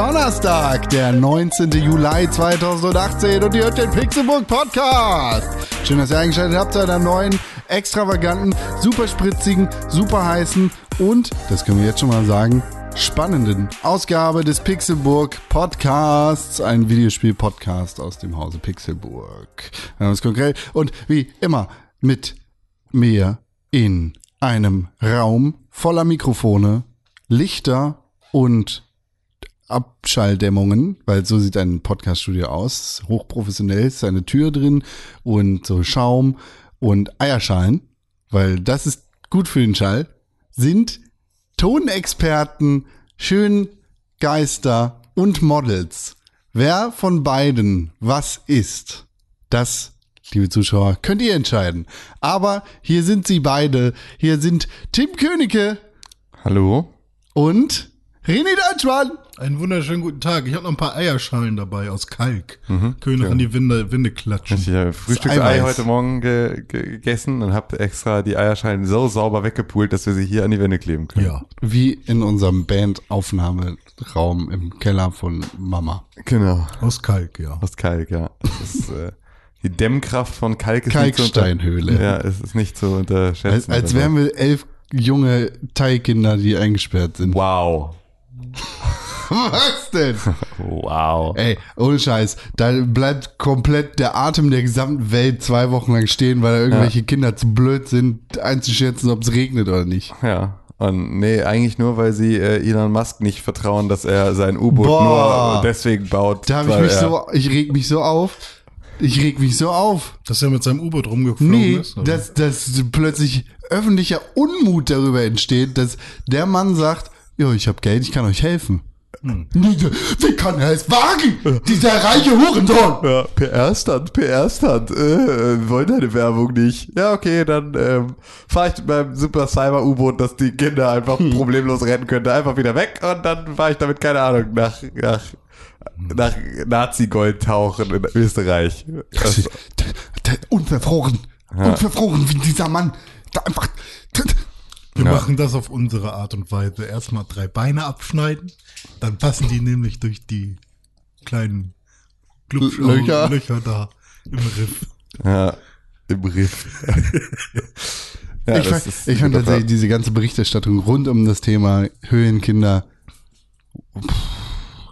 Donnerstag, der 19. Juli 2018 und ihr hört den Pixelburg Podcast. Schön, dass ihr eingeschaltet habt zu einer neuen, extravaganten, super spritzigen, super heißen und, das können wir jetzt schon mal sagen, spannenden Ausgabe des Pixelburg Podcasts, ein Videospiel-Podcast aus dem Hause Pixelburg. Konkret und wie immer mit mir in einem Raum voller Mikrofone, Lichter und Abschalldämmungen, weil so sieht ein Podcaststudio aus. Hochprofessionell ist eine Tür drin und so Schaum und Eierschalen, weil das ist gut für den Schall, sind Tonexperten, Schöngeister und Models. Wer von beiden was ist, das, liebe Zuschauer, könnt ihr entscheiden. Aber hier sind sie beide. Hier sind Tim Königke Hallo? und René Deutschmann. Einen wunderschönen guten Tag. Ich habe noch ein paar Eierschalen dabei aus Kalk. Können wir noch an die Winde, Winde klatschen. Ich habe Frühstücksei Eiweiß. heute Morgen ge ge gegessen und habe extra die Eierschalen so sauber weggepult, dass wir sie hier an die Wände kleben können. Ja. Wie in unserem Bandaufnahmeraum im Keller von Mama. Genau. Aus Kalk, ja. Aus Kalk, ja. Das ist, äh, die Dämmkraft von Kalk ist nicht zu unter- Kalksteinhöhle. Ja, es ist nicht zu Als, unterschätzen. als wären wir elf junge Teilkinder, die eingesperrt sind. Wow. Was denn? Wow. Ey, ohne Scheiß, da bleibt komplett der Atem der gesamten Welt zwei Wochen lang stehen, weil da irgendwelche Kinder zu blöd sind, einzuschätzen, ob es regnet oder nicht. Ja. Und nee, eigentlich nur, weil sie äh, Elon Musk nicht vertrauen, dass er sein U-Boot nur deswegen baut. Da habe ich mich er- so, ich reg mich so auf. Ich reg mich so auf. Dass er mit seinem U-Boot rumgeflogen Nee, ist. oder? dass, dass plötzlich öffentlicher Unmut darüber entsteht, dass der Mann sagt, ja, ich habe Geld, ich kann euch helfen. Hm. Wie kann er es wagen? Dieser reiche Hurensohn! Ja, PR-Stand, PR-Stand. Äh, wir wollen deine Werbung nicht. Ja, okay, dann ähm, fahre ich mit meinem Super Cyber U-Boot, das die Kinder einfach problemlos retten könnte, einfach wieder weg und dann fahre ich damit, keine Ahnung, nach, nach, nach Nazi-Gold tauchen in Österreich. Das ist- d- Unverfroren. Unverfroren wie dieser Mann. Da einfach. Wir Ja. machen das auf unsere Art und Weise. Erstmal drei Beine abschneiden, dann passen die nämlich durch die kleinen Glubschau- Löcher. Löcher da im Riff. Ja, im Riff. ja, ich fand, ich fand tatsächlich diese ganze Berichterstattung rund um das Thema Höhlenkinder, pff,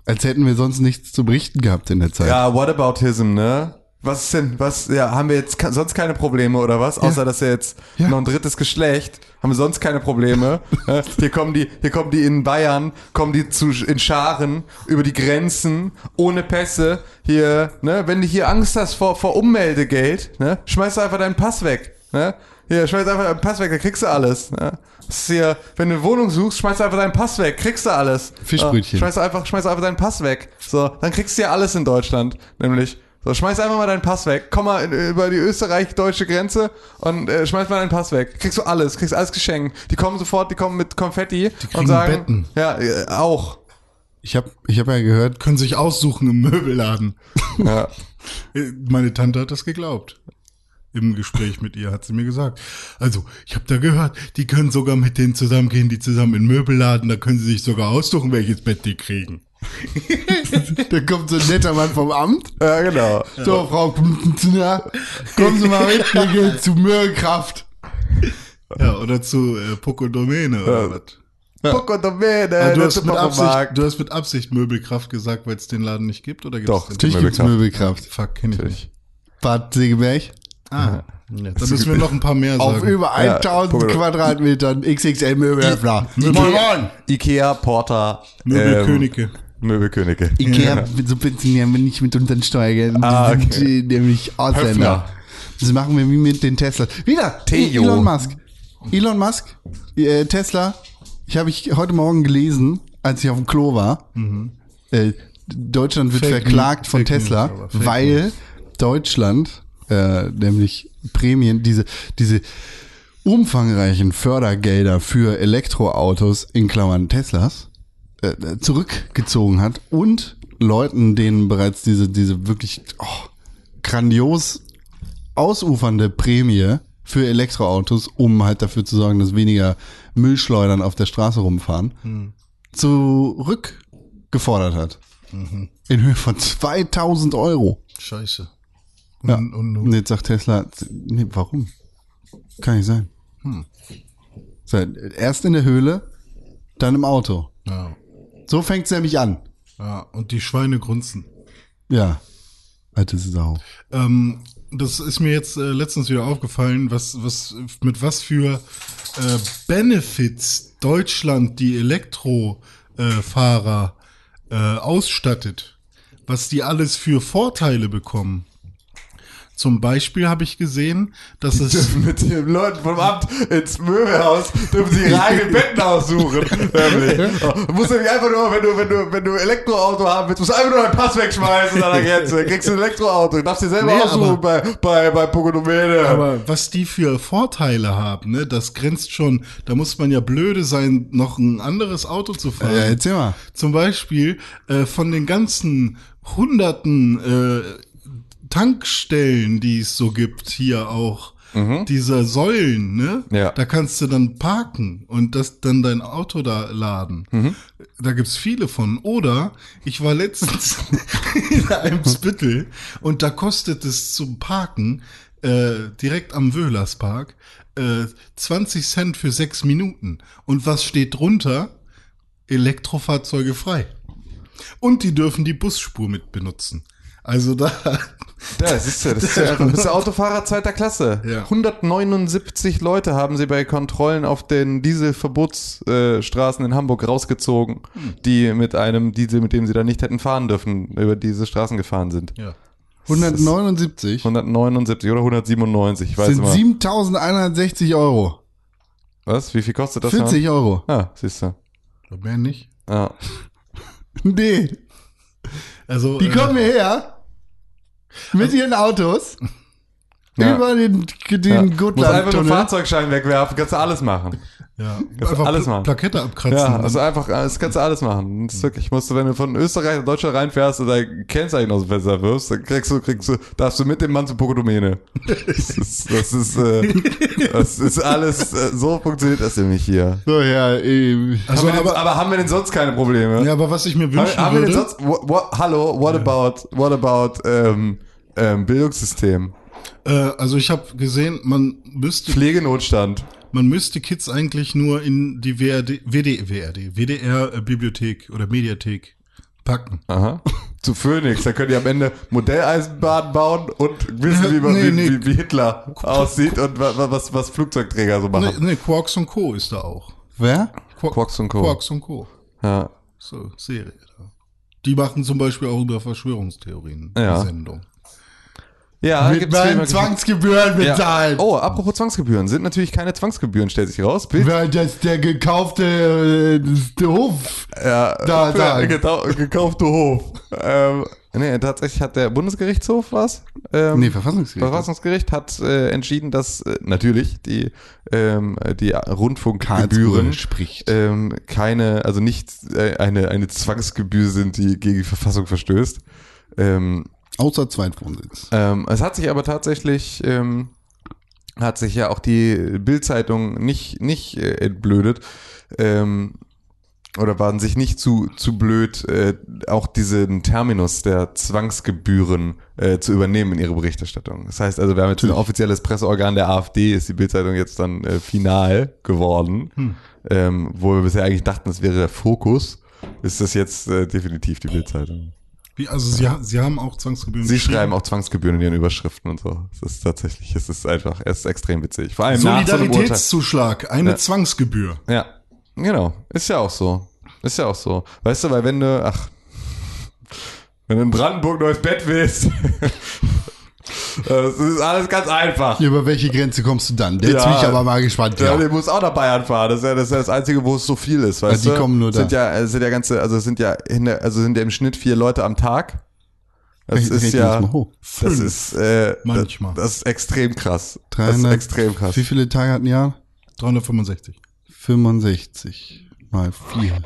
als hätten wir sonst nichts zu berichten gehabt in der Zeit. Ja, Whataboutism, ne? Was ist denn, was, ja, haben wir jetzt sonst keine Probleme oder was? Außer, dass er jetzt Ja. noch ein drittes Geschlecht, haben wir sonst keine Probleme. Äh, hier kommen die, hier kommen die in Bayern, kommen die zu, in Scharen, über die Grenzen, ohne Pässe, hier, ne? Wenn du hier Angst hast vor, vor Ummeldegeld, ne? Schmeiß einfach deinen Pass weg, ne? Hier, schmeiß einfach deinen Pass weg, dann kriegst du alles, ne? Das ist hier, wenn du eine Wohnung suchst, schmeiß einfach deinen Pass weg, kriegst du alles. Fischbrötchen. Ja, schmeiß einfach, schmeiß einfach deinen Pass weg. So, dann kriegst du ja alles in Deutschland, nämlich. So, schmeiß einfach mal deinen Pass weg. Komm mal in, über die österreich-deutsche Grenze und äh, schmeiß mal deinen Pass weg. Kriegst du alles, kriegst alles geschenkt. Die kommen sofort, die kommen mit Konfetti und sagen, Betten. ja, äh, auch. Ich habe ich hab ja gehört, Können sich aussuchen im Möbelladen. Ja. Äh, Meine Tante hat das geglaubt. Im Gespräch mit ihr hat sie mir gesagt. Also, ich habe da gehört, die können sogar mit denen zusammengehen, die zusammen in den Möbelladen, da können sie sich sogar aussuchen, welches Bett die kriegen. da kommt so ein netter Mann vom Amt. ja, genau. So, Frau Kumtenzner, kommen Sie mal mit, wir gehen zu Möhrkraft. Ja, oder zu äh, Poco Domäne oder was. Poco Domäne, Ah, du, hast mit Absicht, du hast mit Absicht Möbelkraft gesagt, weil es den Laden nicht gibt, oder gibt's Doch? Natürlich gibt's Möbelkraft. Möbelkraft. Fuck, kenn ich nicht. Bad Segeberg. Ah, ja. da müssen wir noch ein paar mehr Auf sagen. über Ja, 1000 Punkt. Quadratmetern XXL Möbelöffner. Ikea. Ikea Porter. Möbelkönige. Ähm, Möbelkönige. Ikea subventionieren wir nicht mit unseren Steuergeldern. Ah, Die okay. sind äh, nämlich Ausländer. Höfner. Das machen wir wie mit den Tesla. Wieder, Theo. Elon Musk. Elon Musk, äh, Tesla. Ich habe ich heute Morgen gelesen, als ich auf dem Klo war. Äh, Deutschland wird Fake verklagt News, von Fake Tesla, Fake weil Deutschland äh, nämlich Prämien, diese, diese umfangreichen Fördergelder für Elektroautos in Klammern Teslas äh, zurückgezogen hat und Leuten, denen bereits diese, diese wirklich oh, grandios ausufernde Prämie für Elektroautos, um halt dafür zu sorgen, dass weniger Müllschleudern auf der Straße rumfahren, zurück gefordert hat. In Höhe von 2000 Euro. Scheiße. Ja. Und, und, Und jetzt sagt Tesla, nee, warum? Kann nicht sein. So, erst in der Höhle, dann im Auto. ja, So fängt's nämlich an. ja, und die Schweine grunzen. Ja. Alte Sau. Ähm, das ist mir jetzt äh, letztens wieder aufgefallen, was, was, mit was für äh, Benefits Deutschland die Elektrofahrer äh, Fahrer, äh, ausstattet. Was die alles für Vorteile bekommen. Zum Beispiel habe ich gesehen, dass es Mit den Leuten vom Amt ins Möbelhaus dürfen sie ihre eigenen Betten aussuchen. Du musst nämlich einfach nur, wenn du, wenn du, wenn du Elektroauto haben willst, musst du einfach nur deinen Pass wegschmeißen an der Grenze. Kriegst du ein Elektroauto. Du darfst dir selber Nee, aussuchen bei, bei, bei Pokonomene. Aber was die für Vorteile haben, ne, das grenzt schon, da muss man ja blöde sein, noch ein anderes Auto zu fahren. Ja, erzähl mal. Zum Beispiel äh, von den ganzen hunderten äh, Tankstellen, die es so gibt, hier auch. Dieser Säulen, ne? Ja. Da kannst du dann parken und das dann dein Auto da laden. Da gibt's viele von. Oder ich war letztens in einem Spittel und da kostet es zum Parken äh, direkt am Wöhlerspark äh, 20 Cent für sechs Minuten. Und was steht drunter? Elektrofahrzeuge frei. Und die dürfen die Busspur mit benutzen. Also da, Ja, das ist ja, das ist ja, das ist Autofahrer zweiter Klasse. Ja. 179 Leute haben sie bei Kontrollen auf den Dieselverbotsstraßen äh, Straßen in Hamburg rausgezogen, die mit einem Diesel, mit dem sie da nicht hätten fahren dürfen, über diese Straßen gefahren sind. ja. 179 179 oder 197, ich weiß sind immer. 7160 Euro. Was? Wie viel kostet das? 40 Euro. Ja, siehst du. Mehr nicht. Ja. Nee. Also, Die äh, kommen hierher mit ihren Autos Ja. über den, ja. den Muss einfach nur. Fahrzeugschein wegwerfen, kannst du alles machen. ja, Kannst einfach alles machen. Plakette abkratzen. Ja, also einfach, das kannst du alles machen. Das ist wirklich, musst du, wenn du von Österreich nach Deutschland reinfährst und dein Kennzeichen aus dem Fenster wirfst, dann kriegst du, kriegst du, darfst du mit dem Mann zur Pokodomene. Das ist, das ist, äh, das ist alles, äh, so funktioniert das nämlich hier. So, ja, äh, also, haben wir denn, aber, aber haben wir denn sonst keine Probleme? ja, aber was ich mir haben, wünschen haben wir denn sonst, what, what, hallo, what about, what about, ähm, ähm, Bildungssystem? äh, also ich habe gesehen, man müsste, Pflegenotstand. man müsste Kids eigentlich nur in die WRD, WD, WRD, WDR äh, Bibliothek oder Mediathek packen. Aha. Zu Phoenix, da können die am Ende Modelleisenbahn bauen und wissen, wie, man, Nee, wie, nee. Wie, wie Hitler aussieht und wa- wa- was, was Flugzeugträger so machen. ne, Quarks und Co. ist da auch. wer? Qu Quarks und Co. Quarks und Co. Ja. So, Serie. Die machen zum Beispiel auch über Verschwörungstheorien Ja. die Sendung. Ja, Mit meinen Zwangsgebühren ja. bezahlen. Oh, apropos Zwangsgebühren, sind natürlich keine Zwangsgebühren, stellt sich raus. Bild, Weil das der gekaufte äh, Hof. ja, Da, da. gekaufte Hof. ähm, nee, tatsächlich hat der Bundesgerichtshof was? Ähm, Nee, Verfassungsgericht. Verfassungsgericht hat äh, entschieden, dass äh, natürlich die, ähm, die Rundfunkgebühren spricht. ähm, keine, also nicht äh, eine, eine Zwangsgebühr sind, die gegen die Verfassung verstößt. Ähm, Außer Zweitwohnsitz. ähm, es hat sich aber tatsächlich, ähm, hat sich ja auch die Bildzeitung nicht, nicht äh, entblödet. Ähm, oder waren sich nicht zu, zu blöd, äh, auch diesen Terminus der Zwangsgebühren äh, zu übernehmen in ihre Berichterstattung. Das heißt also, wir haben jetzt ein offizielles Presseorgan der AfD, ist die Bildzeitung jetzt dann äh, final geworden. Ähm, wo wir bisher eigentlich dachten, es wäre der Fokus, ist das jetzt äh, definitiv die Bildzeitung. Wie, also sie, sie haben auch Zwangsgebühren. Sie schreiben auch Zwangsgebühren in ihren Überschriften und so. Es ist tatsächlich, es ist einfach, es ist extrem witzig. Vor allem nach so. Solidaritätszuschlag, eine Ja. Zwangsgebühr. Ja, genau. Ist ja auch so. Ist ja auch so. Weißt du, weil wenn du, ach, wenn du in Brandenburg neues Bett willst, das ist alles ganz einfach. Über welche Grenze kommst du dann? Jetzt Ja. bin ich aber mal gespannt. Ja, Ja. du musst auch nach Bayern fahren. Das ist ja das, ist ja das Einzige, wo es so viel ist, weißt die du? kommen nur da. Sind ja, es sind ja ganze, also es sind ja, in der, also sind ja im Schnitt vier Leute am Tag. Das Rechnen ist ja, das das Fünf. ist, äh, Manchmal. Das, das ist extrem krass. das 300, ist extrem krass. Wie viele Tage hat ein Jahr? 365. 65 mal 4.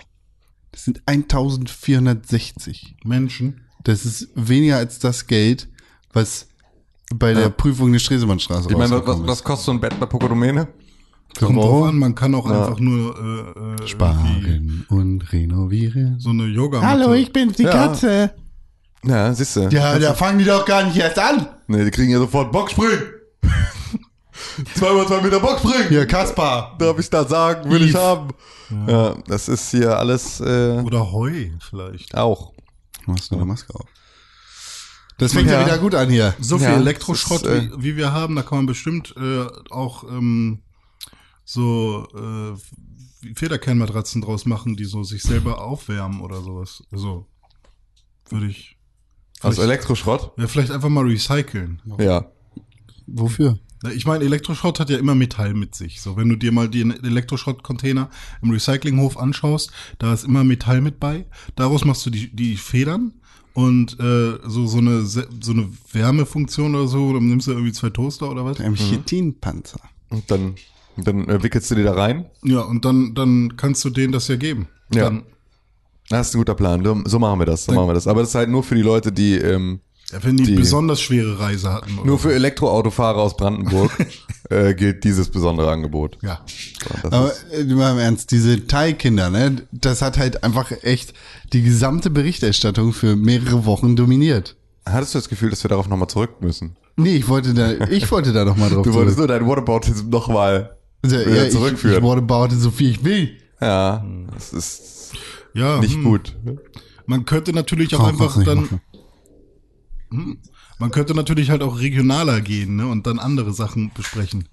Das sind 1460. Menschen. Das ist weniger als das Geld, was bei der Ja. Prüfung der Stresemannstraße Ich meine, was, was kostet so ein Bett bei Pokodomene? Kommt drauf an, man kann auch einfach nur äh, äh, Sparen und renovieren. so eine Yoga. bin's, die Ja. Katze. Ja, siehst du. Ja, da fangen die doch gar nicht erst an. Ne, die kriegen ja sofort Boxspringen. Zweimal zwei Meter Boxspringen. Hier, Kaspar. Darf ich da sagen, will ich Eve. haben. Ja. das ist hier alles äh, Oder Heu vielleicht. auch. Machst du eine Maske auf? Das fängt ja. Ja. wieder gut an hier. So viel Ja, Elektroschrott, ist, äh, wie, wie wir haben, da kann man bestimmt äh, auch ähm, so äh, Federkernmatratzen draus machen, die so sich selber aufwärmen oder sowas. Also würde ich Aus vielleicht, Elektroschrott? ja, vielleicht einfach mal recyceln. Ja. Wofür? Na, Ich meine, Elektroschrott hat ja immer Metall mit sich. So, wenn du dir mal den Elektroschrottcontainer im Recyclinghof anschaust, da ist immer Metall mit bei. Daraus machst du die, die Federn und äh, so so eine so eine Wärmefunktion oder so. Dann nimmst du irgendwie zwei Toaster oder was? Ein Chitinpanzer. Und dann, dann äh, wickelst du die da rein. Ja, und dann dann kannst du denen das ja geben. Ja. Dann, Das ist ein guter Plan. So- So machen wir das. So machen wir das. Aber das ist halt nur für die Leute, die ähm, ja, wenn die, Die- besonders schwere Reise hatten. nur für Elektroautofahrer aus Brandenburg äh, gilt dieses besondere Angebot. ja. So, Aber äh, mal im Ernst, diese Thai-Kinder, ne, das hat halt einfach echt die gesamte Berichterstattung für mehrere Wochen dominiert. hattest du das Gefühl, dass wir darauf nochmal zurück müssen? Nee, ich wollte da, ich wollte da noch mal drauf Du wolltest zurück. nur dein Whataboutism nochmal Also, ja, ich, zurückführen. ich whatabouted so viel ich will. ja, das ist Ja, nicht hm. gut. Man könnte natürlich auch Brauch einfach dann. Man könnte natürlich halt auch regionaler gehen, ne, und dann andere Sachen besprechen.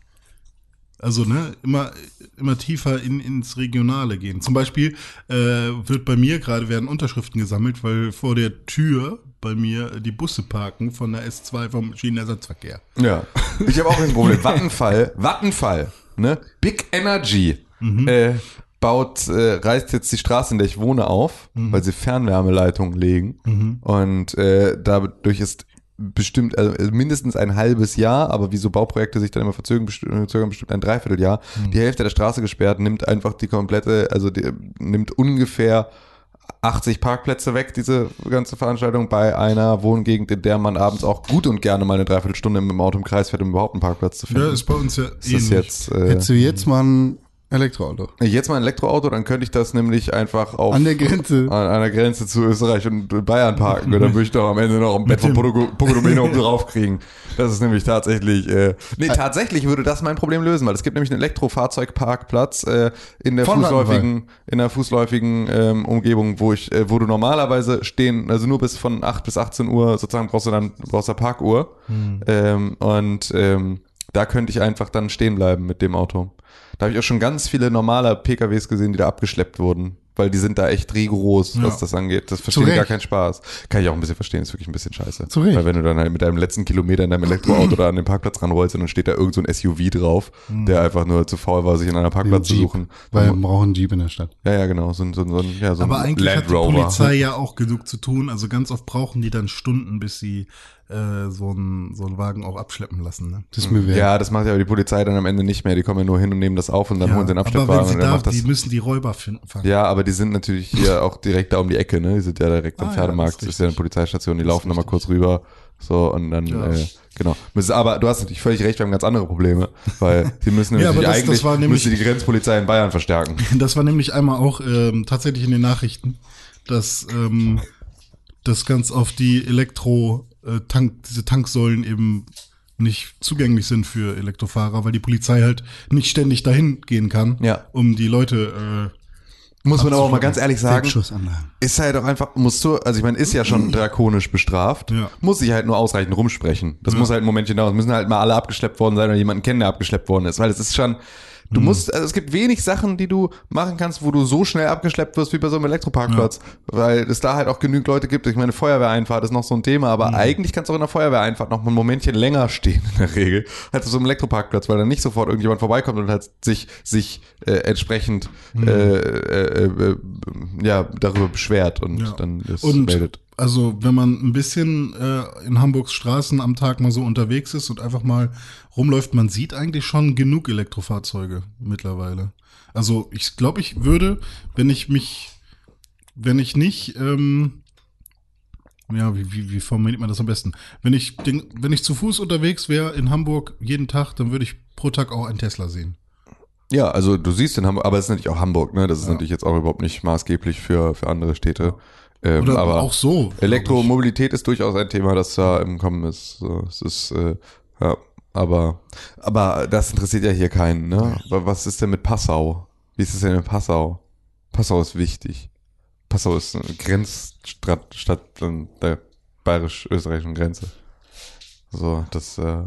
Also, ne, immer, immer tiefer in, ins Regionale gehen. Zum Beispiel äh, wird bei mir gerade werden Unterschriften gesammelt, weil vor der Tür bei mir die Busse parken von der S2 vom Schienenersatzverkehr. Ja. Ich habe auch ein Problem. Vattenfall, Vattenfall, ne? Big Energy äh, baut, äh, reißt jetzt die Straße, in der ich wohne, auf, weil sie Fernwärmeleitungen legen. Und äh, dadurch ist bestimmt, also mindestens ein halbes Jahr, aber wie so Bauprojekte sich dann immer verzögern, besti- zögern bestimmt ein Dreivierteljahr, die Hälfte der Straße gesperrt, nimmt einfach die komplette, also die, nimmt ungefähr 80 Parkplätze weg, diese ganze Veranstaltung, bei einer Wohngegend, in der man abends auch gut und gerne mal eine Dreiviertelstunde mit dem Auto im Kreis fährt, um überhaupt einen Parkplatz zu finden. Ja, ist bei uns ja ist das ähnlich. jetzt, äh, Hättest du jetzt mal ein Elektroauto? jetzt mal ein Elektroauto, dann könnte ich das nämlich einfach auf An der Grenze. an, an der Grenze zu Österreich und Bayern parken und dann würde ich doch am Ende noch ein Bett von Pogodomeno oben drauf kriegen. Das ist nämlich tatsächlich, äh, nee, tatsächlich würde das mein Problem lösen, weil es gibt nämlich einen Elektrofahrzeugparkplatz äh, in der Von fußläufigen, in der fußläufigen ähm, Umgebung, wo ich, äh, wo du normalerweise stehen, also nur bis von 8 bis 18 Uhr sozusagen brauchst du dann brauchst du Parkuhr ähm, und ähm, da könnte ich einfach dann stehen bleiben mit dem Auto. Da habe ich auch schon ganz viele normale PKWs gesehen, die da abgeschleppt wurden. Weil die sind da echt rigoros, was Ja. das angeht. Das verstehen Recht. gar keinen Spaß. Kann ich auch ein bisschen verstehen, ist wirklich ein bisschen scheiße. Zu Recht. Weil wenn du dann halt mit deinem letzten Kilometer in deinem Elektroauto da an den Parkplatz ranrollst und dann steht da irgend so ein SUV drauf, der einfach nur zu faul war, sich in einer Parkplatz zu suchen. Weil wir brauchen einen Jeep in der Stadt. Ja, ja, genau. So, so, so, ja, so Aber ein eigentlich Land hat die Rover. Polizei ja auch genug zu tun. Also ganz oft brauchen die dann Stunden, bis sie äh, so einen so einen Wagen auch abschleppen lassen. Ne? Das ist mir wert. Ja, das macht ja aber die Polizei dann am Ende nicht mehr. Die kommen ja nur hin und nehmen das auf und dann holen sie den aber Abschleppwagen wenn sie und dann da, macht das. die müssen die Räuber finden. fangen. Ja, aber die sind natürlich hier auch direkt da um die Ecke, ne? Die sind ja direkt am Ah, ja, Pferdemarkt, das das ist ist ja eine. Polizeistation, die Das laufen nochmal kurz rüber. So, und dann, Ja. äh, genau. Müssen- Aber du hast natürlich völlig recht, wir haben ganz andere Probleme, weil sie müssen nämlich Ja, aber das- das eigentlich war nämlich- müsste die Grenzpolizei in Bayern verstärken. Das war nämlich einmal auch ähm, tatsächlich in den Nachrichten, dass ähm, das ganz auf die Elektro äh, Tank, diese Tanksäulen eben nicht zugänglich sind für Elektrofahrer, weil die Polizei halt nicht ständig dahin gehen kann, Ja. um die Leute Muss man aber auch mal ganz ehrlich sagen, ist halt auch einfach, musst du, also ich meine, ist ja schon drakonisch bestraft, Ja. muss sich halt nur ausreichend rumsprechen. Das muss halt ein Momentchen dauern. Es müssen halt mal alle abgeschleppt worden sein oder jemanden kennen, der abgeschleppt worden ist, weil es ist schon, du musst, also es gibt wenig Sachen, die du machen kannst, wo du so schnell abgeschleppt wirst wie bei so einem Elektroparkplatz, weil es da halt auch genügend Leute gibt. Ich meine, Feuerwehreinfahrt ist noch so ein Thema, aber eigentlich kannst du auch in der Feuerwehreinfahrt noch mal ein Momentchen länger stehen in der Regel, als auf so einem Elektroparkplatz, weil dann nicht sofort irgendjemand vorbeikommt und halt sich, sich äh, entsprechend äh, äh, äh, ja, darüber beschwert und Ja. dann ist Und meldet. Also, wenn man ein bisschen äh, in Hamburgs Straßen am Tag mal so unterwegs ist und einfach mal rumläuft, man sieht eigentlich schon genug Elektrofahrzeuge mittlerweile. Also, ich glaube, ich würde, wenn ich mich, wenn ich nicht, ähm, ja, wie, wie, wie formuliert man das am besten? Wenn ich, den, wenn ich zu Fuß unterwegs wäre in Hamburg jeden Tag, dann würde ich pro Tag auch einen Tesla sehen. Ja, also du siehst in Hamburg, aber es ist natürlich auch Hamburg, ne? Das ist natürlich jetzt auch überhaupt nicht maßgeblich für, für andere Städte. Ähm, Oder aber auch so. Elektromobilität ist durchaus ein Thema, das da im Kommen ist. So, es ist, äh, ja, aber, aber das interessiert ja hier keinen, ne? Wa- Was ist denn mit Passau? Wie ist es denn in Passau? Passau ist wichtig. Passau ist eine Grenzstadt Stadt an der bayerisch-österreichischen Grenze. So, das, äh,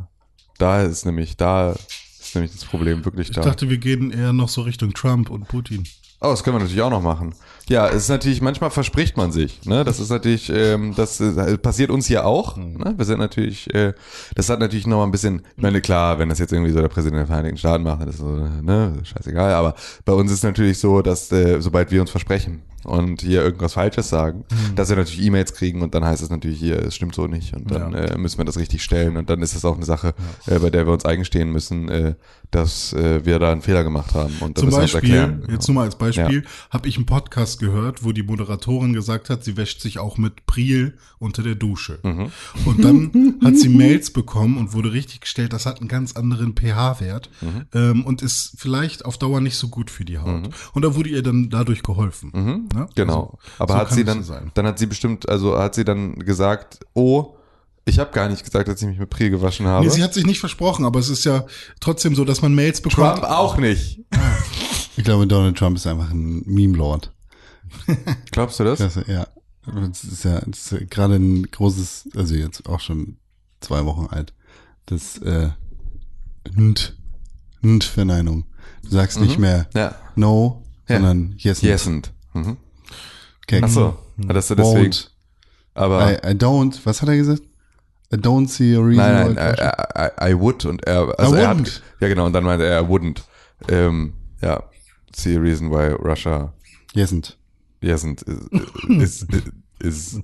da ist nämlich, da ist nämlich das Problem wirklich Ich da. dachte, wir gehen eher noch so Richtung Trump und Putin. Oh, das können wir natürlich auch noch machen. Ja, es ist natürlich, manchmal verspricht man sich. Ne? Das ist natürlich, ähm, das äh, passiert uns hier auch. Ne? Wir sind natürlich, äh, das hat natürlich noch mal ein bisschen, ich meine, klar, wenn das jetzt irgendwie so der Präsident der Vereinigten Staaten macht, dann ist so, ne, scheißegal. Aber bei uns ist natürlich so, dass äh, sobald wir uns versprechen und hier irgendwas Falsches sagen, dass wir natürlich E-Mails kriegen und dann heißt es natürlich hier, es stimmt so nicht und dann Ja. äh, müssen wir das richtig stellen und dann ist es auch eine Sache, äh, bei der wir uns eingestehen müssen, äh, dass äh, wir da einen Fehler gemacht haben und Zum Beispiel, erklären. jetzt nur mal als Beispiel, habe ich einen Podcast gehört, wo die Moderatorin gesagt hat, sie wäscht sich auch mit Priel unter der Dusche. Mhm. Und dann hat sie Mails bekommen und wurde richtig gestellt, das hat einen ganz anderen pH-Wert Mhm. ähm, und ist vielleicht auf Dauer nicht so gut für die Haut. Und da wurde ihr dann dadurch geholfen. Ne? Genau. Also, Aber so hat sie dann, sein. dann hat sie bestimmt, also hat sie dann gesagt, oh, ich habe gar nicht gesagt, dass ich mich mit Priel gewaschen habe. Nee, sie hat sich nicht versprochen, aber es ist ja trotzdem so, dass man Mails bekommt. Trump auch nicht. Ich glaube, Donald Trump ist einfach ein Meme-Lord. Glaubst du das? Das, ja. Das ist ja, das ist gerade ein großes, also jetzt auch schon zwei Wochen alt. Das, äh, Nt, Nt Verneinung. Du sagst nicht mehr Ja. No, Ja. sondern Yes. Yesend. Mhm. Okay. Ach so. Das du deswegen. Aber I, I don't, was hat er gesagt? I don't see a reason nein, why nein, Russia- I, I, I would und er, also I er wouldn't. hat, ja genau, und dann meinte er, er wouldn't. Ähm, ja. See a reason why Russia Yesn't. yesn't is, is, is,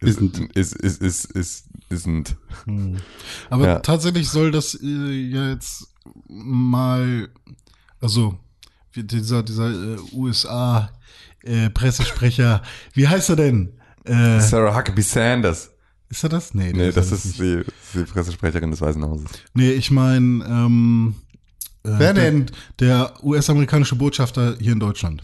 is, Isn't. is, is, is, is, isn't. Aber Ja. tatsächlich soll das äh, ja jetzt mal, also dieser, dieser äh, USA äh, Pressesprecher, wie heißt er denn? Äh, Sarah Huckabee Sanders. ist er das? Nee, Nee, der das das ist die, das ist die Pressesprecherin des Weißen Hauses. Nee, ich meine, ähm, äh, Wer der, denn? Der US-amerikanische Botschafter hier in Deutschland.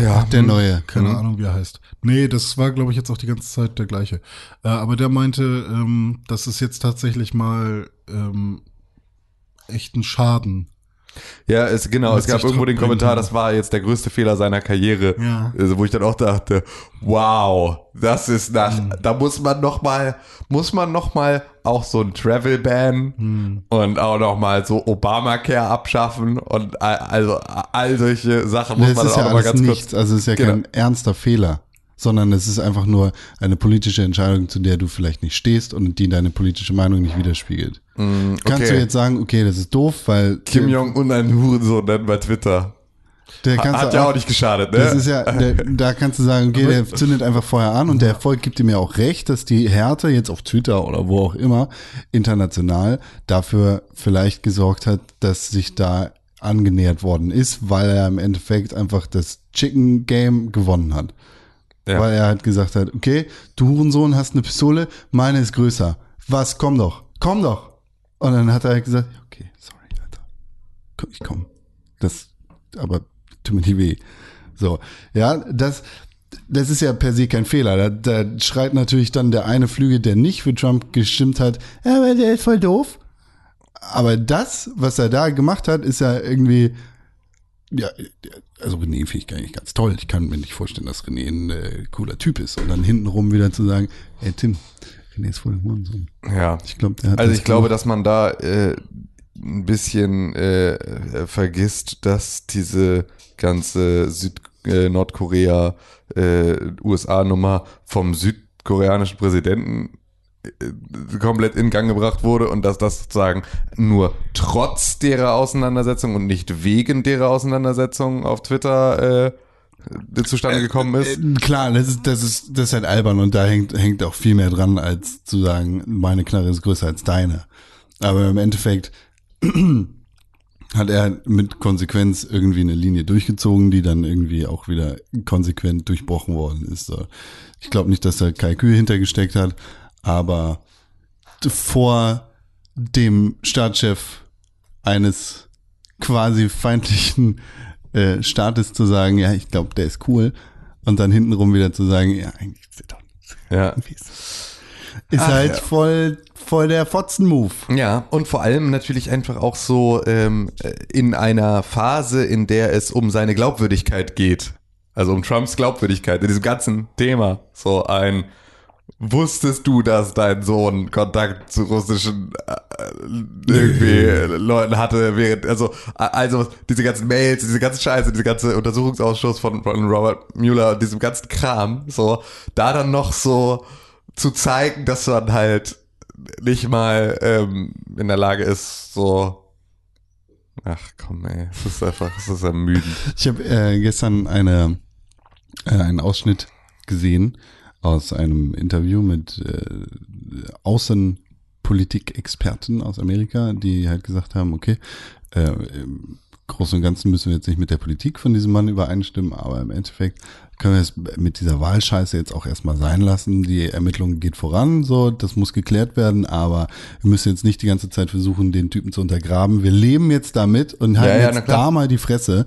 Ja, Der neue. Keine Mhm. Ahnung, wie er heißt. Nee, das war, glaube ich, jetzt auch die ganze Zeit der gleiche. Äh, aber der meinte, ähm, dass es jetzt tatsächlich mal ähm, echten Schaden. Ja, es, genau, es gab irgendwo den Kommentar, das war jetzt der größte Fehler seiner Karriere. Ja. Also, wo ich dann auch dachte, wow, das ist nach, Mhm. da muss man noch mal, muss man noch mal auch so ein Travel Ban Mhm. und auch noch mal so Obamacare abschaffen und all- also all solche Sachen muss Das man ist dann ja auch noch mal ganz nichts, kurz. also es ist ja Genau. kein ernster Fehler, sondern es ist einfach nur eine politische Entscheidung, zu der du vielleicht nicht stehst und die deine politische Meinung nicht widerspiegelt. Kannst okay. du jetzt sagen, okay, das ist doof, weil Kim Jong-un ein Hurensohn nennen bei Twitter. der kannst Hat ja auch nicht geschadet, ne? Das ist ja, der, da kannst du sagen, okay, der zündet einfach vorher an und der Erfolg gibt ihm ja auch recht, dass die Härte jetzt auf Twitter oder wo auch immer international dafür vielleicht gesorgt hat, dass sich da angenähert worden ist, weil er im Endeffekt einfach das Chicken Game gewonnen hat. Ja. Weil er halt gesagt hat, okay, du Hurensohn hast eine Pistole, meine ist größer. Was, komm doch, komm doch. Und dann hat er halt gesagt, okay, sorry, Alter. Ich komm. Das, aber tut mir nicht weh. So, ja, das, das ist ja per se kein Fehler. Da, da schreit natürlich dann der eine Flügel, der nicht für Trump gestimmt hat, aber der ist voll doof. Aber das, was er da gemacht hat, ist ja irgendwie, ja, also René finde ich gar nicht ganz toll. Ich kann mir nicht vorstellen, dass René ein äh, cooler Typ ist. Und dann hintenrum wieder zu sagen, ey Tim, René ist voll ein Hurensohn. ja. Ich glaube, der hat Also ich glaube, dass man da äh, ein bisschen äh, vergisst, dass diese ganze Süd äh, Nordkorea äh, USA-Nummer vom südkoreanischen Präsidenten komplett in Gang gebracht wurde und dass das sozusagen nur trotz derer Auseinandersetzung und nicht wegen derer Auseinandersetzung auf Twitter äh, zustande gekommen ist. Äh, Klar, das ist, das ist, das ist halt albern und da hängt, hängt auch viel mehr dran, als zu sagen, meine Knarre ist größer als deine. Aber im Endeffekt hat er mit Konsequenz irgendwie eine Linie durchgezogen, die dann irgendwie auch wieder konsequent durchbrochen worden ist. Ich glaube nicht, dass da Kalkül hintergesteckt hat, aber vor dem Staatschef eines quasi feindlichen äh, Staates zu sagen, ja, ich glaube, der ist cool. Und dann hintenrum wieder zu sagen, ja, eigentlich ist der doch nicht. Ja. Ist Ach, halt ja. voll, voll der Fotzen-Move. Ja, und vor allem natürlich einfach auch so ähm, äh, in einer Phase, in der es um seine Glaubwürdigkeit geht. Also um Trumps Glaubwürdigkeit in diesem ganzen Thema. So ein Wusstest du, dass dein Sohn Kontakt zu russischen äh, irgendwie Leuten hatte, während, also, also diese ganzen Mails, diese ganze Scheiße, diese ganze Untersuchungsausschuss von, von Robert Mueller und diesem ganzen Kram, so, da dann noch so zu zeigen, dass man halt nicht mal ähm, in der Lage ist, so, ach komm ey, es ist einfach, es ist ermüdend. Ich habe äh, gestern eine, äh, einen Ausschnitt gesehen aus einem Interview mit äh, Außenpolitik-Experten aus Amerika, die halt gesagt haben, okay, äh, im Großen und Ganzen müssen wir jetzt nicht mit der Politik von diesem Mann übereinstimmen, aber im Endeffekt können wir es mit dieser Wahlscheiße jetzt auch erstmal sein lassen. Die Ermittlung geht voran, so, das muss geklärt werden, aber wir müssen jetzt nicht die ganze Zeit versuchen, den Typen zu untergraben. Wir leben jetzt damit und halten ja, na jetzt da mal die Fresse.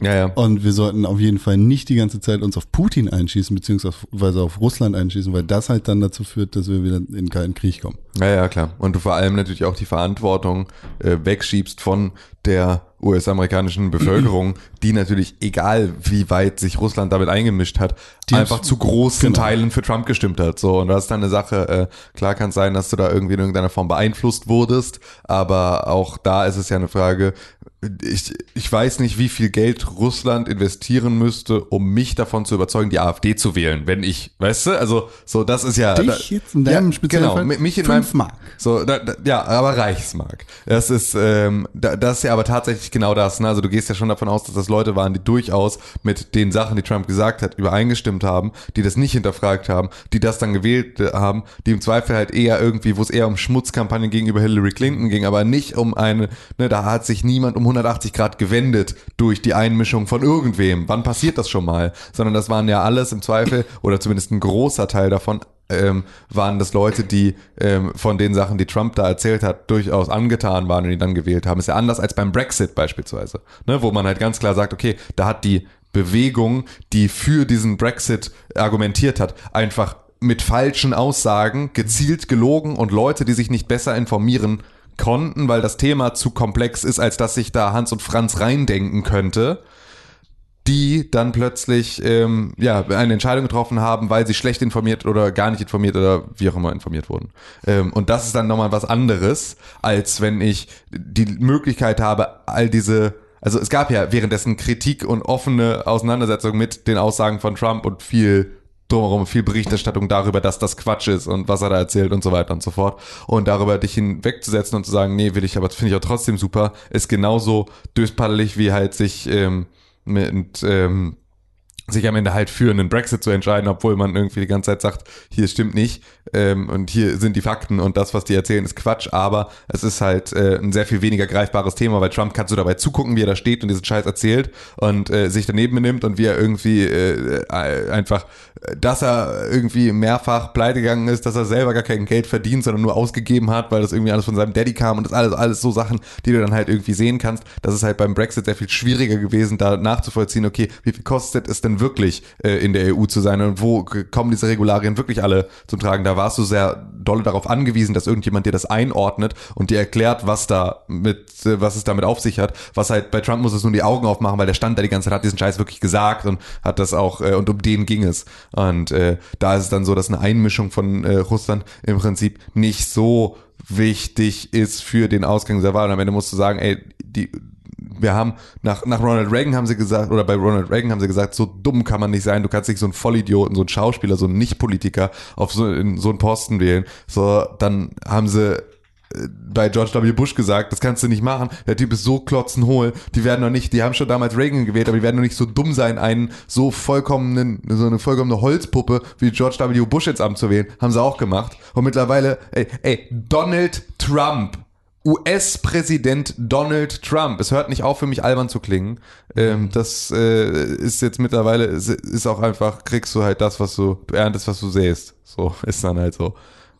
Ja, ja. Und wir sollten auf jeden Fall nicht die ganze Zeit uns auf Putin einschießen, beziehungsweise auf Russland einschießen, weil das halt dann dazu führt, dass wir wieder in den kalten Krieg kommen. Ja, ja, klar. Und du vor allem natürlich auch die Verantwortung äh, wegschiebst von der US-amerikanischen Bevölkerung, die natürlich, egal wie weit sich Russland damit eingemischt hat, Die einfach zu großen genau. Teilen für Trump gestimmt hat. So, und das ist dann eine Sache, äh, klar kann es sein, dass du da irgendwie in irgendeiner Form beeinflusst wurdest, aber auch da ist es ja eine Frage, ich, ich weiß nicht, wie viel Geld Russland investieren müsste, um mich davon zu überzeugen, die AfD zu wählen, wenn ich, weißt du, also so, das ist ja... Dich da, jetzt in deinem ja, speziellen genau, Fall? mi- mich in Fünf meinem, Mark. so, da, da, ja, aber Reichsmark. Das ist, ähm, da, das ist ja aber tatsächlich genau das. Ne? Also du gehst ja schon davon aus, dass das Leute waren, die durchaus mit den Sachen, die Trump gesagt hat, übereingestimmt haben, die das nicht hinterfragt haben, die das dann gewählt äh, haben, die im Zweifel halt eher irgendwie, wo es eher um Schmutzkampagnen gegenüber Hillary Clinton ging, aber nicht um eine, ne, da hat sich niemand um 180 Grad gewendet durch die Einmischung von irgendwem. Wann passiert das schon mal? Sondern das waren ja alles im Zweifel, oder zumindest ein großer Teil davon, ähm, waren das Leute, die ähm, von den Sachen, die Trump da erzählt hat, durchaus angetan waren und ihn dann gewählt haben. Ist ja anders als beim Brexit beispielsweise, ne, wo man halt ganz klar sagt, okay, da hat die Bewegung, die für diesen Brexit argumentiert hat, einfach mit falschen Aussagen gezielt gelogen und Leute, die sich nicht besser informieren konnten, weil das Thema zu komplex ist, als dass sich da Hans und Franz reindenken könnte, die dann plötzlich ähm, ja eine Entscheidung getroffen haben, weil sie schlecht informiert oder gar nicht informiert oder wie auch immer informiert wurden. Ähm, und das ist dann nochmal was anderes, als wenn ich die Möglichkeit habe, all diese also es gab ja währenddessen Kritik und offene Auseinandersetzung mit den Aussagen von Trump und viel drumherum, viel Berichterstattung darüber, dass das Quatsch ist und was er da erzählt und so weiter und so fort. Und darüber dich hinwegzusetzen und zu sagen, nee, will ich, aber das finde ich auch trotzdem super, ist genauso döspaddelig wie halt sich ähm, mit ähm, sich am Ende halt für einen Brexit zu entscheiden, obwohl man irgendwie die ganze Zeit sagt, hier stimmt nicht ähm, und hier sind die Fakten und das, was die erzählen, ist Quatsch, aber es ist halt äh, ein sehr viel weniger greifbares Thema, weil Trump kannst du dabei zugucken, wie er da steht und diesen Scheiß erzählt und äh, sich daneben benimmt und wie er irgendwie äh, einfach, dass er irgendwie mehrfach pleite gegangen ist, dass er selber gar kein Geld verdient, sondern nur ausgegeben hat, weil das irgendwie alles von seinem Daddy kam und das alles, alles so Sachen, die du dann halt irgendwie sehen kannst. Das ist halt beim Brexit sehr viel schwieriger gewesen, da nachzuvollziehen, okay, wie viel kostet es denn wirklich äh, in der EU zu sein und wo kommen diese Regularien wirklich alle zum Tragen? Da warst du sehr dolle darauf angewiesen, dass irgendjemand dir das einordnet und dir erklärt, was da mit, äh, was es damit auf sich hat. Was halt bei Trump muss es nur die Augen aufmachen, weil der stand da die ganze Zeit, hat diesen Scheiß wirklich gesagt und hat das auch, äh, und um den ging es. Und äh, da ist es dann so, dass eine Einmischung von äh, Russland im Prinzip nicht so wichtig ist für den Ausgang der Wahl. Und am Ende musst du sagen, ey, die, wir haben nach, nach Ronald Reagan haben sie gesagt, oder bei Ronald Reagan haben sie gesagt, so dumm kann man nicht sein, du kannst nicht so einen Vollidioten, so einen Schauspieler, so einen Nicht-Politiker auf so, in so einen Posten wählen. So, dann haben sie äh, bei George W. Bush gesagt, das kannst du nicht machen. Der Typ ist so klotzenhohl. Die werden noch nicht, die haben schon damals Reagan gewählt, aber die werden noch nicht so dumm sein, einen so vollkommenen, so eine vollkommene Holzpuppe wie George W. Bush ins Amt zu wählen. Haben sie auch gemacht. Und mittlerweile, ey, ey Donald Trump. US-Präsident Donald Trump. Es hört nicht auf, für mich albern zu klingen. Ähm, das äh, ist jetzt mittlerweile, ist, ist auch einfach, kriegst du halt das, was du, du erntest, was du sähst. So ist dann halt so.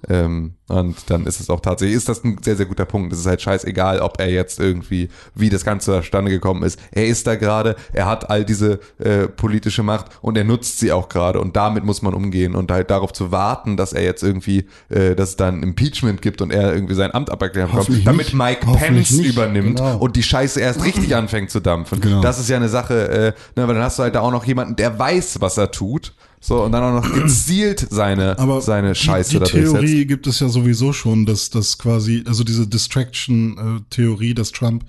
Ähm, und dann ist es auch tatsächlich, ist das ein sehr, sehr guter Punkt. Es ist halt scheißegal, ob er jetzt irgendwie, wie das Ganze zustande gekommen ist. Er ist da gerade, er hat all diese äh, politische Macht und er nutzt sie auch gerade und damit muss man umgehen und halt darauf zu warten, dass er jetzt irgendwie, äh, dass es dann Impeachment gibt und er irgendwie sein Amt aberklären bekommt, damit nicht. Mike Pence nicht. übernimmt Genau. und die Scheiße erst richtig anfängt zu dampfen. Genau. Das ist ja eine Sache, äh, ne, weil dann hast du halt da auch noch jemanden, der weiß, was er tut. So, und dann auch noch gezielt seine, Aber seine Scheiße die, die. Theorie gibt es ja sowieso schon, dass das quasi, also diese Distraction-Theorie, dass Trump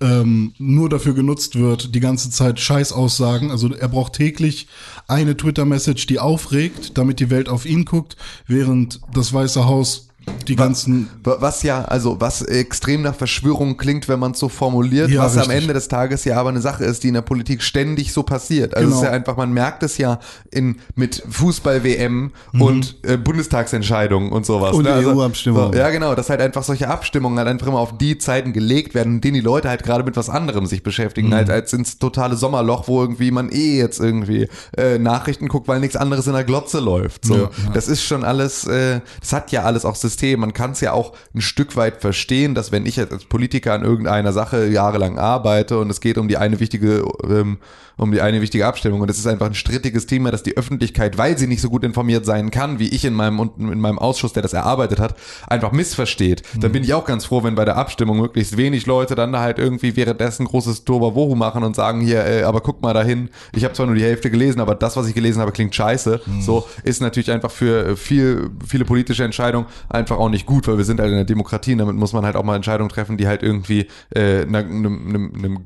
ähm, nur dafür genutzt wird, die ganze Zeit Scheißaussagen. Also er braucht täglich eine Twitter-Message, die aufregt, damit die Welt auf ihn guckt, während das Weiße Haus die ganzen Was ja, also was extrem nach Verschwörung klingt, wenn man es so formuliert, Ja, was am richtig. Ende des Tages ja aber eine Sache ist, die in der Politik ständig so passiert. Also Genau. es ist ja einfach, man merkt es ja in mit Fußball-WM und äh, Bundestagsentscheidungen und sowas. Und ne? Also, EU-Abstimmungen. So, ja, genau, dass halt einfach solche Abstimmungen halt einfach immer auf die Zeiten gelegt werden, in denen die Leute halt gerade mit was anderem sich beschäftigen, halt als ins totale Sommerloch, wo irgendwie man eh jetzt irgendwie äh, Nachrichten guckt, weil nichts anderes in der Glotze läuft. So, Ja, ja. das ist schon alles, äh, das hat ja alles auch System. Man kann es ja auch ein Stück weit verstehen, dass wenn ich als Politiker an irgendeiner Sache jahrelang arbeite und es geht um die eine wichtige, ähm, um die eine wichtige Abstimmung und es ist einfach ein strittiges Thema, dass die Öffentlichkeit, weil sie nicht so gut informiert sein kann, wie ich in meinem in meinem Ausschuss, der das erarbeitet hat, einfach missversteht. Dann bin ich auch ganz froh, wenn bei der Abstimmung möglichst wenig Leute dann da halt irgendwie währenddessen großes Tohuwabohu machen und sagen hier, äh, aber guck mal dahin, ich habe zwar nur die Hälfte gelesen, aber das, was ich gelesen habe, klingt scheiße. So ist natürlich einfach für viel, viele politische Entscheidungen einfach auch nicht gut, weil wir sind halt in der Demokratie und damit muss man halt auch mal Entscheidungen treffen, die halt irgendwie äh, einem, einem, einem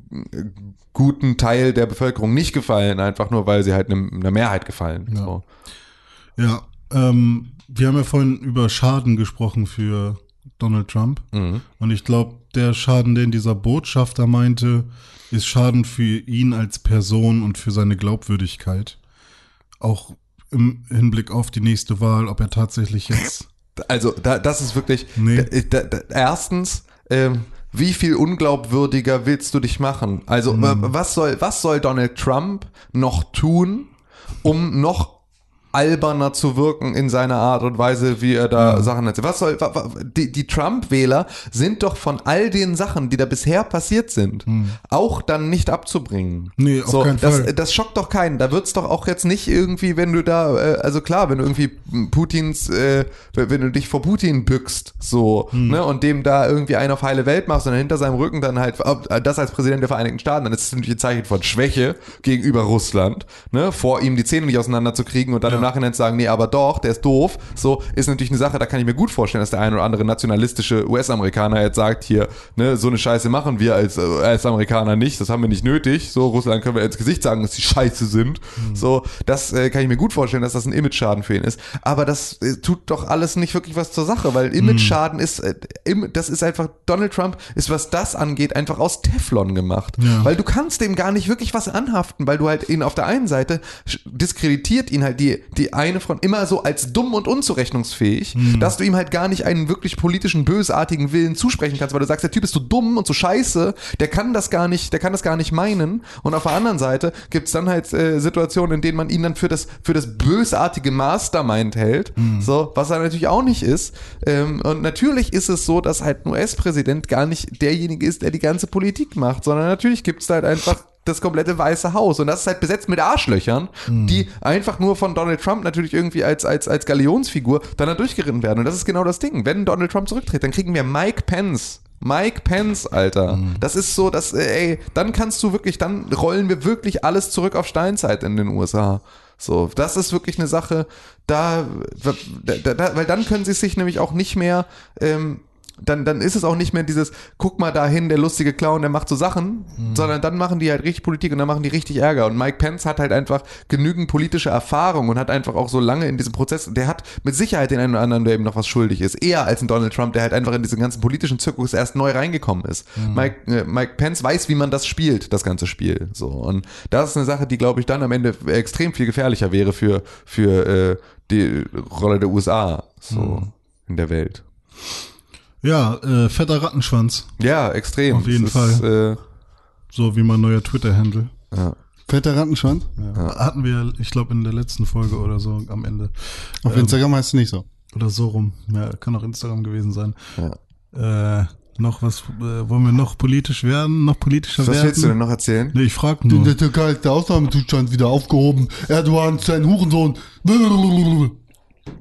guten Teil der Bevölkerung nicht gefallen, einfach nur, weil sie halt einem, einer Mehrheit gefallen. Ja. So. Ja, ähm, wir haben ja vorhin über Schaden gesprochen für Donald Trump. Mhm. Und ich glaube, der Schaden, den dieser Botschafter meinte, ist Schaden für ihn als Person und für seine Glaubwürdigkeit. Auch im Hinblick auf die nächste Wahl, ob er tatsächlich jetzt. Also, da, das ist wirklich. Nee. Da, da, erstens, ähm, wie viel unglaubwürdiger willst du dich machen? Also, Mhm. äh, was soll, was soll Donald Trump noch tun, um noch alberner zu wirken in seiner Art und Weise, wie er da Sachen erzählt. Was soll, wa, wa, die, die Trump-Wähler sind doch von all den Sachen, die da bisher passiert sind, auch dann nicht abzubringen. Hm. Nee, auf so, keinen das, Fall. das schockt doch keinen. Da wird's doch auch jetzt nicht irgendwie, wenn du da, äh, also klar, wenn du irgendwie Putins, äh, wenn du dich vor Putin bückst, so, Hm. ne, und dem da irgendwie einen auf heile Welt machst und dann hinter seinem Rücken dann halt äh, das als Präsident der Vereinigten Staaten, dann ist es natürlich ein Zeichen von Schwäche gegenüber Russland, ne, vor ihm die Zähne nicht auseinanderzukriegen und dann im Nachhinein sagen, nee, aber doch, der ist doof, so, ist natürlich eine Sache, da kann ich mir gut vorstellen, dass der ein oder andere nationalistische US-Amerikaner jetzt sagt, hier, ne, so eine Scheiße machen wir als, äh, als Amerikaner nicht, das haben wir nicht nötig, so, Russland können wir ins Gesicht sagen, dass die Scheiße sind, so, das äh, kann ich mir gut vorstellen, dass das ein Image-Schaden für ihn ist, aber das äh, tut doch alles nicht wirklich was zur Sache, weil Image-Schaden ist, äh, im, das ist einfach, Donald Trump ist, was das angeht, einfach aus Teflon gemacht, Ja. weil du kannst dem gar nicht wirklich was anhaften, weil du halt ihn auf der einen Seite diskreditiert ihn halt die, die eine von immer so als dumm und unzurechnungsfähig, dass du ihm halt gar nicht einen wirklich politischen, bösartigen Willen zusprechen kannst, weil du sagst, der Typ ist so dumm und so scheiße, der kann das gar nicht, der kann das gar nicht meinen. Und auf der anderen Seite gibt's dann halt äh, Situationen, in denen man ihn dann für das, für das bösartige Mastermind hält, so, was er natürlich auch nicht ist. Ähm, und natürlich ist es so, dass halt ein US-Präsident gar nicht derjenige ist, der die ganze Politik macht, sondern natürlich gibt's da halt einfach das komplette Weiße Haus. Und das ist halt besetzt mit Arschlöchern, die einfach nur von Donald Trump natürlich irgendwie als, als, als Galionsfigur dann da durchgeritten werden. Und das ist genau das Ding. Wenn Donald Trump zurücktritt, dann kriegen wir Mike Pence. Mike Pence, Alter. Das ist so, dass, äh, ey, dann kannst du wirklich, dann rollen wir wirklich alles zurück auf Steinzeit in den USA. So, das ist wirklich eine Sache, da, da, da weil dann können sie sich nämlich auch nicht mehr, ähm, dann, dann ist es auch nicht mehr dieses, guck mal dahin, der lustige Clown, der macht so Sachen, sondern dann machen die halt richtig Politik und dann machen die richtig Ärger. Und Mike Pence hat halt einfach genügend politische Erfahrung und hat einfach auch so lange in diesem Prozess, der hat mit Sicherheit den einen oder anderen, der ihm noch was schuldig ist. Eher als ein Donald Trump, der halt einfach in diesen ganzen politischen Zirkus erst neu reingekommen ist. Mike, äh, Mike Pence weiß, wie man das spielt, das ganze Spiel. So. Und das ist eine Sache, die, glaube ich, dann am Ende extrem viel gefährlicher wäre für, für äh, die Rolle der USA so in der Welt. Ja, äh, fetter Rattenschwanz. Ja, extrem. Auf jeden Es ist, Äh, So wie mein neuer Twitter-Handle. ja. Fetter Rattenschwanz? Ja. Hatten wir, ich glaube, in der letzten Folge oder so am Ende. Auf Instagram heißt es nicht so. Oder so rum. Ja, kann auch Instagram gewesen sein. Ja. Äh, noch was, äh, wollen wir noch politisch werden? Noch politischer Was werden? willst du denn noch erzählen? Nee, ich frag In nur. der Türkei ist der Ausnahmezustand wieder aufgehoben. Erdogan ist ein Hurensohn.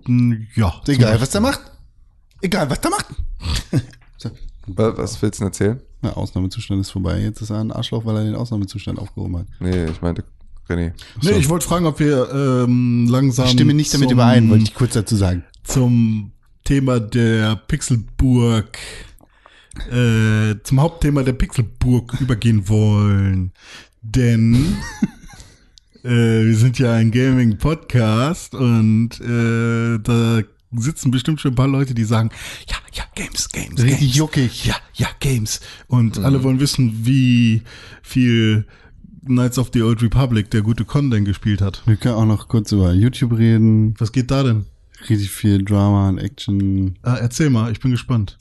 Hm, Ja. Egal, was der macht. Egal, was der macht. Was willst du denn erzählen? Na, Ausnahmezustand ist vorbei. Jetzt ist er ein Arschloch, weil er den Ausnahmezustand aufgehoben hat. Nee, ich meinte René. Nee, ich wollte fragen, ob wir ähm, langsam Ich stimme nicht damit zum, überein, wollte ich kurz dazu sagen. zum Thema der Pixelburg, äh, zum Hauptthema der Pixelburg übergehen wollen. Denn äh, wir sind ja ein Gaming-Podcast und äh, da sitzen bestimmt schon ein paar Leute, die sagen, ja, ja, Games, Games, Richtig Games. juckig. Ja, ja, Games. Und alle wollen wissen, wie viel Knights of the Old Republic der gute Con denn gespielt hat. Wir können auch noch kurz über YouTube reden. Was geht da denn? Richtig viel Drama und Action. Ah, erzähl mal, ich bin gespannt.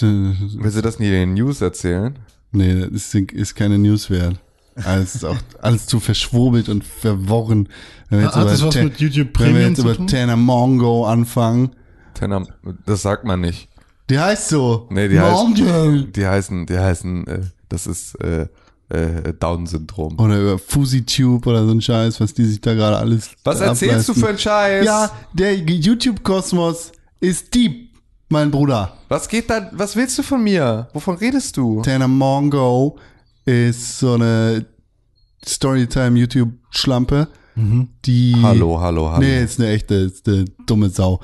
Willst du das nie in den News erzählen? Nee, das ist, ist keine News wert. Alles ist auch alles zu verschwurbelt und verworren. Wenn wir jetzt Hat über das was Ta- mit YouTube Wenn wir jetzt über? Tanner Mongo anfangen. Tenor, das sagt man nicht. Die heißt so. Nee, die heißt- Mongo. Die heißen, die heißen, äh, das ist äh, äh, Down-Syndrom. Oder über FusiTube oder so ein Scheiß, was die sich da gerade alles Was erzählst du ableisten. für einen Scheiß? Ja, der YouTube-Kosmos ist deep, mein Bruder. Was geht da, was willst du von mir? Wovon redest du? Tanner Mongo ist so eine Storytime-YouTube-Schlampe, die... Hallo, hallo, hallo. Nee, ist eine echte, ist eine dumme Sau.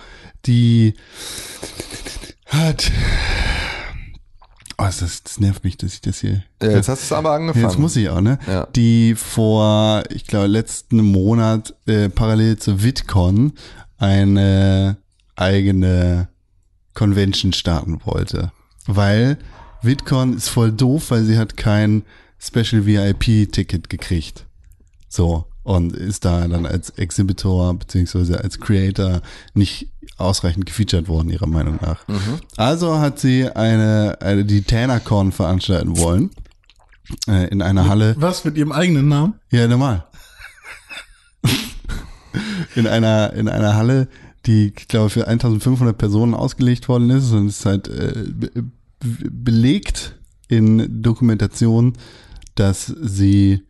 Die hat... Oh, das, das nervt mich, dass ich das hier... Ja, jetzt hast du es aber angefangen. Jetzt muss ich auch, ne? Ja. Die vor, ich glaube, letzten Monat äh, parallel zu VidCon eine eigene Convention starten wollte. Weil VidCon ist voll doof, weil sie hat kein Special VIP-Ticket gekriegt. So. Und ist da dann als Exhibitor beziehungsweise als Creator nicht ausreichend gefeatured worden, ihrer Meinung nach. Also hat sie eine, eine die TannerCon veranstalten wollen. Äh, in einer Halle. Was mit ihrem eigenen Namen? Ja, normal. in einer, in einer Halle, die, ich glaube, für 1500 Personen ausgelegt worden ist und es ist halt äh, belegt in Dokumentation, dass sie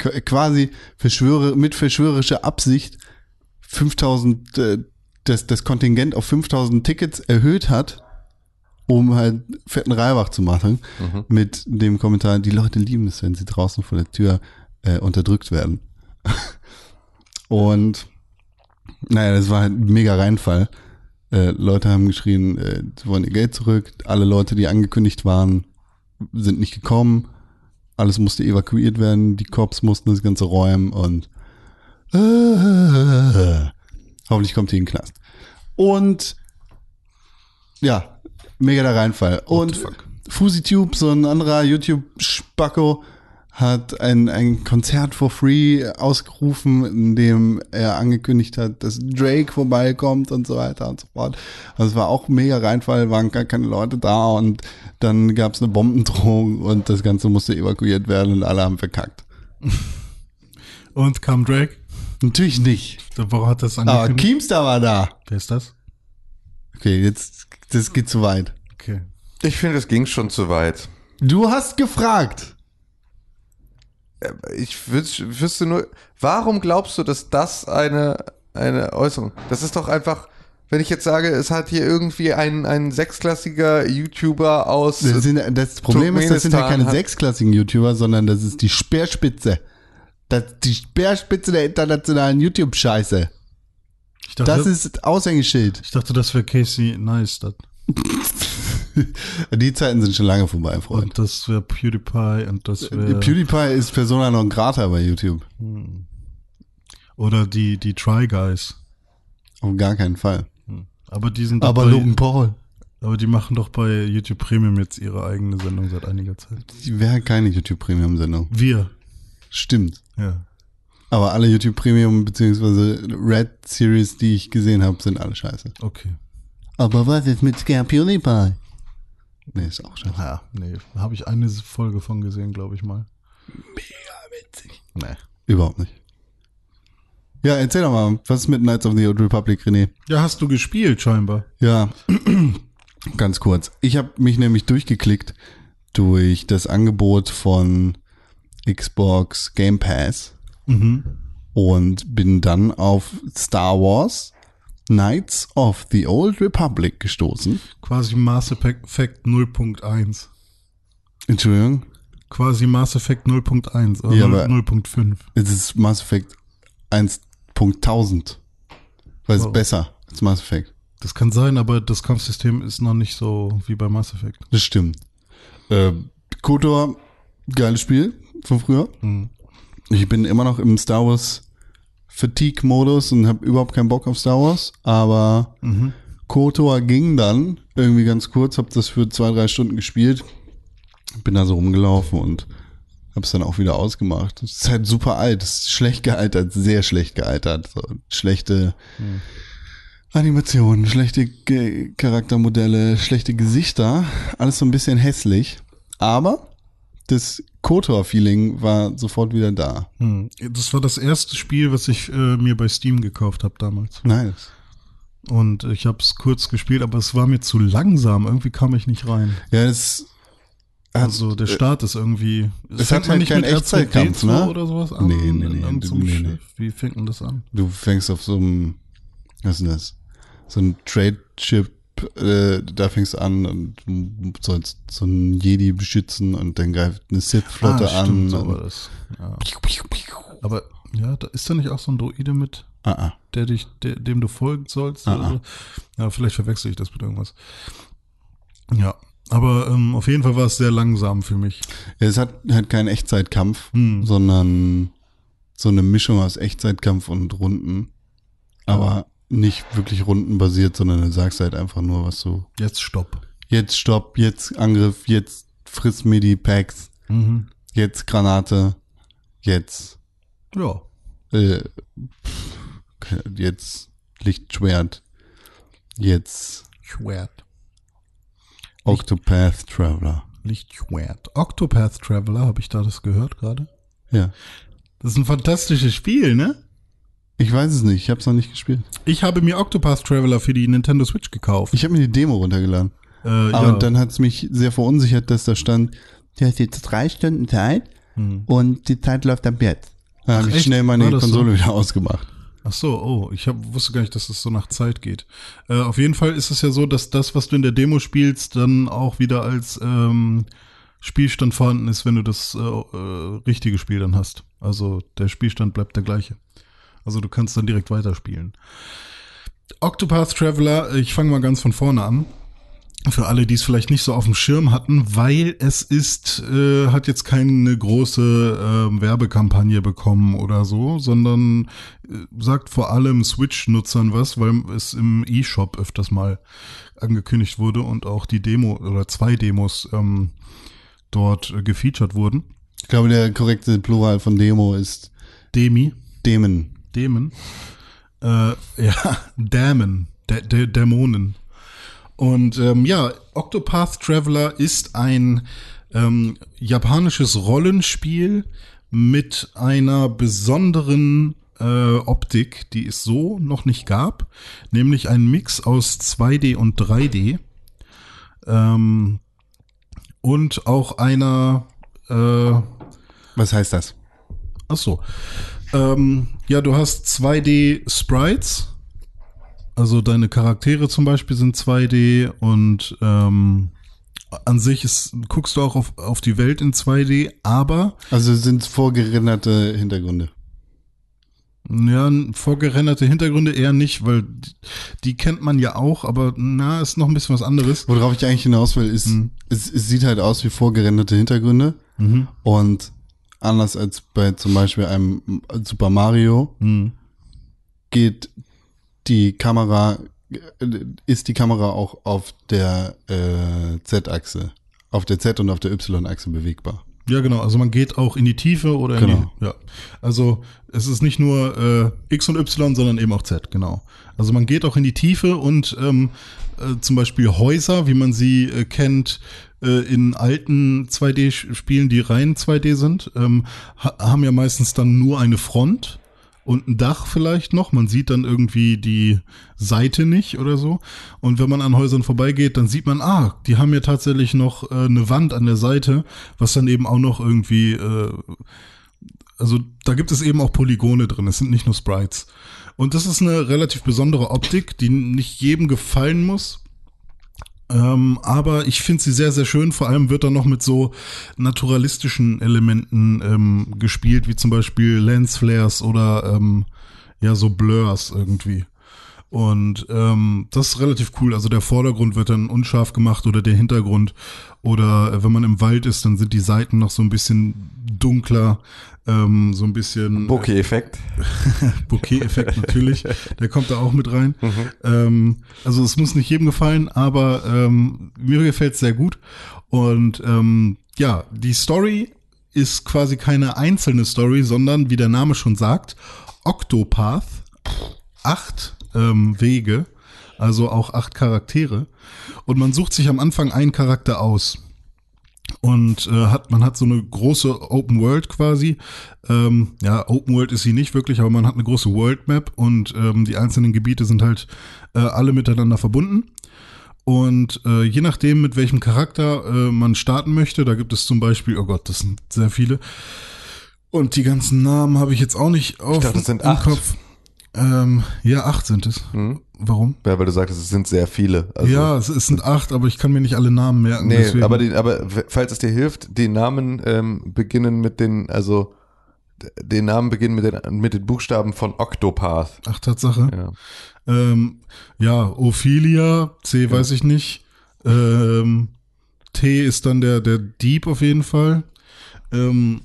qu- quasi verschwöre, mit verschwörerischer Absicht 5000, äh, das, das Kontingent auf 5000 Tickets erhöht hat, um halt fetten Reibach zu machen, mit dem Kommentar, die Leute lieben es, wenn sie draußen vor der Tür äh, unterdrückt werden. Und naja, das war halt ein mega Reinfall. Äh, Leute haben geschrien, äh, sie wollen ihr Geld zurück. Alle Leute, die angekündigt waren, sind nicht gekommen. Alles musste evakuiert werden. Die Cops mussten das Ganze räumen und äh, hoffentlich kommt die in den Knast. Und ja, mega der Reinfall. Und FusiTube, so ein anderer YouTube-Spacko, hat ein, ein Konzert for free ausgerufen, in dem er angekündigt hat, dass Drake vorbeikommt und so weiter und so fort. Also es war auch mega Reinfall, waren gar keine Leute da und dann gab es eine Bombendrohung und das Ganze musste evakuiert werden und alle haben verkackt. Und kam Drake? Natürlich nicht. Warum hat das Aber angekündigt? Keemstar war da. Wer ist das? Okay, jetzt, das geht zu weit. Okay. Ich finde, es ging schon zu weit. Du hast gefragt. Ich wüs- wüsste nur, warum glaubst du, dass das eine, eine Äußerung, das ist doch einfach, wenn ich jetzt sage, es hat hier irgendwie ein, ein sechsklassiger YouTuber aus, Das, sind, das Problem ist, das sind ja keine hat- sechsklassigen YouTuber, sondern das ist die Speerspitze. Das die Speerspitze der internationalen YouTube-Scheiße. Ich dachte, Das ist Aushängeschild. ich dachte, das wäre Casey Neistat. Die Zeiten sind schon lange vorbei, Freund. Und das wäre PewDiePie und das wäre. PewDiePie ist Persona non grata bei YouTube. Oder die, die Try Guys. Auf gar keinen Fall. Aber die sind Aber bei, Logan Paul. aber die machen doch bei YouTube Premium jetzt ihre eigene Sendung seit einiger Zeit. Die wäre keine YouTube Premium Sendung. Wir. Stimmt. Ja. Aber alle YouTube Premium bzw. Red Series, die ich gesehen habe, sind alle scheiße. Okay. Aber was ist mit Scare PewDiePie? Nee, ist auch scheiße. Ja, nee. Habe ich eine Folge von gesehen, glaube ich mal. Mega witzig. Nee. Überhaupt nicht. Ja, erzähl doch mal, was ist mit Knights of the Old Republic, René? Ja, hast du gespielt scheinbar. Ja, ganz kurz. Ich habe mich nämlich durchgeklickt durch das Angebot von Xbox Game Pass und bin dann auf Star Wars Knights of the Old Republic gestoßen. Quasi Mass Effect 0.1. Entschuldigung, Quasi Mass Effect 0.1, also Ja, aber- 0.5. es ist Mass Effect 1.1000. Weil es Wow. besser als Mass Effect. Das kann sein, aber das Kampfsystem ist noch nicht so wie bei Mass Effect. Das stimmt. Äh, KOTOR, geiles Spiel von früher. Ich bin immer noch im Star Wars Fatigue-Modus und habe überhaupt keinen Bock auf Star Wars, aber KOTOR ging dann irgendwie ganz kurz, habe das für zwei, drei Stunden gespielt, bin da so rumgelaufen und habe es dann auch wieder ausgemacht. Es ist halt super alt, es ist schlecht gealtert, sehr schlecht gealtert. So, schlechte Animationen, schlechte Ge Charaktermodelle, schlechte Gesichter, alles so ein bisschen hässlich. Aber das KOTOR-Feeling war sofort wieder da. Hm. Das war das erste Spiel, was ich äh, mir bei Steam gekauft habe damals. Nice. Und ich habe es kurz gespielt, aber es war mir zu langsam. Irgendwie kam ich nicht rein. Ja, hat, Also der Start ist irgendwie. es fängt hat halt keinen Echtzeitkampf, R2D2 ne? Oder sowas an? Nee, nee, nee, nee, nee. Wie fängt denn das an? du fängst auf so einem, was ist denn das? So ein Trade-Chip, äh, da fängst du an und sollst so einen Jedi beschützen und dann greift eine Sith-Flotte Ah, an. so war das. Ja. Aber ja, da ist da nicht auch so ein Droide mit, Ah, ah. der dich, der, dem du folgen sollst? Ah, oder so? Ja, vielleicht verwechsel ich das mit irgendwas. Ja, aber ähm, auf jeden Fall war es sehr langsam für mich. Ja, es hat halt keinen Echtzeitkampf, Hm. sondern so eine Mischung aus Echtzeitkampf und Runden. Aber nicht wirklich rundenbasiert, sondern du sagst halt einfach nur, was du Jetzt stopp. jetzt Stopp, jetzt Angriff, jetzt friss Midi-Packs, Mhm. jetzt Granate, jetzt, Ja. äh, jetzt Lichtschwert, jetzt Schwert. Octopath Traveler. Lichtschwert. Octopath Traveler, habe ich da das gehört gerade? Ja. Das ist ein fantastisches Spiel, ne? Ich weiß es nicht, ich habe es noch nicht gespielt. Ich habe mir Octopath Traveler für die Nintendo Switch gekauft. Ich habe mir die Demo runtergeladen. Äh, Aber ja. dann hat es mich sehr verunsichert, dass da stand, du hast jetzt drei Stunden Zeit und die Zeit läuft ab jetzt. Dann habe ich Hm. echt? schnell meine das Konsole so? wieder ausgemacht. Ach so, oh, ich hab, wusste gar nicht, dass es so nach Zeit geht. Äh, auf jeden Fall ist es ja so, dass das, was du in der Demo spielst, dann auch wieder als ähm, Spielstand vorhanden ist, wenn du das äh, äh, richtige Spiel dann hast. Also der Spielstand bleibt der gleiche. Also du kannst dann direkt weiterspielen. Octopath Traveler, ich fange mal ganz von vorne an. Für alle, die es vielleicht nicht so auf dem Schirm hatten, weil es ist, äh, hat jetzt keine große ähm, Werbekampagne bekommen oder so, sondern äh, sagt vor allem Switch-Nutzern was, weil es im E-Shop öfters mal angekündigt wurde und auch die Demo oder zwei Demos ähm, dort äh, gefeatured wurden. Ich glaube, der korrekte Plural von Demo ist Demi, Dämen. Dämen. Äh, ja, Dämen, Dä Dä Dämonen. Und ähm, ja, Octopath Traveler ist ein ähm, japanisches Rollenspiel mit einer besonderen äh, Optik, die es so noch nicht gab, nämlich ein Mix aus 2D und 3D. Ähm, und auch einer äh, Was heißt das? Ach so. Ähm, ja, du hast 2D Sprites. Also deine Charaktere zum Beispiel sind 2D und ähm, an sich ist, guckst du auch auf, auf die Welt in 2D, aber Also sind es vorgerenderte Hintergründe. ja, vorgerenderte Hintergründe eher nicht, weil die, die kennt man ja auch, aber na, ist noch ein bisschen was anderes. Worauf ich eigentlich hinaus will, ist, Mhm. es, es sieht halt aus wie vorgerenderte Hintergründe. Und anders als bei zum Beispiel einem Super Mario Mhm. geht die Kamera, äh, ist die Kamera auch auf der äh, Z-Achse, auf der Z- und auf der Y-Achse bewegbar. Ja, genau. Also man geht auch in die Tiefe oder Genau. in die, ja. Also es ist nicht nur äh, X und Y, sondern eben auch Z, genau. Also man geht auch in die Tiefe und ähm, äh, zum Beispiel Häuser, wie man sie äh, kennt äh, in alten 2D-Spielen, die rein 2D sind, ähm, ha haben ja meistens dann nur eine Front. Und ein Dach vielleicht noch. Man sieht dann irgendwie die Seite nicht oder so. Und wenn man an Häusern vorbeigeht, dann sieht man, ah, die haben ja tatsächlich noch äh, eine Wand an der Seite, was dann eben auch noch irgendwie, äh, also da gibt es eben auch Polygone drin. Es sind nicht nur Sprites. Und das ist eine relativ besondere Optik, die nicht jedem gefallen muss. Ähm, aber ich finde sie sehr, sehr schön. Vor allem wird da noch mit so naturalistischen Elementen ähm, gespielt, wie zum Beispiel Lensflares oder ähm, ja, so Blurs irgendwie. Und ähm, das ist relativ cool. Also der Vordergrund wird dann unscharf gemacht oder der Hintergrund. Oder äh, wenn man im Wald ist, dann sind die Seiten noch so ein bisschen dunkler, ähm, so ein bisschen. Bokeh-Effekt. Bouquet-Effekt natürlich, der kommt da auch mit rein. Ähm, also es muss nicht jedem gefallen, aber ähm, mir gefällt es sehr gut. Und ähm, ja, die Story ist quasi keine einzelne Story, sondern wie der Name schon sagt, Octopath, acht ähm, Wege, also auch acht Charaktere. Und man sucht sich am Anfang einen Charakter aus und äh, hat man hat so eine große Open World quasi. Ähm, ja, Open World ist sie nicht wirklich, aber man hat eine große World Map und ähm, die einzelnen Gebiete sind halt äh, alle miteinander verbunden. Und äh, je nachdem, mit welchem Charakter äh, man starten möchte, da gibt es zum Beispiel, oh Gott, das sind sehr viele. Und die ganzen Namen habe ich jetzt auch nicht auf dachte, es sind acht. Kopf. Ähm, ja, acht sind es. Hm? Warum? Ja, weil du sagtest, es sind sehr viele. Also, ja, es, es sind acht, aber ich kann mir nicht alle Namen merken. Nee, deswegen- aber, die, aber falls es dir hilft, die Namen ähm, beginnen mit den, also den Namen beginnen mit den, mit den Buchstaben von Octopath. Ach, Tatsache. Ja. Ähm, ja, Ophelia, C weiß ich nicht. Ähm, T ist dann der, der Dieb auf jeden Fall. Ähm,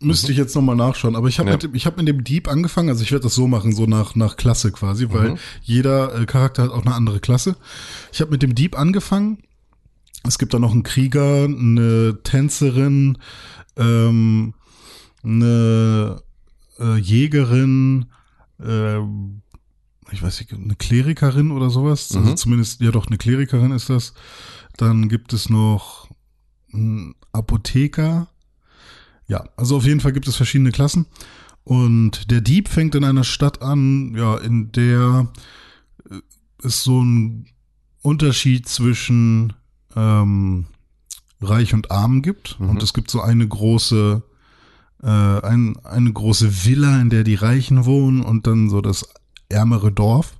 müsste ich jetzt nochmal nachschauen. Aber ich habe Ja. mit, dem- ich hab mit dem Dieb angefangen. Also ich werde das so machen, so nach, nach Klasse quasi, weil jeder äh, Charakter hat auch eine andere Klasse. Ich habe mit dem Dieb angefangen. Es gibt da noch einen Krieger, eine Tänzerin, ähm, eine äh, Jägerin, ähm, ich weiß nicht, eine Klerikerin oder sowas. Also Mhm. zumindest, ja doch, eine Klerikerin ist das. Dann gibt es noch einen Apotheker. Ja, also auf jeden Fall gibt es verschiedene Klassen. Und der Dieb fängt in einer Stadt an, ja, in der äh, es so ein Unterschied zwischen ähm, Reich und Arm gibt. Mhm. Und es gibt so eine große, äh, ein, eine große Villa, in der die Reichen wohnen und dann so das ärmere Dorf.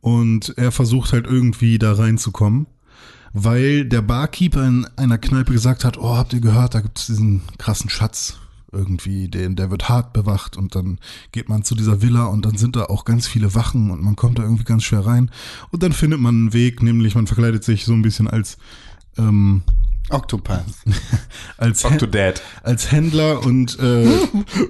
Und er versucht halt irgendwie da reinzukommen, weil der Barkeeper in einer Kneipe gesagt hat, oh, habt ihr gehört, da gibt es diesen krassen Schatz irgendwie, den, der wird hart bewacht und dann geht man zu dieser Villa und dann sind da auch ganz viele Wachen und man kommt da irgendwie ganz schwer rein. Und dann findet man einen Weg, nämlich man verkleidet sich so ein bisschen als ähm, Octopath. als, Octodad. als Händler und äh,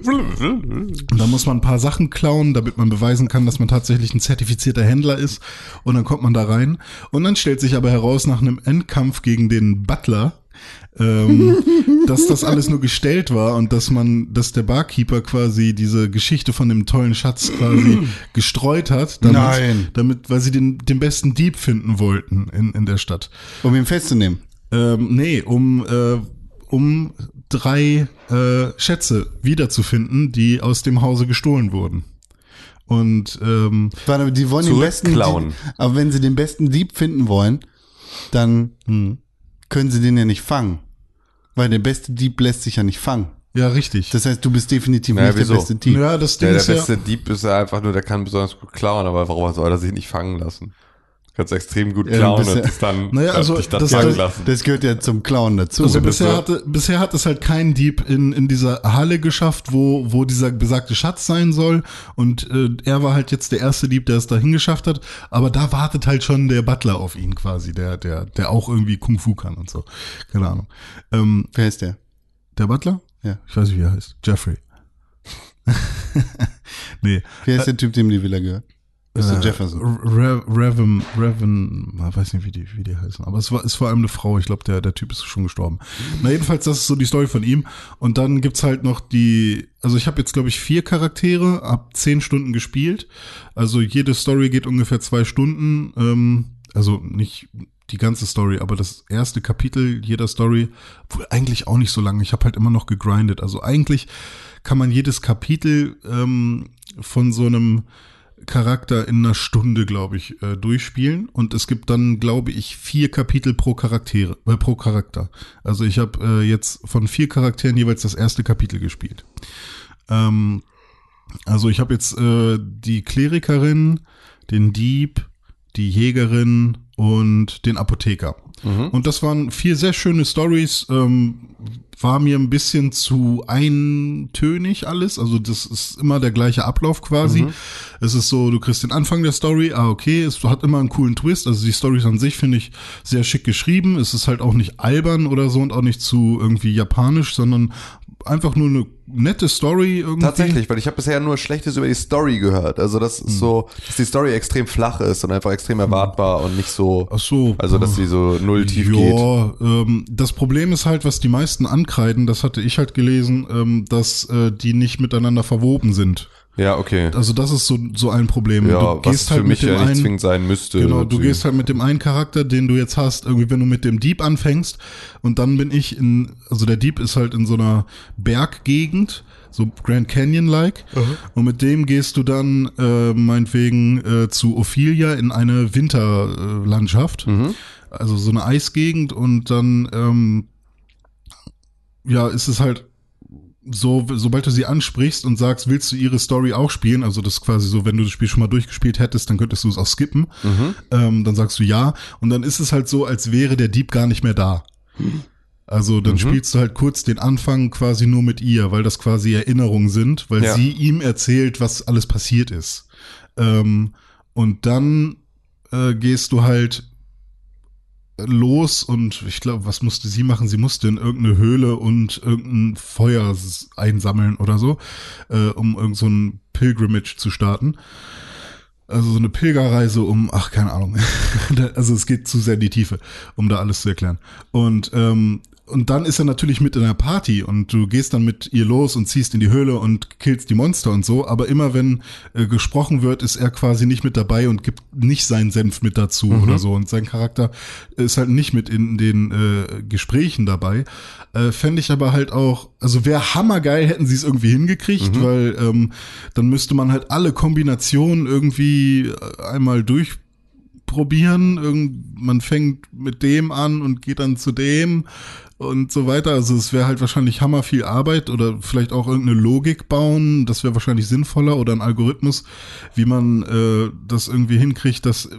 und da muss man ein paar Sachen klauen, damit man beweisen kann, dass man tatsächlich ein zertifizierter Händler ist. Und dann kommt man da rein. Und dann stellt sich aber heraus, nach einem Endkampf gegen den Butler, ähm, dass das alles nur gestellt war und dass man, dass der Barkeeper quasi diese Geschichte von dem tollen Schatz quasi gestreut hat, damit, Nein. damit, weil sie den, den besten Dieb finden wollten in, in der Stadt. Um ihn festzunehmen. Ähm, nee, um, äh, um drei äh, Schätze wiederzufinden, die aus dem Hause gestohlen wurden. Und ähm, Warte, die wollen den besten. Dieb, aber wenn sie den besten Dieb finden wollen, dann hm. können sie den ja nicht fangen. Weil der beste Dieb lässt sich ja nicht fangen. ja, richtig. Das heißt, du bist definitiv Naja, nicht wieso? der beste Dieb. ja, das Ding Der, der ist ja, beste Dieb ist ja einfach nur, der kann besonders gut klauen, aber warum soll er sich nicht fangen lassen? Du kannst extrem gut Ja, klauen bisher- und das dann, Naja, also dich das- das- lassen. Das gehört ja zum Klauen dazu. also bisher so- hatte, bisher hat es halt kein Dieb in, in dieser Halle geschafft, wo, wo dieser besagte Schatz sein soll. Und äh, er war halt jetzt der erste Dieb, der es dahin geschafft hat. Aber da wartet halt schon der Butler auf ihn quasi, der, der, der auch irgendwie Kung Fu kann und so. Keine Ahnung. Ähm, Wer ist der? der Butler? Ja. Ich weiß nicht, wie er heißt. Jeffrey. nee. Wer ist der Typ, dem die Villa gehört? Mr. Äh, Jefferson. Re Revan, Revan, ich weiß nicht, wie die, wie die heißen. Aber es war, ist vor allem eine Frau. Ich glaube, der, der Typ ist schon gestorben. Na, jedenfalls, das ist so die Story von ihm. Und dann gibt's halt noch die, also ich habe jetzt, glaube ich, vier Charaktere, ab zehn Stunden gespielt. Also jede Story geht ungefähr zwei Stunden. Ähm, also nicht die ganze Story, aber das erste Kapitel jeder Story, wohl eigentlich auch nicht so lange. Ich habe halt immer noch gegrindet. Also eigentlich kann man jedes Kapitel ähm, von so einem Charakter in einer Stunde, glaube ich, äh, durchspielen. Und es gibt dann, glaube ich, vier Kapitel pro Charaktere, äh, pro Charakter. Also ich habe äh, jetzt von vier Charakteren jeweils das erste Kapitel gespielt. Ähm, also ich habe jetzt äh, die Klerikerin, den Dieb, die Jägerin und den Apotheker. Und das waren vier sehr schöne Stories. Ähm, war mir ein bisschen zu eintönig alles. Also das ist immer der gleiche Ablauf quasi. Es ist so, du kriegst den Anfang der Story, ah okay, es hat immer einen coolen Twist. Also die Stories an sich finde ich sehr schick geschrieben. Es ist halt auch nicht albern oder so und auch nicht zu irgendwie japanisch, sondern einfach nur eine nette Story irgendwie. Tatsächlich, weil ich habe bisher nur Schlechtes über die Story gehört. Also das ist so, dass die Story extrem flach ist und einfach extrem erwartbar und nicht so, Ach so. also dass sie so null tief geht. Ja, ähm, das Problem ist halt, was die meisten ankreiden, das hatte ich halt gelesen, ähm, dass äh, die nicht miteinander verwoben sind. Ja, okay. Also das ist so, so ein Problem. Ja, du was gehst für halt mich mit dem ja nicht einen, zwingend sein müsste. Genau, du gehst halt mit dem einen Charakter, den du jetzt hast, irgendwie, wenn du mit dem Dieb anfängst und dann bin ich in, also der Dieb ist halt in so einer Berggegend, so Grand Canyon-like und mit dem gehst du dann äh, meinetwegen äh, zu Ophelia in eine Winterlandschaft, also so eine Eisgegend und dann ähm, ja, ist es halt so, sobald du sie ansprichst und sagst, willst du ihre Story auch spielen, also das ist quasi so, wenn du das Spiel schon mal durchgespielt hättest, dann könntest du es auch skippen, ähm, dann sagst du ja und dann ist es halt so, als wäre der Dieb gar nicht mehr da. Also dann spielst du halt kurz den Anfang quasi nur mit ihr, weil das quasi Erinnerungen sind, weil Ja. sie ihm erzählt, was alles passiert ist. Ähm, und dann äh, gehst du halt los und ich glaube, was musste sie machen? Sie musste in irgendeine Höhle und irgendein Feuer einsammeln oder so, äh, um irgend so ein Pilgrimage zu starten. Also so eine Pilgerreise um, ach, keine Ahnung. Also es geht zu sehr in die Tiefe, um da alles zu erklären. Und, ähm, und dann ist er natürlich mit in der Party und du gehst dann mit ihr los und ziehst in die Höhle und killst die Monster und so. Aber immer wenn äh, gesprochen wird, ist er quasi nicht mit dabei und gibt nicht seinen Senf mit dazu oder so. Und sein Charakter ist halt nicht mit in den äh, Gesprächen dabei. Äh, Fände ich aber halt auch, also wäre hammergeil, hätten sie es irgendwie hingekriegt, weil ähm, dann müsste man halt alle Kombinationen irgendwie äh, einmal durchprobieren. Irgend, man fängt mit dem an und geht dann zu dem und so weiter. Also es wäre halt wahrscheinlich hammer viel Arbeit oder vielleicht auch irgendeine Logik bauen. Das wäre wahrscheinlich sinnvoller oder ein Algorithmus, wie man äh, das irgendwie hinkriegt, dass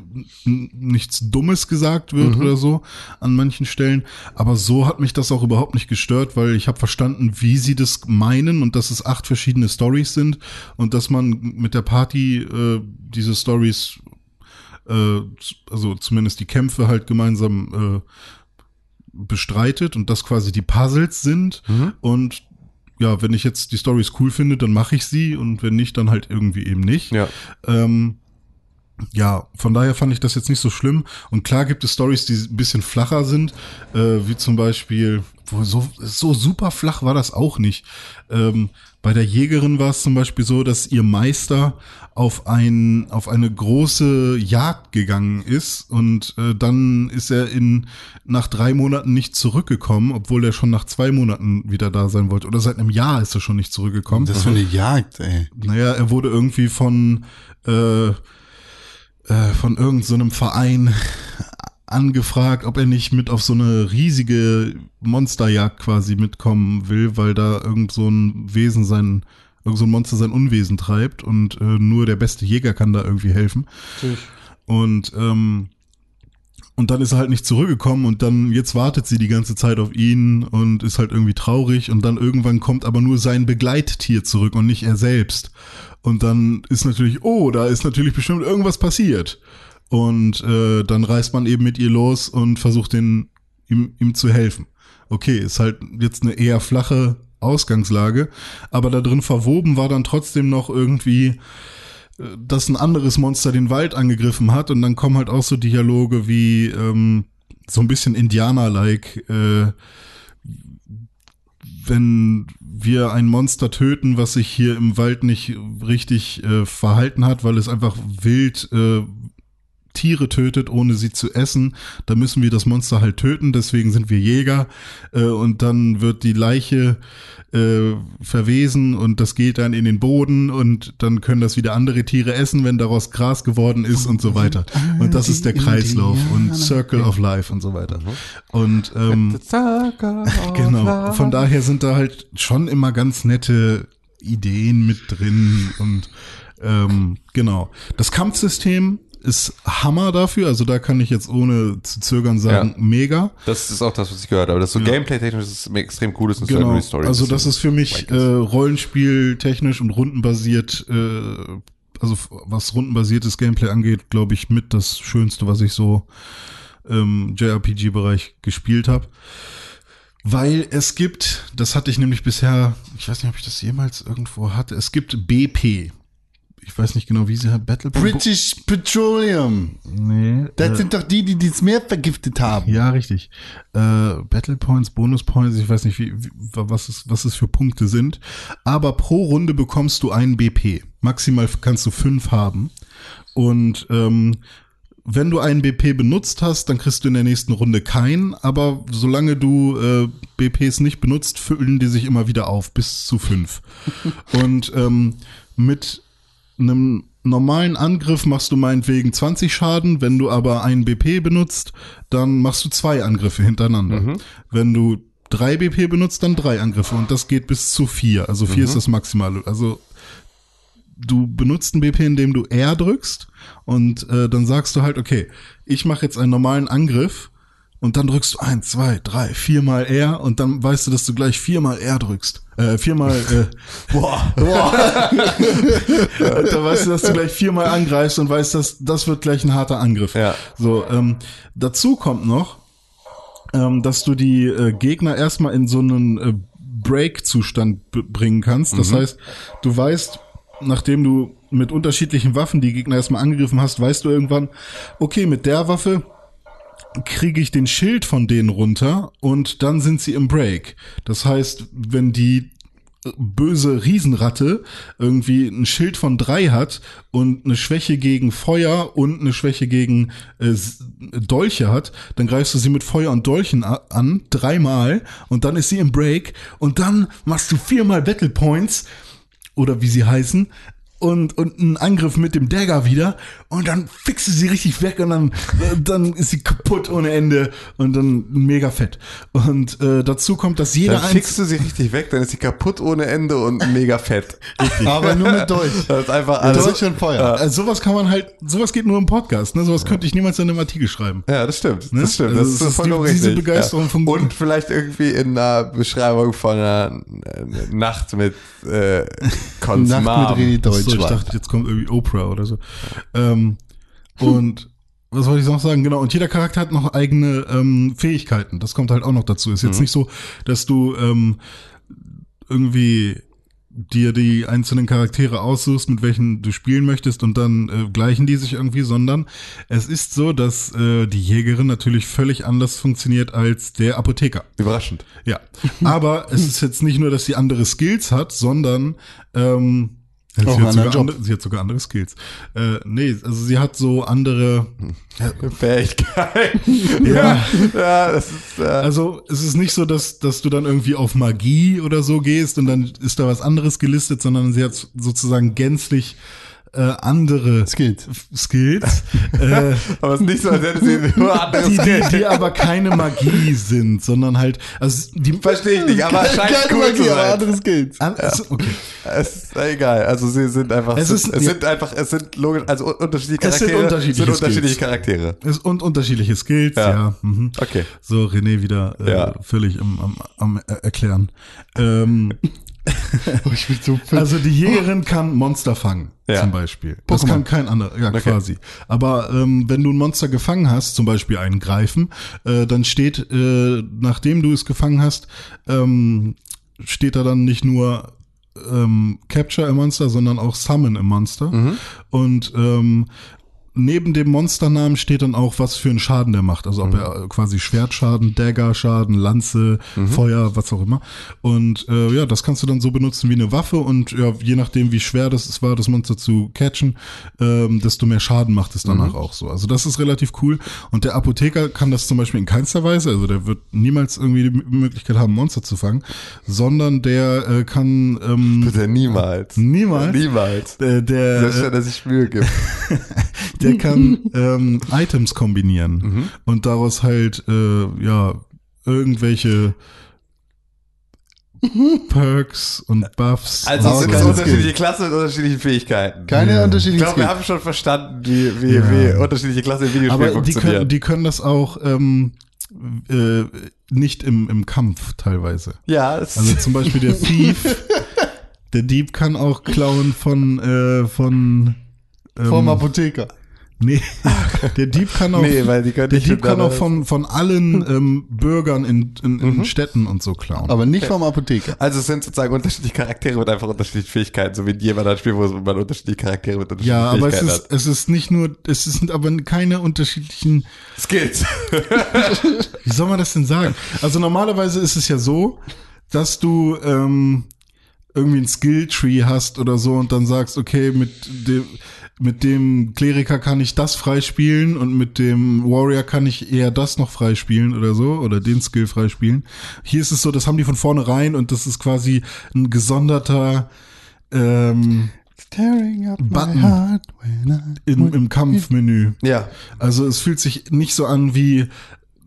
nichts Dummes gesagt wird oder so an manchen Stellen. Aber so hat mich das auch überhaupt nicht gestört, weil ich habe verstanden, wie sie das meinen und dass es acht verschiedene Stories sind und dass man mit der Party äh, diese Stories äh, also zumindest die Kämpfe halt gemeinsam äh, bestreitet und das quasi die Puzzles sind und ja, wenn ich jetzt die Stories cool finde, dann mache ich sie und wenn nicht, dann halt irgendwie eben nicht. Ja. Ähm, ja, von daher fand ich das jetzt nicht so schlimm. Und klar gibt es Stories, die ein bisschen flacher sind, äh, wie zum Beispiel, wo so, so super flach war das auch nicht. Ähm, bei der Jägerin war es zum Beispiel so, dass ihr Meister auf ein auf eine große Jagd gegangen ist und äh, dann ist er in nach drei Monaten nicht zurückgekommen, obwohl er schon nach zwei Monaten wieder da sein wollte. Oder seit einem Jahr ist er schon nicht zurückgekommen. Das ist für eine Jagd, ey. Naja, er wurde irgendwie von, äh, äh, von irgendeinem so Verein angefragt, ob er nicht mit auf so eine riesige Monsterjagd quasi mitkommen will, weil da irgend so ein Wesen sein, irgend so ein Monster sein Unwesen treibt und äh, nur der beste Jäger kann da irgendwie helfen. Und ähm, und dann ist er halt nicht zurückgekommen und dann jetzt wartet sie die ganze Zeit auf ihn und ist halt irgendwie traurig und dann irgendwann kommt aber nur sein Begleittier zurück und nicht er selbst. Und dann ist natürlich, oh, da ist natürlich bestimmt irgendwas passiert. Und äh, dann reist man eben mit ihr los und versucht den, ihm, ihm zu helfen. Okay, ist halt jetzt eine eher flache Ausgangslage, aber da drin verwoben war dann trotzdem noch irgendwie dass ein anderes Monster den Wald angegriffen hat. Und dann kommen halt auch so Dialoge wie ähm, so ein bisschen Indianer-like, äh, wenn wir ein Monster töten, was sich hier im Wald nicht richtig äh, verhalten hat, weil es einfach wild äh, Tiere tötet, ohne sie zu essen, dann müssen wir das Monster halt töten, deswegen sind wir Jäger äh, und dann wird die Leiche äh, verwesen und das geht dann in den Boden und dann können das wieder andere Tiere essen, wenn daraus Gras geworden ist und so weiter. Und das ist der Kreislauf und Circle of Life und so weiter. Und ähm, genau, von daher sind da halt schon immer ganz nette Ideen mit drin und ähm, genau. Das Kampfsystem ist Hammer dafür, also da kann ich jetzt ohne zu zögern sagen, Ja. mega. Das ist auch das, was ich gehört habe. Das so Gameplay-technisch ist extrem cool ist und Genau. Story. Also das ist für mich äh, ist. Rollenspiel technisch und rundenbasiert, äh, also was rundenbasiertes Gameplay angeht, glaube ich mit das Schönste, was ich so im JRPG-Bereich gespielt habe. Weil es gibt, das hatte ich nämlich bisher, ich weiß nicht, ob ich das jemals irgendwo hatte, es gibt BP. Ich weiß nicht genau, wie sie hat, Battle British Petroleum. Nee. Das äh, sind doch die, die das Meer vergiftet haben. Ja, richtig. Äh, Battle Points, Bonus Points, ich weiß nicht, wie, wie, was, es, was es für Punkte sind. Aber pro Runde bekommst du einen BP. Maximal kannst du fünf haben. Und ähm, wenn du einen BP benutzt hast, dann kriegst du in der nächsten Runde keinen. Aber solange du äh, BPs nicht benutzt, füllen die sich immer wieder auf, bis zu fünf. Und ähm, mit einem normalen Angriff machst du meinetwegen 20 Schaden, wenn du aber einen BP benutzt, dann machst du zwei Angriffe hintereinander. Wenn du drei BP benutzt, dann drei Angriffe und das geht bis zu vier. Also vier ist das Maximale. Also du benutzt einen BP, indem du R drückst und äh, dann sagst du halt, okay, ich mache jetzt einen normalen Angriff und dann drückst du eins, zwei, drei, viermal R und dann weißt du, dass du gleich viermal R drückst. Äh, viermal, äh, boah, boah. da weißt du, dass du gleich viermal angreifst und weißt, dass das wird gleich ein harter Angriff. Ja. So, ähm, dazu kommt noch, ähm, dass du die äh, Gegner erstmal in so einen äh, Break-Zustand bringen kannst. Das heißt, du weißt, nachdem du mit unterschiedlichen Waffen die Gegner erstmal angegriffen hast, weißt du irgendwann, okay, mit der Waffe kriege ich den Schild von denen runter und dann sind sie im Break. Das heißt, wenn die böse Riesenratte irgendwie ein Schild von drei hat und eine Schwäche gegen Feuer und eine Schwäche gegen äh, Dolche hat, dann greifst du sie mit Feuer und Dolchen an, dreimal, und dann ist sie im Break und dann machst du viermal Battle Points oder wie sie heißen und, und einen Angriff mit dem Dagger wieder und dann fixst du sie richtig weg und dann, dann ist sie kaputt ohne Ende und dann mega fett. Und äh, dazu kommt, dass jeder Dann fixst du sie richtig weg, dann ist sie kaputt ohne Ende und mega fett. Aber nur mit Dolch. Das ist einfach alles. Dolch und Feuer. Also sowas kann man halt, sowas geht nur im Podcast, ne? Sowas könnte ich niemals in einem Artikel schreiben. Ja, das stimmt. Ne? Das stimmt. Also das ist ist vollkommen die- diese richtig. Begeisterung ja. vom- Und vielleicht irgendwie in einer Beschreibung von einer äh, Nacht mit äh, Nacht mit René Ach so, ich dachte, jetzt kommt irgendwie Oprah oder so. Ähm, und was wollte ich noch sagen? Genau, und jeder Charakter hat noch eigene ähm, Fähigkeiten. Das kommt halt auch noch dazu. Ist jetzt nicht so, dass du ähm, irgendwie dir die einzelnen Charaktere aussuchst, mit welchen du spielen möchtest und dann äh, gleichen die sich irgendwie, sondern es ist so, dass äh, die Jägerin natürlich völlig anders funktioniert als der Apotheker. Überraschend. Ja, aber es ist jetzt nicht nur, dass sie andere Skills hat, sondern ähm, sie, Auch einen hat sogar andere, sie hat sogar andere Skills. Äh, nee, also sie hat so andere. Fähigkeit. Ja. ja, das ist. Äh, Also es ist nicht so, dass dass du dann irgendwie auf Magie oder so gehst und dann ist da was anderes gelistet, sondern sie hat sozusagen gänzlich äh, andere Skills. Skills, äh, aber es ist nicht so, als hätte sie nur anderes die, die, Geld. die aber keine Magie sind, sondern halt, also die Verstehe ich nicht, aber scheint Keine cool Magie, zu aber sein. andere Skills. An, okay. Es ist egal. Also sie sind einfach. Es ist- es ja. sind einfach. Es sind logisch. Also un- unterschiedliche Es sind Charaktere. unterschiedliche sind unterschiedliche Skills. Charaktere. Es, und unterschiedliche Skills, ja. Ja. mhm. Okay. So, René wieder äh, Ja. völlig am, am, am er- Erklären. Ähm, so fit. also die Jägerin kann Monster fangen, Ja. zum Beispiel. Das Pokémon. kann kein anderer, ja quasi. Aber ähm, wenn du ein Monster gefangen hast, zum Beispiel einen Greifen, äh, dann steht, äh, nachdem du es gefangen hast, ähm, steht da dann nicht nur ähm, Capture im Monster, sondern auch Summon im Monster. Und ähm, neben dem Monsternamen steht dann auch, was für einen Schaden der macht. Also ob er äh, quasi Schwertschaden, Dagger-Schaden, Lanze, Feuer, was auch immer. Und äh, ja, das kannst du dann so benutzen wie eine Waffe und ja, je nachdem, wie schwer das es war, das Monster zu catchen, ähm, desto mehr Schaden macht es danach auch so. Also das ist relativ cool. Und der Apotheker kann das zum Beispiel in keinster Weise, also der wird niemals irgendwie die Möglichkeit haben, Monster zu fangen, sondern der äh, kann ähm, Bitte niemals. Niemals? Niemals. äh, der, Selbst wenn er sich Mühe gibt. der kann ähm, Items kombinieren und daraus halt äh, ja irgendwelche Perks und Buffs. Also Aber sind es keine unterschiedliche. Klassen mit unterschiedlichen Fähigkeiten. Keine Ja. Ich unterschiedlichen glaube, wir haben schon verstanden, wie, wie, Ja. wie unterschiedliche Klassen im Videospiel aber die funktionieren. können, die können das auch ähm, äh, nicht im, im Kampf teilweise. ja, Also zum Beispiel der Thief, der Dieb kann auch klauen von äh, von ähm, Vom Apotheker. Nee, der Dieb kann auch, Nee, weil die der nicht Dieb kann auch von, von allen ähm, Bürgern in, in, in Städten und so klauen. Aber nicht vom Apotheker. Also es sind sozusagen unterschiedliche Charaktere mit einfach unterschiedlichen Fähigkeiten, so wie in jedem anderen Spiel, wo man unterschiedliche Charaktere mit unterschiedlichen ja, aber es Fähigkeiten ist, es ist nicht nur, es sind aber keine unterschiedlichen, hat. Skills. wie soll man das denn sagen? Also normalerweise ist es ja so, dass du ähm, irgendwie ein Skilltree hast oder so und dann sagst, okay, mit dem, mit dem Kleriker kann ich das freispielen und mit dem Warrior kann ich eher das noch freispielen oder so oder den Skill freispielen. Hier ist es so, das haben die von vornherein und das ist quasi ein gesonderter ähm, Button. my heart when I in, im Kampfmenü. ja. Also es fühlt sich nicht so an wie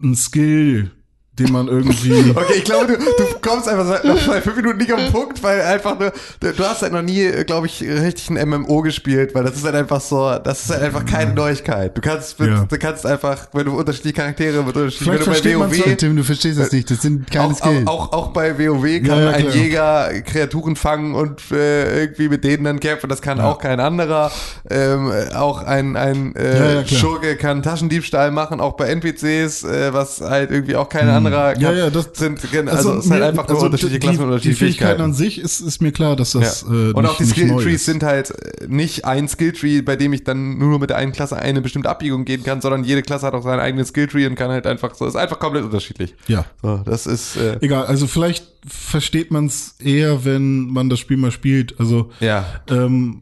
ein Skill, den man irgendwie. Okay, ich glaube, du, du kommst einfach seit, nach fünf Minuten nicht auf den Punkt, weil einfach nur, du, du hast halt noch nie, glaube ich, richtig ein MMO gespielt, weil das ist halt einfach so, das ist halt einfach keine Neuigkeit. Du kannst, mit, Ja. du kannst einfach, wenn du unterschiedliche Charaktere mit unterschiedlichen, Vielleicht wenn du bei WoW, Tim, du verstehst das nicht. Das sind keine auch, Skills. auch, auch, auch bei WoW kann Ja, ja, ein. Jäger Kreaturen fangen und äh, irgendwie mit denen dann kämpfen. Das kann auch kein anderer. Ähm, auch ein, ein äh. Schurke kann Taschendiebstahl machen, auch bei NPCs, äh, was halt irgendwie auch kein anderer kann. Hm. Ja, ja, das- sind. gen- Also, es ist halt einfach nur also unterschiedliche die, Klassen und Die unterschiedliche Fähigkeiten Fähigkeiten. an sich ist, ist mir klar, dass das Ja. äh, und nicht, auch die Skilltrees sind halt äh, nicht ein Skilltree, bei dem ich dann nur mit der einen Klasse eine bestimmte Abbiegung gehen kann, sondern jede Klasse hat auch seinen eigenen Skilltree und kann halt einfach so, ist einfach komplett unterschiedlich. Ja. So, das ist, äh, Egal, also vielleicht versteht man es eher, wenn man das Spiel mal spielt. Also ja. ähm,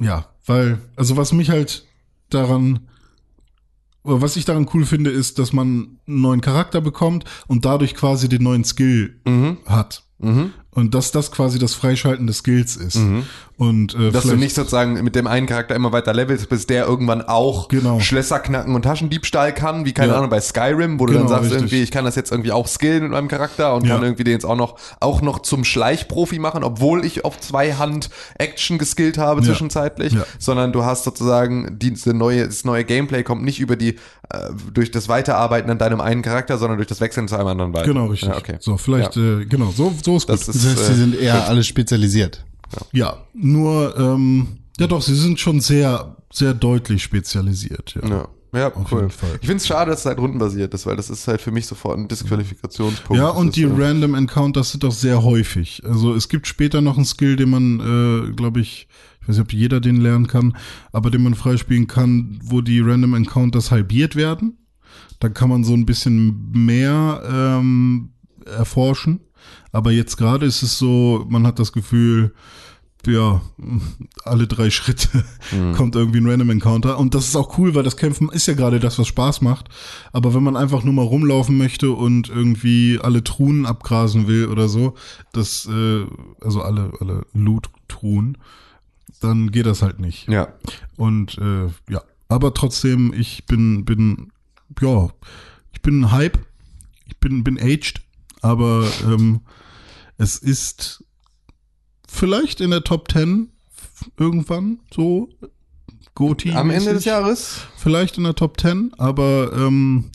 ja, weil, also was mich halt daran, was ich daran cool finde, ist, dass man einen neuen Charakter bekommt und dadurch quasi den neuen Skill Mhm. hat. Und dass das quasi das Freischalten des Skills ist. Und äh, Dass du nicht sozusagen mit dem einen Charakter immer weiter levelst, bis der irgendwann auch Genau. Schlösser knacken und Taschendiebstahl kann, wie keine Ja. Ahnung bei Skyrim, wo du Genau, dann sagst richtig. irgendwie, ich kann das jetzt irgendwie auch skillen mit meinem Charakter und Ja. kann irgendwie den jetzt auch noch auch noch zum Schleichprofi machen, obwohl ich auf zwei Hand Action geskillt habe Ja. zwischenzeitlich, Ja. sondern du hast sozusagen diese neue das neue Gameplay kommt nicht über die äh, durch das Weiterarbeiten an deinem einen Charakter, sondern durch das Wechseln zu einem anderen weiter. Genau, richtig. Ja, okay. So, vielleicht, äh, genau, so, so ist gut. Das Das ist, heißt, sie äh, sind eher alle spezialisiert. Ja, nur, ähm, ja doch, sie sind schon sehr, sehr deutlich spezialisiert. Ja. Ja, ja Auf cool. jeden Fall. Ich finde es schade, dass es halt rundenbasiert ist, weil das ist halt für mich sofort ein Disqualifikationspunkt. Ja, und die Random Encounters sind auch sehr häufig. Also es gibt später noch einen Skill, den man, äh, glaube ich, ich weiß nicht, ob jeder den lernen kann, aber den man freispielen kann, wo die Random Encounters halbiert werden. Dann kann man so ein bisschen mehr ähm, erforschen. Aber jetzt gerade ist es so, man hat das Gefühl, ja, alle drei Schritte kommt irgendwie ein Random Encounter. Und das ist auch cool, weil das Kämpfen ist ja gerade das, was Spaß macht. Aber wenn man einfach nur mal rumlaufen möchte und irgendwie alle Truhen abgrasen will oder so, das, äh, also alle, alle Loot-Truhen, dann geht das halt nicht. Ja. Und äh, ja, aber trotzdem, ich bin, bin, ja, ich bin Hype, ich bin, bin aged, aber ähm, es ist vielleicht in der Top 10 irgendwann so. Goti Am Ende des Jahres? Vielleicht in der Top 10, aber ähm,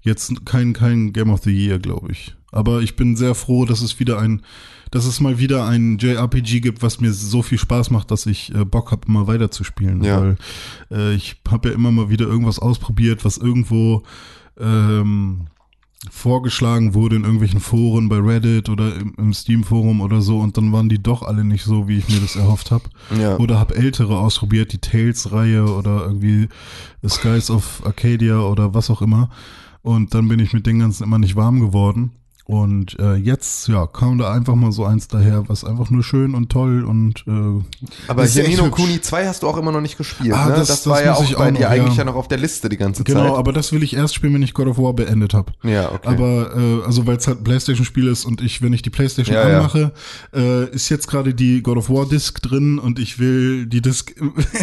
jetzt kein, kein Game of the Year, glaube ich. Aber ich bin sehr froh, dass es wieder ein, dass es mal wieder ein JRPG gibt, was mir so viel Spaß macht, dass ich äh, Bock habe, immer weiter zu spielen. Ja. Weil äh, ich habe ja immer mal wieder irgendwas ausprobiert, was irgendwo ähm, vorgeschlagen wurde in irgendwelchen Foren bei Reddit oder im, im Steam-Forum oder so und dann waren die doch alle nicht so, wie ich mir das erhofft habe. Ja. Oder habe ältere ausprobiert, die Tales-Reihe oder irgendwie The Skies of Arcadia oder was auch immer. Und dann bin ich mit den ganzen immer nicht warm geworden. Und äh, jetzt, ja, kam da einfach mal so eins daher, was einfach nur schön und toll und äh, Aber ist hier echt Nino hübsch. Kuni 2 hast du auch immer noch nicht gespielt, Ah, ne? das- Das, das war ja auch bei auch dir eigentlich ja. ja noch auf der Liste die ganze Genau, Zeit. aber das will ich erst spielen, wenn ich God of War beendet habe. Ja, okay. Aber äh, also weil es halt ein PlayStation-Spiel ist und ich, wenn ich die PlayStation Ja, ja. anmache, äh, ist jetzt gerade die God of War Disc drin und ich will die Disc,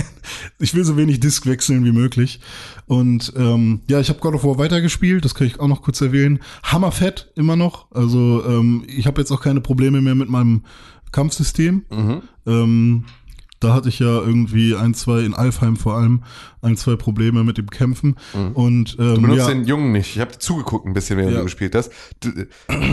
ich will so wenig Disc wechseln wie möglich. Und ähm, ja, ich habe God of War weitergespielt, das kann ich auch noch kurz erwähnen. Hammerfett immer noch. Also ähm, ich habe jetzt auch keine Probleme mehr mit meinem Kampfsystem. Mhm. Ähm, da hatte ich ja irgendwie ein, zwei, in Alfheim vor allem, ein, zwei Probleme mit dem Kämpfen. Und ähm, Mhm. Du benutzt ja, den Jungen nicht. Ich habe zugeguckt ein bisschen, während Ja. du gespielt hast. Du,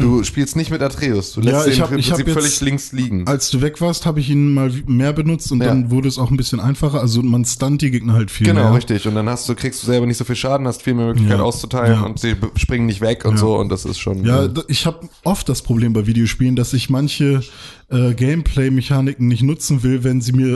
du spielst nicht mit Atreus. Du lässt Ja, den hab- im Prinzip jetzt- völlig links liegen. als du weg warst, habe ich ihn mal mehr benutzt und Ja. dann wurde es auch ein bisschen einfacher. Also man stunt die Gegner halt viel Genau, mehr. richtig. Und dann hast du, kriegst du selber nicht so viel Schaden, hast viel mehr Möglichkeit auszuteilen und sie springen nicht weg und so und das ist schon. Ja, ich habe oft das Problem bei Videospielen, dass ich manche äh, Gameplay-Mechaniken nicht nutzen will, wenn sie mir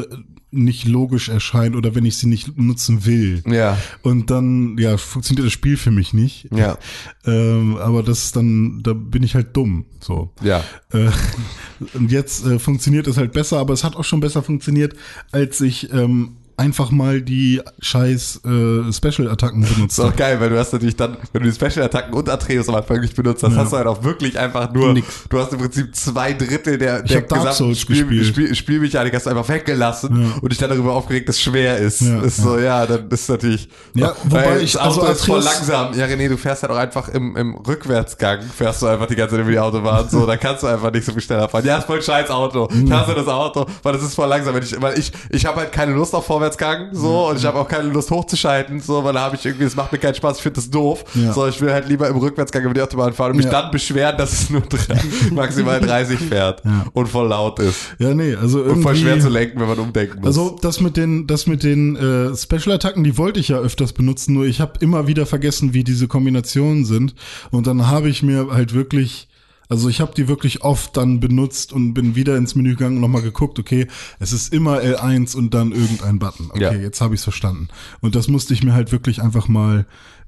nicht logisch erscheinen oder wenn ich sie nicht nutzen will. ja. Und dann, ja, funktioniert das Spiel für mich nicht. Ja. Ähm, aber das ist dann, da bin ich halt dumm. So. Ja. Äh, und jetzt äh, funktioniert es halt besser, aber es hat auch schon besser funktioniert, als ich ähm, einfach mal die scheiß äh, Special-Attacken benutzt Ist auch geil, weil du hast natürlich dann, wenn du die Special-Attacken und Atreus am Anfang nicht benutzt hast, Ja. hast du halt auch wirklich einfach nur, Nix. du hast im Prinzip zwei Drittel der, der Souls Spiel. Spiel, Spielmechanik hast du einfach weggelassen Ja. und dich dann darüber aufgeregt, dass es schwer ist. Ja, ist so, ja, dann ist natürlich, Ja, wobei ich- das Auto also ist voll langsam. Ja, René, du fährst halt auch einfach im, im Rückwärtsgang, fährst du einfach die ganze Zeit über die Autobahn, so, da kannst du einfach nicht so viel schneller fahren. Ja, ist voll ein scheiß Auto. Ich hasse das Auto, weil das ist voll langsam. Ich, weil ich, ich habe halt keine Lust auf Vorwärtsgang, so, und ich habe auch keine Lust hochzuschalten, so, weil da habe ich irgendwie, es macht mir keinen Spaß, ich finde das doof. Ja. So, ich will halt lieber im Rückwärtsgang über die Autobahn fahren und mich Ja. dann beschweren, dass es nur drei, maximal 30 fährt Ja. und voll laut ist. Ja, nee, also Und irgendwie. voll schwer zu lenken, wenn man umdenken muss. Also das mit den, das mit den äh, Special-Attacken, die wollte ich ja öfters benutzen, nur ich habe immer wieder vergessen, wie diese Kombinationen sind. Und dann habe ich mir halt wirklich, also ich habe die wirklich oft dann benutzt und bin wieder ins Menü gegangen und nochmal geguckt, okay, es ist immer L1 und dann irgendein Button. Okay, Ja. jetzt habe ich es verstanden. Und das musste ich mir halt wirklich einfach mal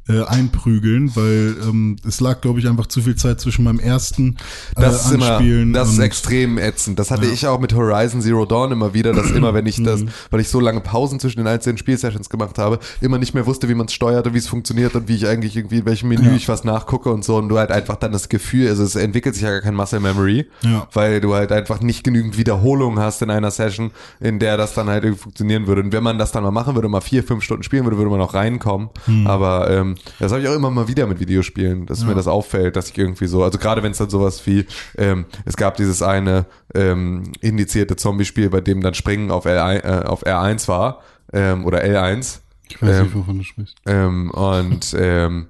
äh, einprügeln, weil ähm, es lag, glaube ich, einfach zu viel Zeit zwischen meinem ersten äh, Das ist immer, Anspielen das ist extrem ätzend. Das hatte ich auch mit Horizon Zero Dawn immer wieder, dass immer, wenn ich Mhm. das, weil ich so lange Pausen zwischen den einzelnen Spielsessions gemacht habe, immer nicht mehr wusste, wie man es steuert und wie es funktioniert und wie ich eigentlich irgendwie, in welchem Menü Ja. ich was nachgucke und so und du halt einfach dann das Gefühl, also es entwickelt sich ja gar kein Muscle Memory, Ja. weil du halt einfach nicht genügend Wiederholungen hast in einer Session, in der das dann halt irgendwie funktionieren würde. Und wenn man das dann mal machen würde, mal vier, fünf Stunden spielen würde, würde man auch reinkommen. Hm. Aber ähm, das habe ich auch immer mal wieder mit Videospielen, dass mir das auffällt, dass ich irgendwie so, also gerade wenn es dann sowas wie, ähm, es gab dieses eine ähm, indizierte Zombie-Spiel, bei dem dann Springen auf, L1, äh, auf R1 war ähm, oder L1. Ich weiß ähm, nicht, wovon du sprichst. Ähm, und ähm,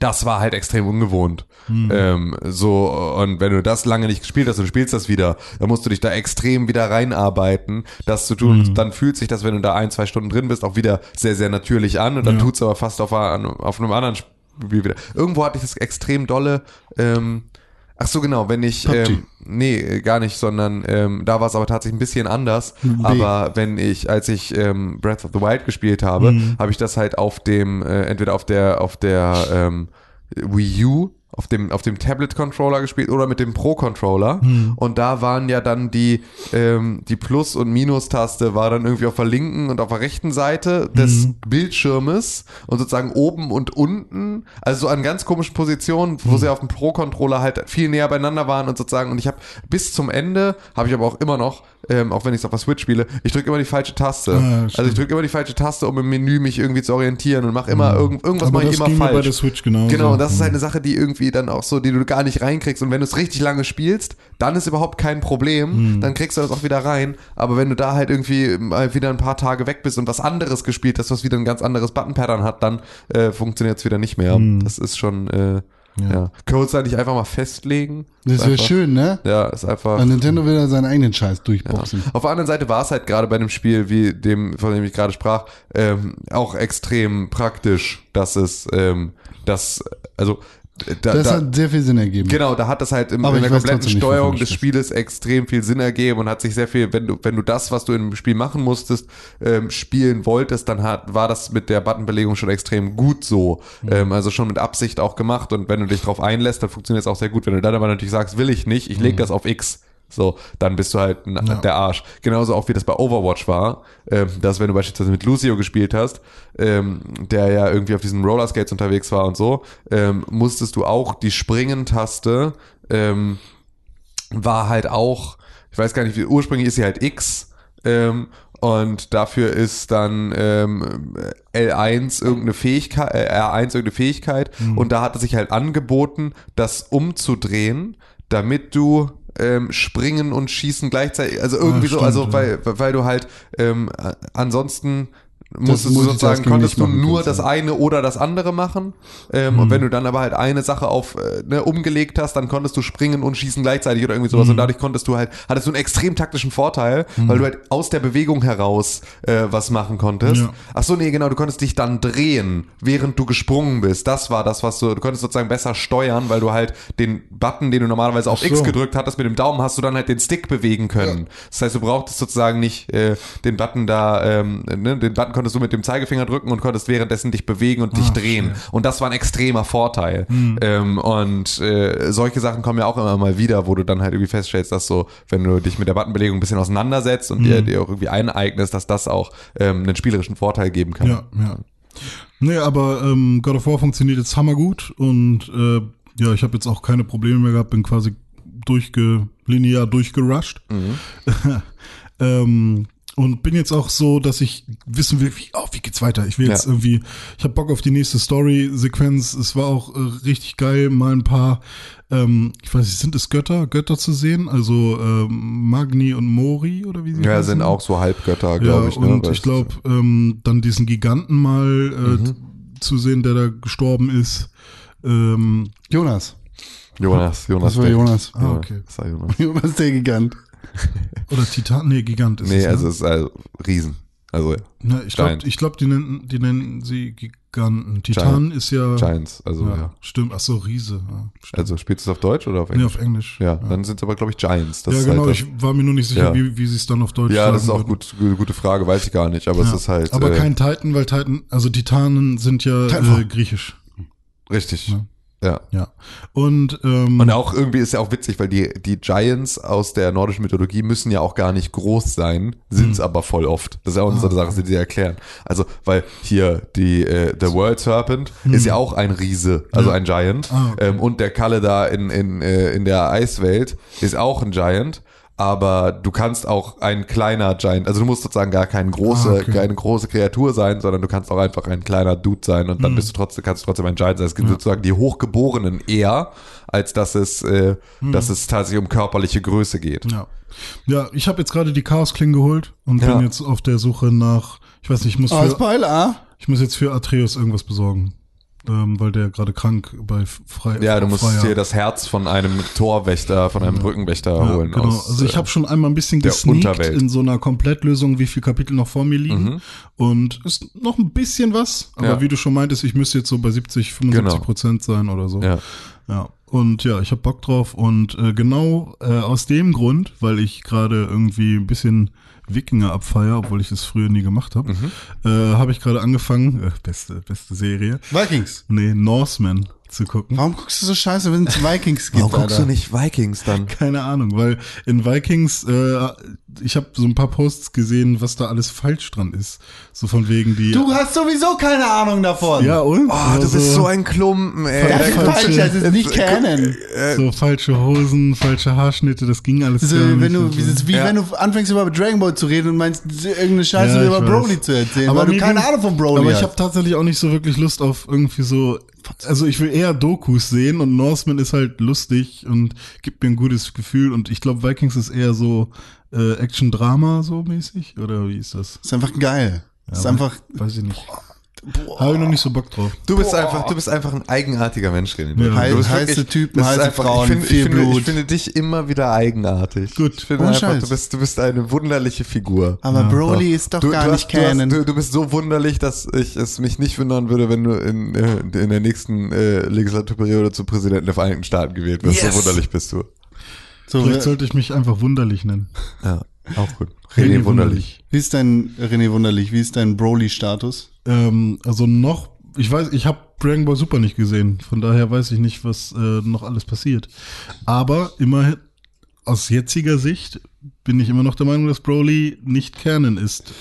das war halt extrem ungewohnt. Ähm, so, und wenn du das lange nicht gespielt hast und du spielst das wieder, dann musst du dich da extrem wieder reinarbeiten, das zu tun. Und dann fühlt sich das, wenn du da ein, zwei Stunden drin bist, auch wieder sehr, sehr natürlich an. Und dann Ja. tut's aber fast auf, auf einem anderen Spiel wieder. Irgendwo hatte ich das extrem dolle. Ähm, ach so, genau, wenn ich. PUBG. Ähm, nee, gar nicht, sondern ähm, da war es aber tatsächlich ein bisschen anders. Nee. Aber wenn ich, als ich ähm, Breath of the Wild gespielt habe, Mhm. habe ich das halt auf dem, äh, entweder auf der, auf der ähm, Wii U, auf dem, auf dem Tablet-Controller gespielt oder mit dem Pro-Controller. Mhm. Und da waren ja dann die, ähm, die Plus- und Minus-Taste war dann irgendwie auf der linken und auf der rechten Seite des Mhm. Bildschirmes und sozusagen oben und unten, also so an ganz komischen Positionen, wo Mhm. sie auf dem Pro-Controller halt viel näher beieinander waren und sozusagen, und ich habe bis zum Ende, habe ich aber auch immer noch, ähm, auch wenn ich es auf der Switch spiele, ich drücke immer die falsche Taste. Ah, also ich drücke immer die falsche Taste, um im Menü mich irgendwie zu orientieren und mache immer irgend, irgendwas Mhm. Mache ich immer falsch. bei der Switch genauso. Genau, und das ist Mhm. halt eine Sache, die irgendwie dann auch so, die du gar nicht reinkriegst. Und wenn du es richtig lange spielst, dann ist überhaupt kein Problem. Mhm. Dann kriegst du das auch wieder rein. Aber wenn du da halt irgendwie mal wieder ein paar Tage weg bist und was anderes gespielt hast, was wieder ein ganz anderes Button-Pattern hat, dann äh, funktioniert es wieder nicht mehr. Das ist schon, äh, ja. Können wir uns da nicht einfach mal festlegen? Das wäre schön, ne? Ja, ist einfach. Und Nintendo will da seinen eigenen Scheiß durchboxen. Auf der anderen Seite war es halt gerade bei einem Spiel wie dem, von dem ich gerade sprach, ähm, auch extrem praktisch, dass es, ähm, dass, also da, Das da, hat sehr viel Sinn ergeben. Genau, da hat das halt im, in der kompletten nicht, Steuerung des Spieles extrem viel Sinn ergeben und hat sich sehr viel, wenn du, wenn du das, was du im Spiel machen musstest, ähm, spielen wolltest, dann hat, war das mit der Buttonbelegung schon extrem gut so. Mhm. Ähm, also schon mit Absicht auch gemacht und wenn du dich drauf einlässt, dann funktioniert es auch sehr gut. Wenn du dann aber natürlich sagst, will ich nicht, ich leg Mhm. das auf X. So, dann bist du halt ein, der Arsch. Genauso auch wie das bei Overwatch war, ähm, dass wenn du beispielsweise mit Lucio gespielt hast, ähm, der ja irgendwie auf diesen Rollerskates unterwegs war und so, ähm, musstest du auch die Springen-Taste ähm, war halt auch, ich weiß gar nicht, wie ursprünglich ist sie halt X ähm, und dafür ist dann ähm, L1 irgendeine Fähigkeit, äh, R1 irgendeine Fähigkeit. Und da hat es sich halt angeboten, das umzudrehen, damit du ähm, springen und schießen gleichzeitig, also irgendwie Ah, so, stimmt, also ja. weil, weil du halt ähm, ansonsten musstest du sozusagen, konntest du nur das ja. eine oder das andere machen. Ähm, Mhm. Und wenn du dann aber halt eine Sache auf äh, ne, umgelegt hast, dann konntest du springen und schießen gleichzeitig oder irgendwie sowas. Mhm. Und dadurch konntest du halt, hattest du einen extrem taktischen Vorteil, weil du halt aus der Bewegung heraus äh, was machen konntest. Ja. Ach so, nee, genau, du konntest dich dann drehen, während du gesprungen bist. Das war das, was du, du konntest sozusagen besser steuern, weil du halt den Button, den du normalerweise auf so. X gedrückt hattest, mit dem Daumen hast du dann halt den Stick bewegen können. Das heißt, du brauchtest sozusagen nicht äh, den Button da, ähm, ne, den Button konntest du mit dem Zeigefinger drücken und konntest währenddessen dich bewegen und dich drehen. Und das war ein extremer Vorteil. Ähm, und äh, solche Sachen kommen ja auch immer mal wieder, wo du dann halt irgendwie feststellst, dass so, wenn du dich mit der Buttonbelegung ein bisschen auseinandersetzt und dir, dir auch irgendwie eineignest, dass das auch ähm, einen spielerischen Vorteil geben kann. Ja, ja. Nee, aber ähm, God of War funktioniert jetzt hammergut und äh, ja, ich habe jetzt auch keine Probleme mehr gehabt, bin quasi durchge linear durchgerusht. ähm, und bin jetzt auch so, dass ich wissen will, wie, oh, wie geht's weiter? Ich will jetzt Ja. irgendwie, ich habe Bock auf die nächste Story-Sequenz. Es war auch äh, richtig geil, mal ein paar, ähm, ich weiß nicht, sind es Götter, Götter zu sehen? Also ähm, Magni und Mori oder wie sie Ja, heißen? sind auch so Halbgötter, Ja, glaube ich. Ne? und Weil ich glaube, ähm, dann diesen Giganten mal äh, Mhm. zu sehen, der da gestorben ist. Ähm, Jonas. Jonas, Jonas. Das war. Jonas. Ah, okay. Das war Jonas. Jonas der Gigant. oder Titan, nee, Gigant ist Nee, es. ne? also es ist also Riesen. Also ja, Na, ich glaube, Giant. ich glaub, die, nennen, die nennen sie Giganten. Titan ist ja. Giants. Also ja, ja. Stimmt, ach so, Riese. Ja. Also spielst du es auf Deutsch oder auf nee, Englisch? auf Englisch. ja, dann sind es aber, glaube ich, Giants. Das ja, genau, halt ich war mir nur nicht sicher, Ja. wie, wie sie es dann auf Deutsch Ja, das ist auch gut, gu- gute Frage, weiß ich gar nicht, aber Ja. es ist halt Aber äh, kein Titan, weil Titan, also Titanen sind ja äh, griechisch. richtig. Ja. Ja. Ja. Und, ähm, Und auch irgendwie ist ja auch witzig, weil die, die Giants aus der nordischen Mythologie müssen ja auch gar nicht groß sein, sind Hm. es aber voll oft. Das ist ja auch Ah, so eine Sache, die sie erklären. Also, weil hier die äh, The World Serpent ist ja auch ein Riese, also ein Giant. Hm. Ah, okay. ähm, und der Kalle da in, in, äh, in der Eiswelt ist auch ein Giant. Aber du kannst auch ein kleiner Giant, also du musst sozusagen gar kein große, Ah, okay. keine große Kreatur sein, sondern du kannst auch einfach ein kleiner Dude sein und dann bist du trotzdem, kannst du trotzdem ein Giant sein. Es gibt sozusagen die Hochgeborenen eher, als dass es, äh, Hm. dass es tatsächlich um körperliche Größe geht. Ja. Ja, ich habe jetzt gerade die Chaos Kling geholt und Ja. bin jetzt auf der Suche nach, ich weiß nicht, ich muss, Oh, für, ich muss jetzt für Atreus irgendwas besorgen. Ähm, weil der gerade krank bei Frei Ja, du musst Freier- dir das Herz von einem Torwächter, von einem Brückenwächter ja, holen. genau. aus, also ich äh, habe schon einmal ein bisschen gesneakt. Mhm. in so einer Komplettlösung, wie viele Kapitel noch vor mir liegen. Und ist noch ein bisschen was, aber Ja. wie du schon meintest, ich müsste jetzt so bei 70, 75 Prozent sein oder so. Ja. Ja, und ja, ich habe Bock drauf und äh, genau äh, aus dem Grund, weil ich gerade irgendwie ein bisschen Wikinger abfeier, obwohl ich es früher nie gemacht habe, Mhm. äh, habe ich gerade angefangen, äh, beste beste Serie, Vikings. nee, Norseman zu gucken. Warum guckst du so scheiße, wenn es Vikings gibt, Warum guckst Alter? du nicht Vikings dann? Keine Ahnung, weil in Vikings, äh, ich habe so ein paar Posts gesehen, was da alles falsch dran ist. So von wegen die. Du hast sowieso keine Ahnung davon. ja, und? Oh, Aber du bist so ein Klumpen, ey. Ja, Ja, falsch, falsche- das ist nicht Canon. so falsche Hosen, falsche Haarschnitte, das ging alles So, gar nicht. wenn du, das ist wie Ja. wenn du anfängst über Dragon Ball zu reden und meinst irgendeine Scheiße Ja, ich über weiß. Broly zu erzählen, Aber weil du keine Ahnung von Broly Aber ich hast. habe tatsächlich auch nicht so wirklich Lust auf irgendwie so. Also ich will eher Dokus sehen und Norseman ist halt lustig und gibt mir ein gutes Gefühl und ich glaube Vikings ist eher so äh, Action-Drama so mäßig oder wie ist das? ist einfach geil. ist aber- einfach, Weiß ich nicht. Habe ich noch nicht so Bock drauf. Du bist einfach, du bist einfach ein eigenartiger Mensch, René. Ja. Bist heiße wirklich- Typen, heiße einfach- Frauen, ich finde, viel ich finde, Blut. Ich finde dich immer wieder eigenartig. Gut. Ich finde einfach, du bist, du bist eine wunderliche Figur. Aber Broly ist doch Du, gar du, nicht hast, du, hast, canon. du, du bist so wunderlich, dass ich es mich nicht wundern würde, wenn du in, äh, in der nächsten äh, Legislaturperiode zum Präsidenten der Vereinigten Staaten gewählt wirst. Yes. So wunderlich bist du. so, Vielleicht wer- sollte ich mich einfach wunderlich nennen. Ja, auch gut. René wunderlich. wie ist dein, René Wunderlich, wie ist dein Broly-Status? Ähm, also noch, ich weiß, ich habe Dragon Ball Super nicht gesehen, von daher weiß ich nicht, was äh, noch alles passiert. Aber immerhin, aus jetziger Sicht bin ich immer noch der Meinung, dass Broly nicht Canon ist.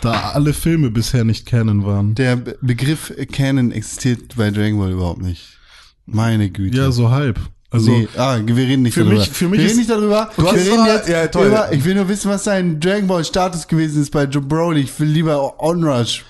Da alle Filme bisher nicht Canon waren. Der Be- Begriff Canon existiert bei Dragon Ball überhaupt nicht. Meine Güte. Ja, so halb. Also, nee, ah, wir reden nicht für darüber. mich- für mich wir reden nicht darüber. Du wir reden jetzt ja, toll. über, ich will nur wissen, was dein Dragon Ball Status gewesen ist bei Joe Broly. Ich will lieber Onrush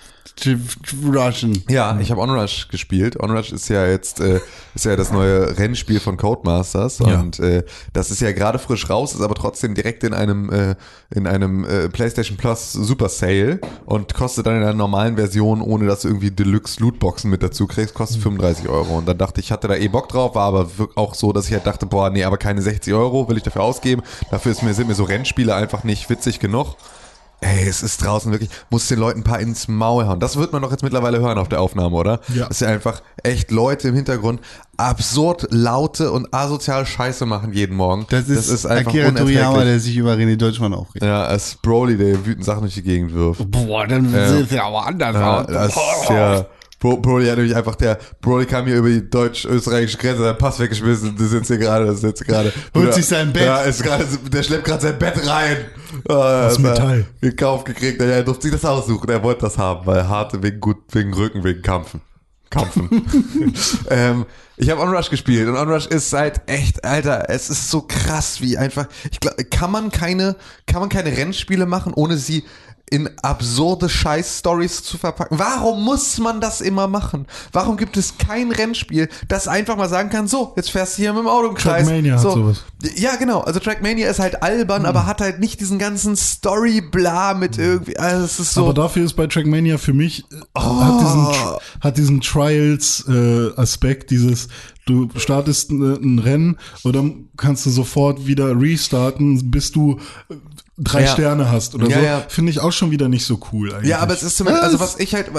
rushen. Ja, ich habe Onrush gespielt. Onrush ist ja jetzt äh, ist ja das neue Rennspiel von Codemasters Ja. und äh, das ist ja gerade frisch raus, ist aber trotzdem direkt in einem äh, in einem äh, PlayStation Plus Super Sale und kostet dann in einer normalen Version, ohne dass du irgendwie Deluxe Lootboxen mit dazu kriegst, kostet 35 Euro. Und dann dachte ich, ich hatte da eh Bock drauf, war aber auch so, dass ich halt dachte, boah, nee, aber keine 60 Euro will ich dafür ausgeben. Dafür ist mir, sind mir so Rennspiele einfach nicht witzig genug. Ey, es ist draußen wirklich, muss den Leuten ein paar ins Maul hauen. Das wird man doch jetzt mittlerweile hören auf der Aufnahme, oder? Ja. Dass ja einfach echt Leute im Hintergrund absurd laute und asozial Scheiße machen jeden Morgen. Das ist, einfach Akira Toriyama, der sich über René Deutschmann aufregt. Ja, es ist Broly, der wütend Sachen durch die Gegend wirft. Boah, dann Ja. sieht es ja aber anders Ja, aus. das ist ja. Bro, Broly hat nämlich einfach der, Broly kam hier über die deutsch-österreichische Grenze, hat Pass weggeschmissen, das ist jetzt hier gerade, das ist jetzt gerade. Holt sich sein Bett. Ja, ist gerade, der schleppt gerade sein Bett rein. Aus Metall. Gekauft gekriegt, er durfte sich das aussuchen, er wollte das haben, weil harte wegen gut, wegen Rücken, wegen Kampfen. Kampfen. ähm, ich habe Onrush gespielt und Onrush ist halt echt, Alter, es ist so krass, wie einfach. Ich glaube, kann man keine, kann man keine Rennspiele machen, ohne sie in absurde Scheiß-Stories zu verpacken. Warum muss man das immer machen? Warum gibt es kein Rennspiel, das einfach mal sagen kann, so, jetzt fährst du hier mit dem Auto im Kreis. Trackmania hat so. sowas. Ja, genau. Also Trackmania ist halt albern, aber hat halt nicht diesen ganzen Story-Bla mit irgendwie. Also es ist so. Aber dafür ist bei Trackmania für mich, äh, hat diesen, Tr- hat diesen Trials-Aspekt, dieses, du startest ein, ein Rennen und dann kannst du sofort wieder restarten, bis du äh, drei Ja. Sterne hast oder Ja, so. ja. Finde ich auch schon wieder nicht so cool eigentlich. Ja, aber es ist zumindest, also was ich halt,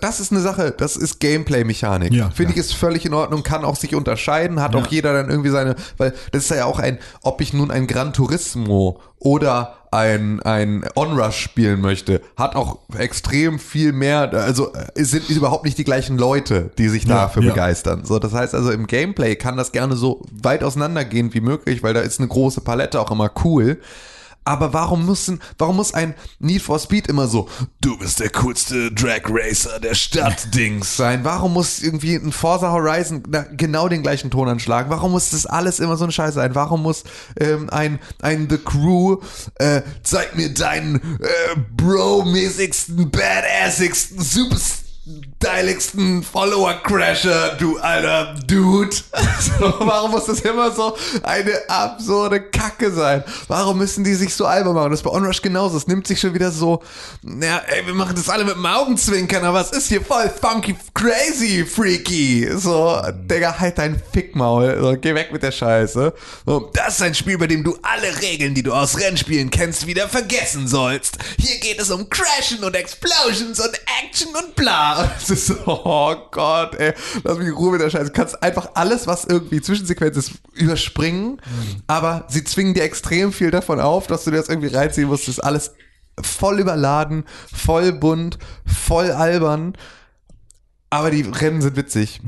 das ist eine Sache, das ist Gameplay-Mechanik. Ja, Finde ich ja. ist völlig in Ordnung, kann auch sich unterscheiden, hat auch jeder dann irgendwie seine, weil das ist ja auch ein, ob ich nun ein Gran Turismo oder ein, ein Onrush spielen möchte, hat auch extrem viel mehr, also es sind überhaupt nicht die gleichen Leute, die sich Ja, dafür ja. begeistern. So, das heißt also im Gameplay kann das gerne so weit auseinandergehen wie möglich, weil da ist eine große Palette auch immer cool. Aber warum müssen, warum muss ein Need for Speed immer so, du bist der coolste Drag Racer der Stadt Dings sein? Warum muss irgendwie ein Forza Horizon na, genau den gleichen Ton anschlagen? Warum muss das alles immer so ein Scheiß sein? Warum muss ähm, ein, ein The Crew, äh, zeig mir deinen äh, Bro-mäßigsten, badassigsten, super styligsten Follower-Crasher, du alter Dude. So, warum muss das immer so eine absurde Kacke sein? Warum müssen die sich so albern machen? Das ist bei Onrush genauso. Es nimmt sich schon wieder so, ja, ey, wir machen das alle mit dem Augenzwinkern, aber es ist hier voll funky, crazy, freaky. So, Digga, halt dein Fickmaul. So, geh weg mit der Scheiße. So, das ist ein Spiel, bei dem du alle Regeln, die du aus Rennspielen kennst, wieder vergessen sollst. Hier geht es um Crashen und Explosions und Action und bla. Und es ist so, oh Gott, ey, lass mich in Ruhe mit der Scheiße. Du kannst einfach alles, was irgendwie Zwischensequenz ist, überspringen, aber sie zwingen dir extrem viel davon auf, dass du dir das irgendwie reinziehen musst. Das ist alles voll überladen, voll bunt, voll albern, aber die Rennen sind witzig.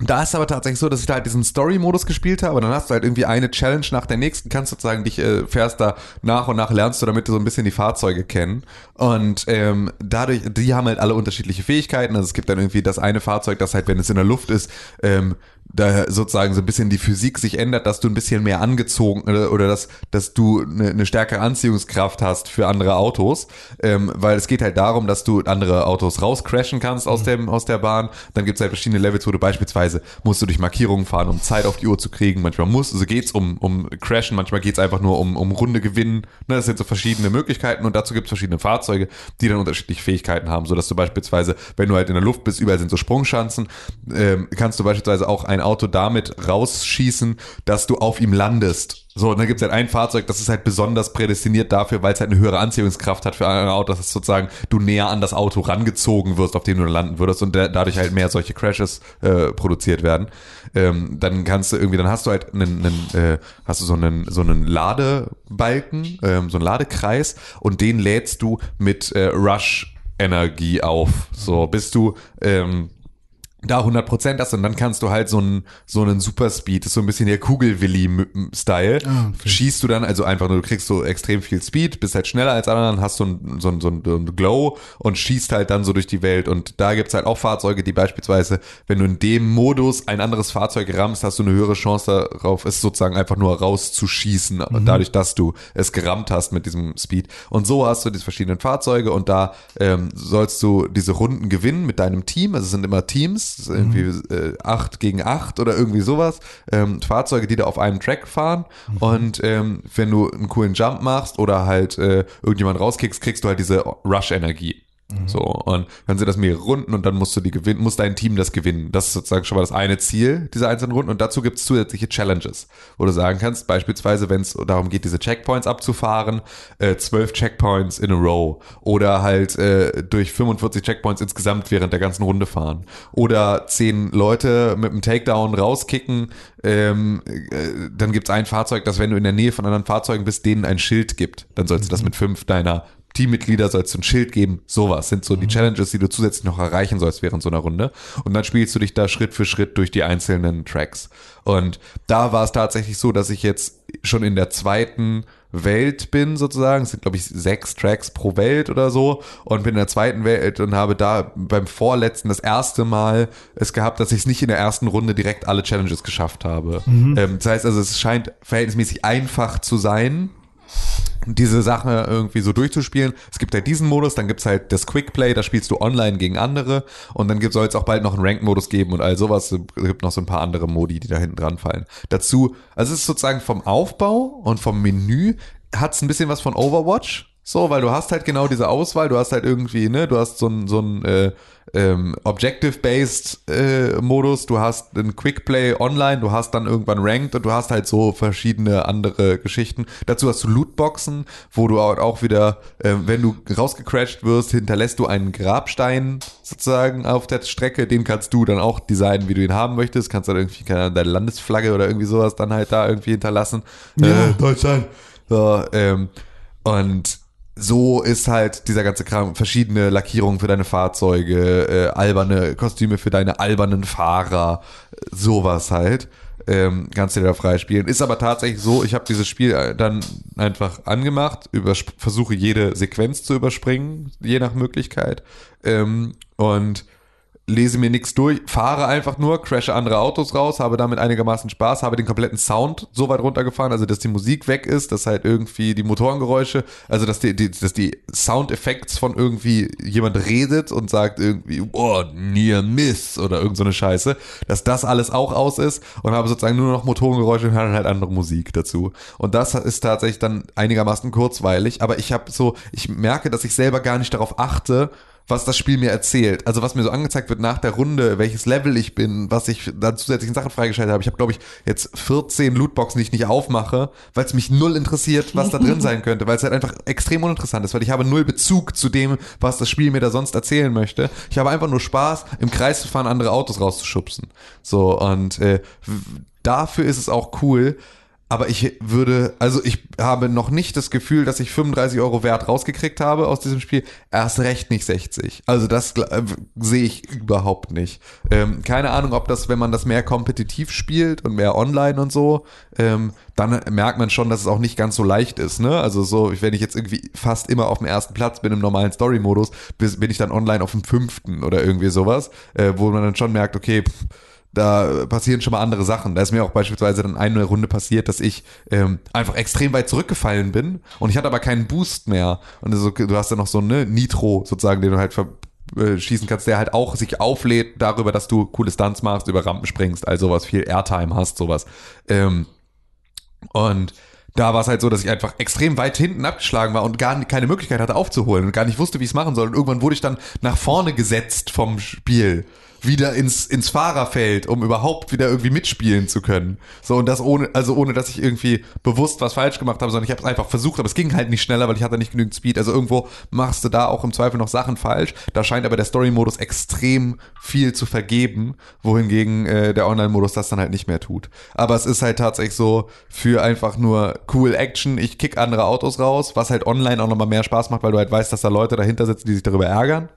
Da ist aber tatsächlich so, dass ich da halt diesen Story-Modus gespielt habe. Dann hast du halt irgendwie eine Challenge nach der nächsten, kannst sozusagen dich äh, fährst da nach und nach lernst du, damit so ein bisschen die Fahrzeuge kennen. Und ähm, dadurch, die haben halt alle unterschiedliche Fähigkeiten. Also es gibt dann irgendwie das eine Fahrzeug, das halt, wenn es in der Luft ist, ähm, da sozusagen so ein bisschen die Physik sich ändert, dass du ein bisschen mehr angezogen oder, oder dass, dass du eine, eine stärkere Anziehungskraft hast für andere Autos, ähm, weil es geht halt darum, dass du andere Autos rauscrashen kannst aus, dem, aus der Bahn. Dann gibt es halt verschiedene Levels, wo du beispielsweise musst du durch Markierungen fahren, um Zeit auf die Uhr zu kriegen. Manchmal muss, also geht's um, um Crashen, manchmal geht's einfach nur um, um Runde gewinnen. Ne, das sind so verschiedene Möglichkeiten und dazu gibt's verschiedene Fahrzeuge, die dann unterschiedliche Fähigkeiten haben, sodass du beispielsweise, wenn du halt in der Luft bist, überall sind so Sprungschanzen, ähm, kannst du beispielsweise auch ein Auto damit rausschießen, dass du auf ihm landest. So, und dann gibt es halt ein Fahrzeug, das ist halt besonders prädestiniert dafür, weil es halt eine höhere Anziehungskraft hat für ein Auto, dass sozusagen du näher an das Auto rangezogen wirst, auf dem du landen würdest und dadurch halt mehr solche Crashes äh, produziert werden. Ähm, dann kannst du irgendwie, dann hast du halt einen, einen äh, hast du so einen so einen Ladebalken, ähm, so einen Ladekreis und den lädst du mit äh, Rush Energie auf. So, bist du ähm, da 100% hast und dann kannst du halt so einen so einen Superspeed, das ist so ein bisschen der Kugelwilli-Style, Ah, okay. schießt du dann also einfach nur, du kriegst so extrem viel Speed, bist halt schneller als anderen, hast so ein, so ein, so ein, Glow und schießt halt dann so durch die Welt. Und da gibt's halt auch Fahrzeuge, die beispielsweise, wenn du in dem Modus ein anderes Fahrzeug rammst, hast du eine höhere Chance darauf, es sozusagen einfach nur rauszuschießen, dadurch, dass du es gerammt hast mit diesem Speed. Und so hast du diese verschiedenen Fahrzeuge und da ähm, sollst du diese Runden gewinnen mit deinem Team, also es sind immer Teams, ist irgendwie äh, acht gegen acht oder irgendwie sowas, ähm, Fahrzeuge, die da auf einem Track fahren. Und ähm, wenn du einen coolen Jump machst oder halt äh, irgendjemand rauskickst, kriegst du halt diese Rush-Energie. So, und dann sind das mehrere Runden und dann musst du die gewinnen, muss dein Team das gewinnen. Das ist sozusagen schon mal das eine Ziel dieser einzelnen Runden. Und dazu gibt es zusätzliche Challenges, wo du sagen kannst, beispielsweise, wenn es darum geht, diese Checkpoints abzufahren, äh, zwölf Checkpoints in a row oder halt äh, durch 45 Checkpoints insgesamt während der ganzen Runde fahren. Oder zehn Leute mit einem Takedown rauskicken, ähm, äh, dann gibt es ein Fahrzeug, das, wenn du in der Nähe von anderen Fahrzeugen bist, denen ein Schild gibt. Dann sollst du das mit fünf deiner Teammitglieder sollst du ein Schild geben, sowas sind so die Challenges, die du zusätzlich noch erreichen sollst während so einer Runde. Und dann spielst du dich da Schritt für Schritt durch die einzelnen Tracks. Und da war es tatsächlich so, dass ich jetzt schon in der zweiten Welt bin sozusagen. Es sind, glaube ich, sechs Tracks pro Welt oder so. Und bin in der zweiten Welt und habe da beim vorletzten das erste Mal es gehabt, dass ich es nicht in der ersten Runde direkt alle Challenges geschafft habe. Ähm, das heißt also, es scheint verhältnismäßig einfach zu sein, diese Sache irgendwie so durchzuspielen. Es gibt halt diesen Modus, dann gibt's halt das Quick Play, da spielst du online gegen andere und dann soll es auch bald noch einen Rank-Modus geben und all sowas. Es gibt noch so ein paar andere Modi, die da hinten dran fallen. Dazu, also es ist sozusagen vom Aufbau und vom Menü hat's ein bisschen was von Overwatch. So, weil du hast halt genau diese Auswahl, du hast halt irgendwie, ne, du hast so ein, so ein äh, ähm, Objective-Based äh, Modus, du hast einen Quick Play online, du hast dann irgendwann Ranked und du hast halt so verschiedene andere Geschichten. Dazu hast du Lootboxen, wo du auch wieder, äh, wenn du rausgecrashed wirst, hinterlässt du einen Grabstein sozusagen auf der Strecke, den kannst du dann auch designen, wie du ihn haben möchtest, kannst dann irgendwie keine Ahnung, deine Landesflagge oder irgendwie sowas dann halt da irgendwie hinterlassen. Ja. Äh, Deutschland. So, ähm, und so ist halt dieser ganze Kram, verschiedene Lackierungen für deine Fahrzeuge, äh, alberne Kostüme für deine albernen Fahrer, sowas halt. Ähm, kannst du dir da freispielen. Ist aber tatsächlich so, ich habe dieses Spiel äh, dann einfach angemacht, versuche jede Sequenz zu überspringen, je nach Möglichkeit. Ähm, und lese mir nichts durch, fahre einfach nur, crashe andere Autos raus, habe damit einigermaßen Spaß, habe den kompletten Sound so weit runtergefahren, also dass die Musik weg ist, dass halt irgendwie die Motorengeräusche, also dass die, die, dass die Soundeffekte von irgendwie jemand redet und sagt irgendwie, oh, near miss oder irgend so Scheiße, dass das alles auch aus ist und habe sozusagen nur noch Motorengeräusche und höre dann halt andere Musik dazu. Und das ist tatsächlich dann einigermaßen kurzweilig, aber ich habe so, ich merke, dass ich selber gar nicht darauf achte, was das Spiel mir erzählt. Also was mir so angezeigt wird nach der Runde, welches Level ich bin, was ich dann zusätzlichen Sachen freigeschaltet habe. Ich habe, glaube ich, jetzt 14 Lootboxen, die ich nicht aufmache, weil es mich null interessiert, was da drin sein könnte, weil es halt einfach extrem uninteressant ist, weil ich habe null Bezug zu dem, was das Spiel mir da sonst erzählen möchte. Ich habe einfach nur Spaß, im Kreis zu fahren, andere Autos rauszuschubsen. So, und äh, dafür ist es auch cool, aber ich würde, also ich habe noch nicht das Gefühl, dass ich 35 Euro Wert rausgekriegt habe aus diesem Spiel. Erst recht nicht 60. Also das äh, sehe ich überhaupt nicht. Ähm, keine Ahnung, ob das, wenn man das mehr kompetitiv spielt und mehr online und so, ähm, dann merkt man schon, dass es auch nicht ganz so leicht ist. Ne? Also so, wenn ich jetzt irgendwie fast immer auf dem ersten Platz bin im normalen Story-Modus, bin ich dann online auf dem fünften oder irgendwie sowas, äh, wo man dann schon merkt, okay, pff, da passieren schon mal andere Sachen. Da ist mir auch beispielsweise dann eine Runde passiert, dass ich ähm, einfach extrem weit zurückgefallen bin und ich hatte aber keinen Boost mehr. Und so, du hast dann noch so eine Nitro sozusagen, den du halt ver äh, schießen kannst, der halt auch sich auflädt darüber, dass du coole Stunts machst, über Rampen springst, all sowas, viel Airtime hast, sowas. Ähm, und da war es halt so, dass ich einfach extrem weit hinten abgeschlagen war und gar keine Möglichkeit hatte aufzuholen und gar nicht wusste, wie ich es machen soll. Und irgendwann wurde ich dann nach vorne gesetzt vom Spiel wieder ins, ins Fahrerfeld, um überhaupt wieder irgendwie mitspielen zu können. So, und das ohne, also ohne, dass ich irgendwie bewusst was falsch gemacht habe, sondern ich habe es einfach versucht, aber es ging halt nicht schneller, weil ich hatte nicht genügend Speed. Also irgendwo machst du da auch im Zweifel noch Sachen falsch. Da scheint aber der Story-Modus extrem viel zu vergeben, wohingegen äh, der Online-Modus das dann halt nicht mehr tut. Aber es ist halt tatsächlich so für einfach nur cool Action. Ich kick andere Autos raus, was halt online auch nochmal mehr Spaß macht, weil du halt weißt, dass da Leute dahinter sitzen, die sich darüber ärgern.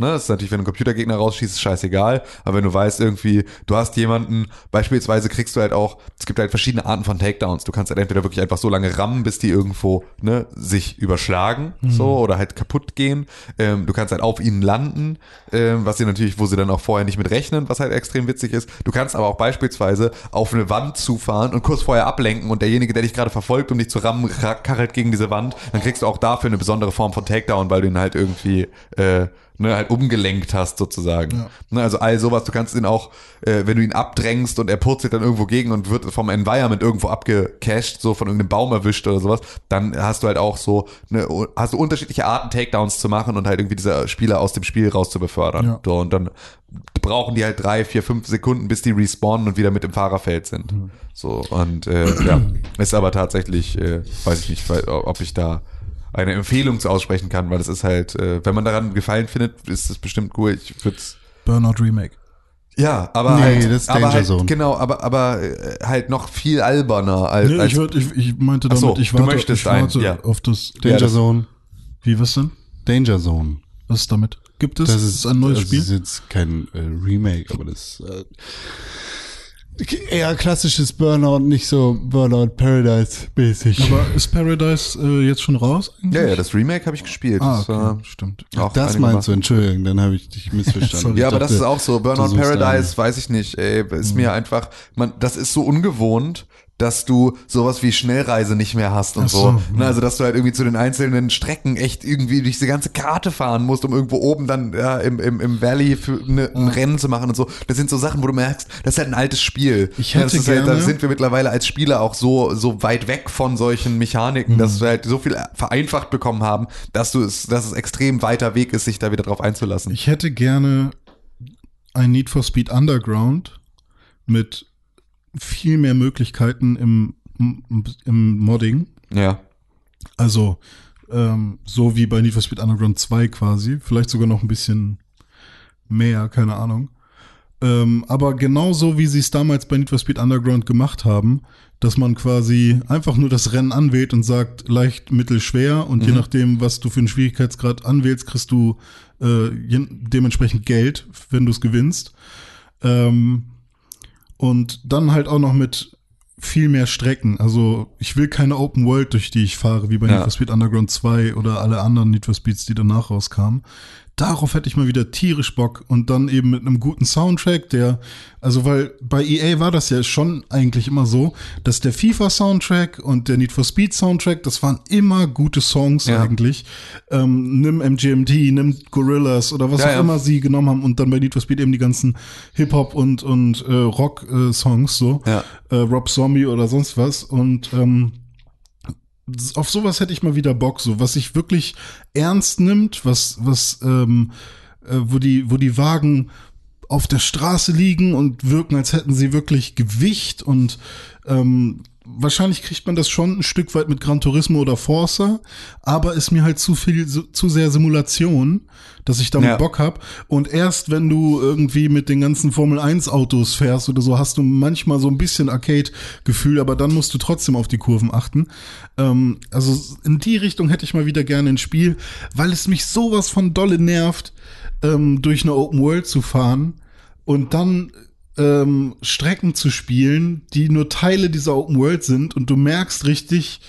Ne, das ist natürlich, wenn du einen Computergegner rausschießt, ist scheißegal. Aber wenn du weißt, irgendwie, du hast jemanden, beispielsweise kriegst du halt auch, es gibt halt verschiedene Arten von Takedowns. Du kannst halt entweder wirklich einfach so lange rammen, bis die irgendwo ne, sich überschlagen, Mhm. so, oder halt kaputt gehen. Ähm, du kannst halt auf ihnen landen, ähm, was sie natürlich, wo sie dann auch vorher nicht mit rechnen, was halt extrem witzig ist. Du kannst aber auch beispielsweise auf eine Wand zufahren und kurz vorher ablenken und derjenige, der dich gerade verfolgt, um dich zu rammen, ra- karrelt gegen diese Wand, dann kriegst du auch dafür eine besondere Form von Takedown, weil du ihn halt irgendwie äh, ne, halt umgelenkt hast sozusagen. Ne, also all sowas, du kannst ihn auch, äh, wenn du ihn abdrängst und er purzelt dann irgendwo gegen und wird vom Environment irgendwo abgecached, so von irgendeinem Baum erwischt oder sowas, dann hast du halt auch so, ne, hast du unterschiedliche Arten Takedowns zu machen und halt irgendwie diese Spieler aus dem Spiel raus zu befördern. Ja. So, und dann brauchen die halt drei, vier, fünf Sekunden, bis die respawnen und wieder mit im Fahrerfeld sind. So, und äh, ja, ist aber tatsächlich, äh, weiß ich nicht, ob ich da eine Empfehlung zu aussprechen kann, weil es ist halt, äh, wenn man daran Gefallen findet, ist es bestimmt cool. Ich würde Burnout Remake. ja, aber Nee, halt, das ist aber Danger halt, Zone. genau, aber aber äh, halt noch viel alberner als, Nee, ich, würd, ich, ich meinte damit, so, ich du warte, möchtest ich warte ein, ja. auf das. Danger das- Zone. Wie, was denn? Danger Zone. Was ist damit? Gibt es? Das ist, ein neues das Spiel? ist jetzt kein äh, Remake, aber das äh, eher klassisches Burnout, nicht so Burnout Paradise mäßig. Aber ist Paradise äh, jetzt schon raus? Eigentlich? ja, ja, das Remake habe ich gespielt. Ah, das war okay, stimmt. auch das meinst du, Entschuldigung, dann habe ich dich missverstanden. Sorry. Ja, aber das ist auch so. Burnout Paradise, weiß ich nicht, ey, ist Mhm. mir einfach, man, das ist so ungewohnt, dass du sowas wie Schnellreise nicht mehr hast und so. so, Ne, Also, dass du halt irgendwie zu den einzelnen Strecken echt irgendwie durch diese ganze Karte fahren musst, um irgendwo oben dann ja, im, im, im Valley für eine, ein Rennen zu machen und so. Das sind so Sachen, wo du merkst, das ist halt ein altes Spiel. Ich Ja, hätte das ist halt, da gerne- sind wir mittlerweile als Spieler auch so, so weit weg von solchen Mechaniken, dass wir halt so viel vereinfacht bekommen haben, dass du es, dass es extrem weiter Weg ist, sich da wieder drauf einzulassen. Ich hätte gerne ein Need for Speed Underground mit viel mehr Möglichkeiten im, im Modding. ja. Also ähm, so wie bei Need for Speed Underground 2 quasi. Vielleicht sogar noch ein bisschen mehr, keine Ahnung. Ähm, aber genauso wie sie es damals bei Need for Speed Underground gemacht haben, dass man quasi einfach nur das Rennen anwählt und sagt leicht, mittel, schwer und je nachdem, was du für einen Schwierigkeitsgrad anwählst, kriegst du äh, dementsprechend Geld, wenn du es gewinnst. Ähm, und dann halt auch noch mit viel mehr Strecken. Also ich will keine Open World, durch die ich fahre, wie bei Ja. Need for Speed Underground 2 oder alle anderen Need for Speeds, die danach rauskamen. Darauf hätte ich mal wieder tierisch Bock und dann eben mit einem guten Soundtrack, der, also weil bei EA war das ja schon eigentlich immer so, dass der FIFA-Soundtrack und der Need for Speed-Soundtrack, das waren immer gute Songs Ja. eigentlich. Ähm, nimm MGMT, nimm Gorillas oder was Ja, auch ja. immer sie genommen haben und dann bei Need for Speed eben die ganzen Hip-Hop und, und äh, Rock-Songs so. Ja. Äh, Rob Zombie oder sonst was. Und ähm, auf sowas hätte ich mal wieder Bock, so was sich wirklich ernst nimmt, was, was, ähm, äh, wo die, wo die Wagen auf der Straße liegen und wirken, als hätten sie wirklich Gewicht und ähm, wahrscheinlich kriegt man das schon ein Stück weit mit Gran Turismo oder Forza, aber ist mir halt zu viel, zu, sehr Simulation, dass ich damit Ja. Bock hab. Und erst wenn du irgendwie mit den ganzen Formel 1 Autos fährst oder so, hast du manchmal so ein bisschen Arcade-Gefühl, aber dann musst du trotzdem auf die Kurven achten. Ähm, also in die Richtung hätte ich mal wieder gerne ein Spiel, weil es mich sowas von dolle nervt, ähm, durch eine Open World zu fahren und dann ähm, Strecken zu spielen, die nur Teile dieser Open World sind und du merkst richtig,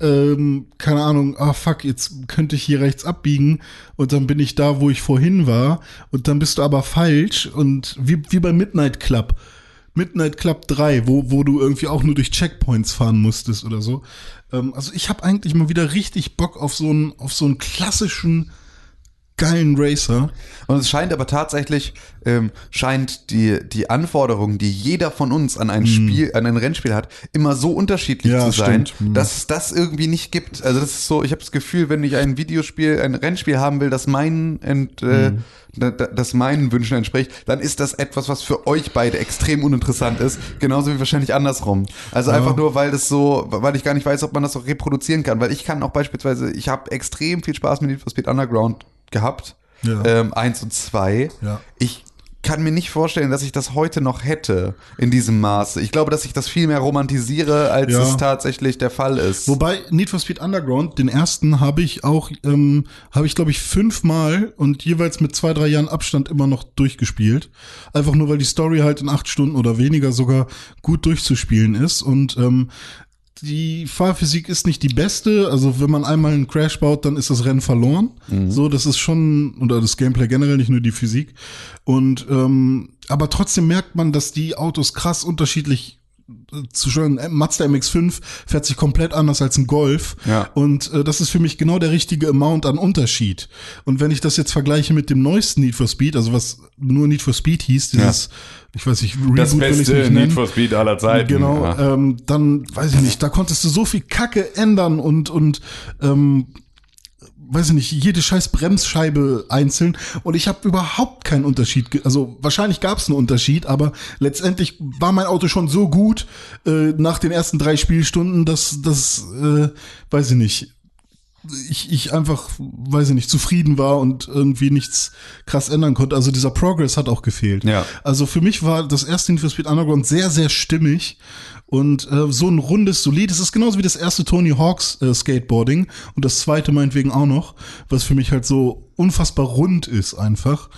ähm, keine Ahnung, ah fuck, jetzt könnte ich hier rechts abbiegen und dann bin ich da, wo ich vorhin war und dann bist du aber falsch und wie, wie bei Midnight Club. Midnight Club 3, wo, wo du irgendwie auch nur durch Checkpoints fahren musstest oder so. Ähm, also ich habe eigentlich mal wieder richtig Bock auf so einen, auf so einen klassischen geilen Racer. Und es scheint aber tatsächlich, ähm, scheint die, die Anforderungen, die jeder von uns an ein Spiel, an ein Rennspiel hat, immer so unterschiedlich Mhm. Ja, zu sein, stimmt. Mhm. dass es das irgendwie nicht gibt. Also das ist so, ich habe das Gefühl, wenn ich ein Videospiel, ein Rennspiel haben will, das meinen, ent, äh, Mhm. da- da- das meinen Wünschen entspricht, dann ist das etwas, was für euch beide extrem uninteressant ist, genauso wie wahrscheinlich andersrum. Also einfach nur, weil das so, weil ich gar nicht weiß, ob man das auch reproduzieren kann, weil ich kann auch beispielsweise, ich habe extrem viel Spaß mit Need for Speed Underground gehabt, Ja. ähm, eins und zwei. Ja. Ich kann mir nicht vorstellen, dass ich das heute noch hätte in diesem Maße. Ich glaube, dass ich das viel mehr romantisiere, als Ja. es tatsächlich der Fall ist. Wobei Need for Speed Underground, den ersten habe ich auch, ähm, habe ich glaube ich fünfmal und jeweils mit zwei, drei Jahren Abstand immer noch durchgespielt. Einfach nur, weil die Story halt in acht Stunden oder weniger sogar gut durchzuspielen ist und ähm, die Fahrphysik ist nicht die beste. Also wenn man einmal einen Crash baut, dann ist das Rennen verloren. So, das ist schon, oder das Gameplay generell, nicht nur die Physik. Und ähm, aber trotzdem merkt man, dass die Autos krass unterschiedlich zu schon ein Mazda MX5 fährt sich komplett anders als ein Golf. Ja. Und äh, das ist für mich genau der richtige Amount an Unterschied. Und wenn ich das jetzt vergleiche mit dem neuesten Need for Speed, also was nur Need for Speed hieß, dieses, ich weiß nicht, Reboot das will ich's beste nicht nennen. Need for Speed aller Zeiten. Genau, Ja. ähm, dann weiß ich nicht, da konntest du so viel Kacke ändern und und ähm, weiß ich nicht, jede scheiß Bremsscheibe einzeln. Und ich habe überhaupt keinen Unterschied, also wahrscheinlich gab es einen Unterschied, aber letztendlich war mein Auto schon so gut äh, nach den ersten drei Spielstunden, dass das, äh, weiß ich nicht, ich, ich einfach, weiß ich nicht, zufrieden war und irgendwie nichts krass ändern konnte. Also dieser Progress hat auch gefehlt. Ja. Also für mich war das erste Need for Speed Underground sehr, sehr stimmig und äh, so ein rundes, solides, ist genauso wie das erste Tony Hawks äh, Skateboarding und das zweite meinetwegen auch noch, was für mich halt so unfassbar rund ist einfach.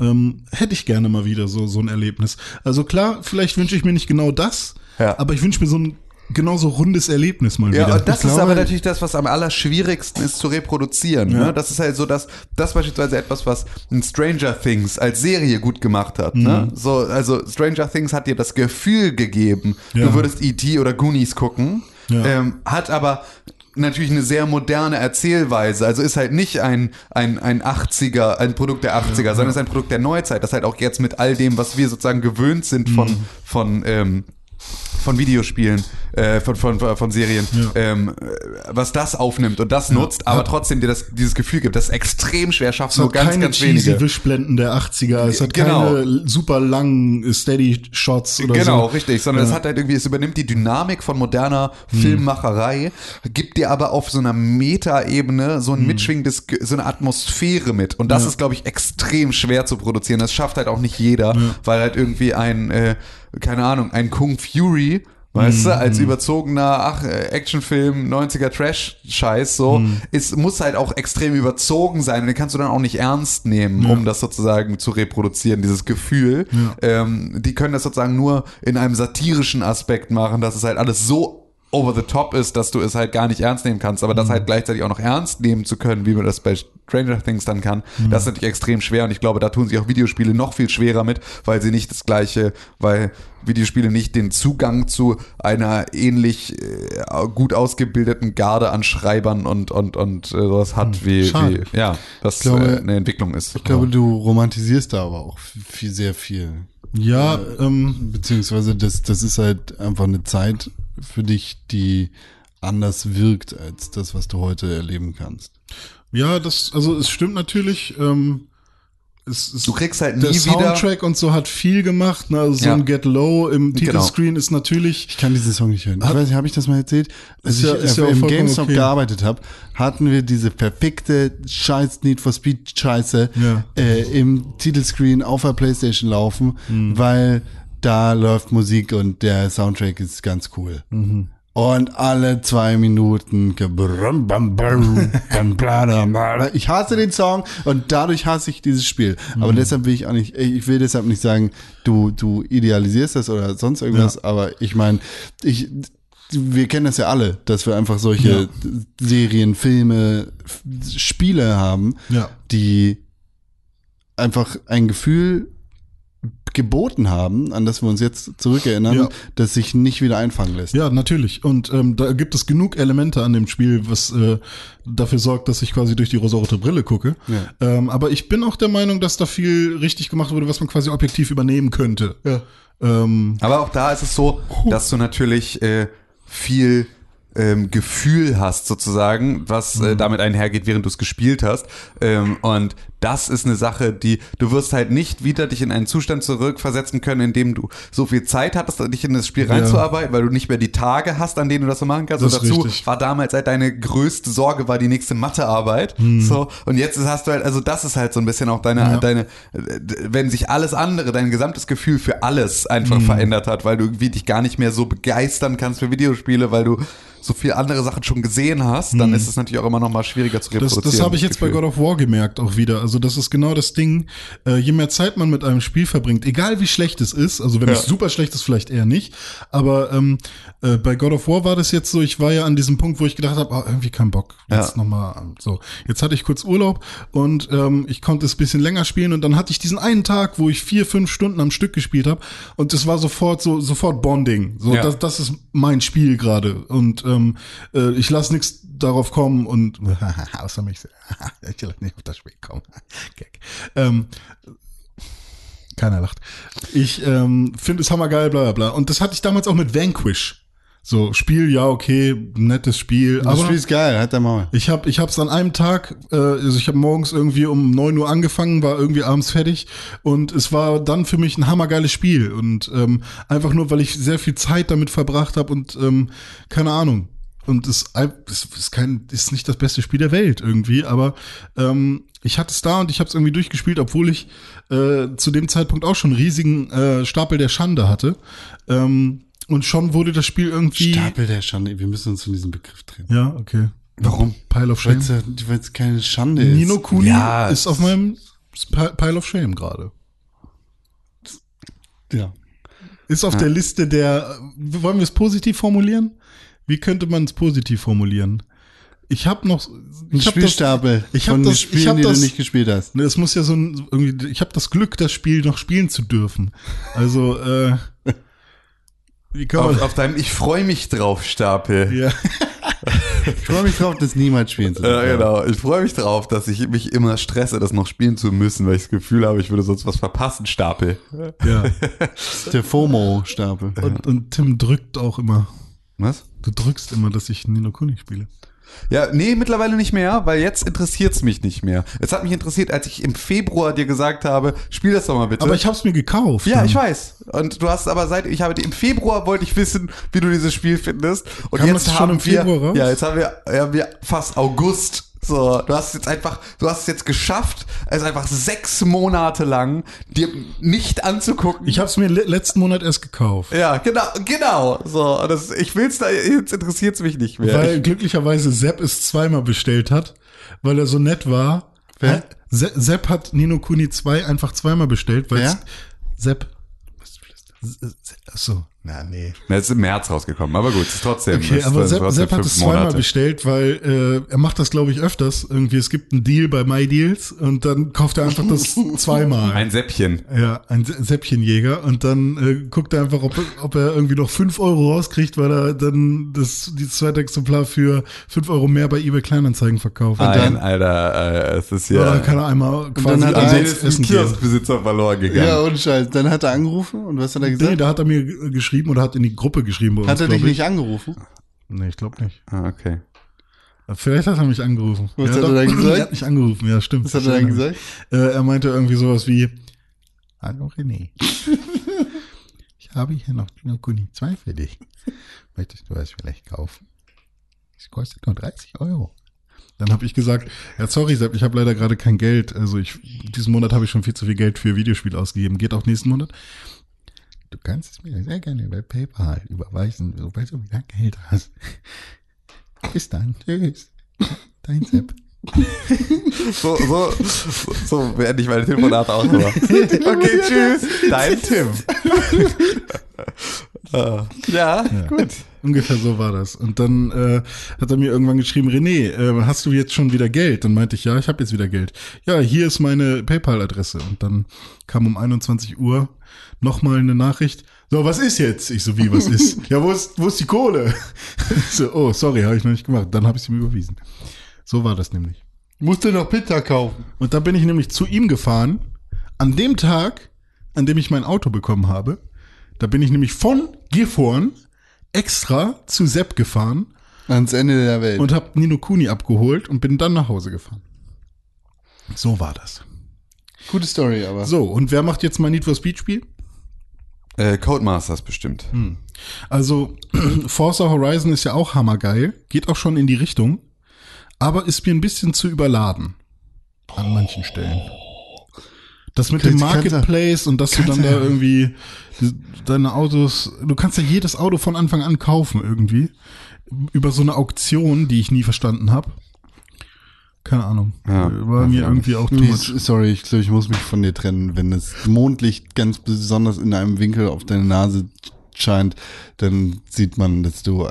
Ähm, hätte ich gerne mal wieder so, so ein Erlebnis. Also klar, vielleicht wünsche ich mir nicht genau das, Ja. aber ich wünsche mir so ein genauso rundes Erlebnis mal Ja, wieder. und das Ich ist glaube, aber natürlich das, was am allerschwierigsten ist zu reproduzieren. Ja. Ne? Das ist halt so, dass das beispielsweise etwas, was ein Stranger Things als Serie gut gemacht hat. Mhm. Ne? So, also Stranger Things hat dir das Gefühl gegeben, Ja. du würdest E.T. oder Goonies gucken, Ja. ähm, hat aber natürlich eine sehr moderne Erzählweise. Also ist halt nicht ein, ein, ein 80er, ein Produkt der 80er, sondern ist ein Produkt der Neuzeit, das halt auch jetzt mit all dem, was wir sozusagen gewöhnt sind von, Mhm. von ähm, von Videospielen, äh, von, von, von Serien, Ja. ähm, äh, was das aufnimmt und das nutzt, aber trotzdem dir das, dieses Gefühl gibt, das extrem schwer schafft, Es nur ganz, ganz wenige. Wischblenden der 80er. Es hat Genau. keine super langen Steady-Shots oder Genau, so. richtig, sondern Ja. es hat halt irgendwie, es übernimmt die Dynamik von moderner Filmmacherei, gibt dir aber auf so einer Meta-Ebene so ein mitschwingendes, Ge- so eine Atmosphäre mit. Und das Ja. ist, glaube ich, extrem schwer zu produzieren. Das schafft halt auch nicht jeder, weil halt irgendwie ein, äh, keine Ahnung, ein Kung Fury, Weißt du, als überzogener ach, äh, Actionfilm, 90er Trash-Scheiß, so, ist, muss halt auch extrem überzogen sein und den kannst du dann auch nicht ernst nehmen, um das sozusagen zu reproduzieren, dieses Gefühl. Ähm, die können das sozusagen nur in einem satirischen Aspekt machen, dass es halt alles so over the top ist, dass du es halt gar nicht ernst nehmen kannst, aber das halt gleichzeitig auch noch ernst nehmen zu können, wie man das bei Stranger Things dann kann, das ist natürlich extrem schwer und ich glaube, da tun sich auch Videospiele noch viel schwerer mit, weil sie nicht das gleiche, weil Videospiele nicht den Zugang zu einer ähnlich äh, gut ausgebildeten Garde an Schreibern und und und äh, sowas hat wie, Schade. wie ja, das glaube- äh, eine Entwicklung ist. Ich glaube, du romantisierst da aber auch viel, sehr viel. Ja, ähm, Beziehungsweise das, das ist halt einfach eine Zeit für dich, die anders wirkt als das, was du heute erleben kannst. ja, das, also es stimmt natürlich. Ähm, es, es, Du kriegst halt der nie wieder Soundtrack und so hat viel gemacht. Ne? Also so Ja. ein Get Low im Genau. Titelscreen ist natürlich. Ich kann diesen Song nicht hören. Ich Hat- weiß nicht, habe ich das mal erzählt? Als Ist ja- ich ist äh, ja auch im GameStop okay. gearbeitet habe, hatten wir diese perfekte Scheiß Need for Speed Scheiße Ja. äh, im Titelscreen auf der Playstation laufen, Mhm. weil da läuft Musik und der Soundtrack ist ganz cool. Mhm. Und alle zwei Minuten. Ich hasse den Song und dadurch hasse ich dieses Spiel. Aber Mhm. deshalb will ich auch nicht, ich will deshalb nicht sagen, du, du idealisierst das oder sonst irgendwas, aber ich meine, ich, wir kennen das ja alle, dass wir einfach solche Ja. Serien, Filme, Spiele haben, Ja. die einfach ein Gefühl geboten haben, an das wir uns jetzt zurückerinnern, Ja. das sich nicht wieder einfangen lässt. Ja, natürlich. Und ähm, da gibt es genug Elemente an dem Spiel, was äh, dafür sorgt, dass ich quasi durch die rosarote Brille gucke. Ja. Ähm, aber ich bin auch der Meinung, dass da viel richtig gemacht wurde, was man quasi objektiv übernehmen könnte. Ja. Ähm, Aber auch da ist es so, dass du natürlich äh, viel ähm, Gefühl hast sozusagen, was Mhm. äh, damit einhergeht, während du es gespielt hast. Ähm, und das ist eine Sache, die du wirst halt nicht wieder dich in einen Zustand zurückversetzen können, in dem du so viel Zeit hattest, dich in das Spiel reinzuarbeiten, weil du nicht mehr die Tage hast, an denen du das so machen kannst. Das und dazu richtig. war damals halt deine größte Sorge war die nächste Mathearbeit. So und jetzt hast du halt, also das ist halt so ein bisschen auch deine. Ja. deine, wenn sich alles andere, dein gesamtes Gefühl für alles einfach Mhm. verändert hat, weil du irgendwie dich gar nicht mehr so begeistern kannst für Videospiele, weil du so viel andere Sachen schon gesehen hast, dann ist es natürlich auch immer noch mal schwieriger zu Mhm. das reproduzieren. das habe ich jetzt bei Gefühl. God of War gemerkt auch wieder. Also das ist genau das Ding. Äh, je mehr Zeit man mit einem Spiel verbringt, egal wie schlecht es ist, also wenn Ja. es super schlecht ist, vielleicht eher nicht. Aber ähm, äh, bei God of War war das jetzt so, ich war ja an diesem Punkt, wo ich gedacht habe, oh, irgendwie kein Bock. Jetzt Ja. noch mal so. Jetzt hatte ich kurz Urlaub und ähm, ich konnte es ein bisschen länger spielen und dann hatte ich diesen einen Tag, wo ich vier, fünf Stunden am Stück gespielt habe und es war sofort so sofort Bonding. So, Ja. das, das ist mein Spiel gerade und ähm, äh, ich lasse nichts darauf kommen und außer mich, ich lasse nicht auf das Spiel kommen. Gag. Ähm, keiner lacht. Ich ähm, finde es hammergeil, bla bla bla. Und das hatte ich damals auch mit Vanquish. So, Spiel, ja, okay, nettes Spiel. Das aber Spiel ist geil, hat der Maul. ich habe ich hab's an einem Tag, äh, also ich habe morgens irgendwie um 9 Uhr angefangen, war irgendwie abends fertig und es war dann für mich ein hammergeiles Spiel und ähm, einfach nur, weil ich sehr viel Zeit damit verbracht habe und ähm, keine Ahnung. Und es, es ist kein, ist nicht das beste Spiel der Welt irgendwie, aber ähm, ich hatte es da und ich habe es irgendwie durchgespielt, obwohl ich äh, zu dem Zeitpunkt auch schon einen riesigen äh, Stapel der Schande hatte. Ähm, und schon wurde das Spiel irgendwie. Stapel der Schande, wir müssen uns von diesem Begriff trennen. Ja, okay. Warum? Pile of Weil Shame. es keine Schande ist. Nino Kuni Ja, ist auf meinem Pi- Pile of Shame gerade. Ja. Ist auf der Liste der, wollen wir es positiv formulieren? Wie könnte man es positiv formulieren? Ich habe noch, Ein ich hab das, Spielstapel ich hab von das- den ich Spielen, hab die das- du nicht gespielt hast. Ne, es muss ja so ein, irgendwie, ich habe das Glück, das Spiel noch spielen zu dürfen. Also, äh, wie kann man, auf, auf deinem Ich freue mich drauf Stapel. ja, Ich freue mich drauf, das niemals spielen zu Ja, dürfen. genau. Ich freue mich drauf, dass ich mich immer stresse, das noch spielen zu müssen, weil ich das Gefühl habe, ich würde sonst was verpassen, Stapel. ja. Der FOMO-Stapel. Und, und Tim drückt auch immer. Was? Du drückst immer, dass ich Nino Kuni spiele. Ja, nee, mittlerweile nicht mehr, weil jetzt interessiert's mich nicht mehr. Es hat mich interessiert, als ich im Februar dir gesagt habe, spiel das doch mal bitte. Aber ich hab's mir gekauft. ja, dann. ich weiß. Und du hast aber seit, ich habe im Februar wollte ich wissen, wie du dieses Spiel findest. Und Kam jetzt das schon haben im wir, Februar raus? ja, jetzt haben wir, ja, wir fast August. So, du hast jetzt einfach, du hast es jetzt geschafft, es einfach sechs Monate lang dir nicht anzugucken. Ich hab's mir le letzten Monat erst gekauft. ja, genau, genau. So, das, ich will's da, jetzt interessiert's mich nicht mehr. Weil glücklicherweise Sepp es zweimal bestellt hat, weil er so nett war. Wer? Se Sepp hat Nino Kuni 2 einfach zweimal bestellt, weil es- Sepp. Was Achso, na nee. Na, es ist im März rausgekommen, aber gut, es ist trotzdem. Okay, es aber ist Sepp, Sepp hat es zweimal Monate. bestellt, weil äh, er macht das, glaube ich, öfters. Irgendwie, es gibt einen Deal bei MyDeals und dann kauft er einfach das zweimal. Ein Säppchen. Ja, ein Sä- Säppchenjäger und dann äh, guckt er einfach, ob, ob er irgendwie noch fünf Euro rauskriegt, weil er dann das, die zweite Exemplar für fünf Euro mehr bei eBay Kleinanzeigen verkauft. Und Nein, dann, Alter, äh, es ist ja. ja. dann kann er einmal quasi dann hat er umsonst ist ein essen gehen. Kioskbesitzer verloren gegangen. Ja, und Scheiß. Dann hat er angerufen und was hat er Nee, gesagt? da hat er mir g- geschrieben oder hat in die Gruppe geschrieben bei uns, hat er dich ich. nicht angerufen? Nee, ich glaube nicht. Ah, okay. Vielleicht hat er mich angerufen. Was ja, hat er doch. dann gesagt? Er hat mich angerufen, ja, stimmt. Was hat er dann gesagt? Äh, er meinte irgendwie sowas wie, Hallo René. ich habe hier noch Dino Kuni 2 für dich. Möchtest du es vielleicht kaufen? Es kostet nur 30 Euro. Dann habe ich gesagt, ja sorry Sepp, ich habe leider gerade kein Geld. Also ich, diesen Monat habe ich schon viel zu viel Geld für Videospiele ausgegeben. Geht auch nächsten Monat. Du kannst es mir sehr gerne über PayPal überweisen, sobald du wieder Geld hast. Bis dann. Tschüss. Dein Sepp. So, so, so beende ich meine Telefonate auch immer. Okay, tschüss. Dein Tim. Ja, gut. Ungefähr so war das. Und dann äh, hat er mir irgendwann geschrieben, René, äh, hast du jetzt schon wieder Geld? Dann meinte ich, ja, ich habe jetzt wieder Geld. Ja, hier ist meine PayPal-Adresse. Und dann kam um 21 Uhr nochmal eine Nachricht. So, was ist jetzt? Ich so, wie, was ist? ja, wo ist, wo ist die Kohle? so, oh, sorry, habe ich noch nicht gemacht. Dann habe ich ihm überwiesen. So war das nämlich. Musste noch Pizza kaufen. Und da bin ich nämlich zu ihm gefahren. An dem Tag, an dem ich mein Auto bekommen habe, da bin ich nämlich von Gifhorn extra zu Sepp gefahren Ans Ende der Welt. und habe Nino Kuni abgeholt und bin dann nach Hause gefahren. So war das. Gute Story, aber. So, und wer macht jetzt mein Need for Speed Spiel? Äh, Codemasters bestimmt. Also, Forza Horizon ist ja auch hammergeil, geht auch schon in die Richtung, aber ist mir ein bisschen zu überladen. An manchen Stellen. Das mit dem Marketplace und dass du dann kannst da ja- irgendwie deine Autos, du kannst ja jedes Auto von Anfang an kaufen irgendwie. Über so eine Auktion, die ich nie verstanden habe. Keine Ahnung. Ja, War mir irgendwie auch too much. sorry, ich glaube, ich muss mich von dir trennen. Wenn das Mondlicht ganz besonders in einem Winkel auf deine Nase scheint, dann sieht man, dass du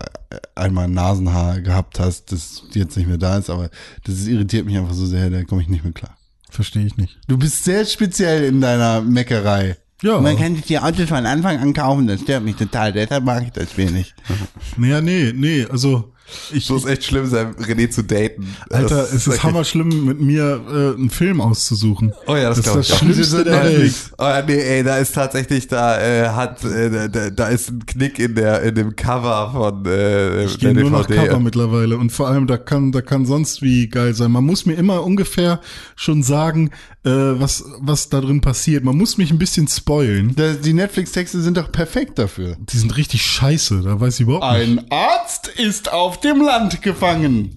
einmal ein Nasenhaar gehabt hast, das jetzt nicht mehr da ist, aber das irritiert mich einfach so sehr, da komme ich nicht mehr klar. Verstehe ich nicht. Du bist sehr speziell in deiner Meckerei. Ja. Man kann sich die Autos von Anfang an kaufen, das stört mich total, deshalb mag ich das wenig. Naja, nee, nee, also ich, So ist echt schlimm, sein René zu daten. Alter, Das es ist wirklich- hammerschlimm, mit mir äh, einen Film auszusuchen. Oh ja, das das ist ich das. Schlimmste der Welt. Oh ja, nee, ey, da ist tatsächlich, da äh, hat, äh, da- da, ist ein Knick in der, in dem Cover von äh, Ich der gehe nur nach DVD. Cover mittlerweile und vor allem da kann da kann sonst wie geil sein. Man muss mir immer ungefähr schon sagen, äh, was was da drin passiert. Man muss mich ein bisschen spoilen. Da- Die Netflix-Texte sind doch perfekt dafür. Die sind richtig scheiße. Da weiß ich überhaupt nicht. Ein Arzt ist auf dem Land gefangen.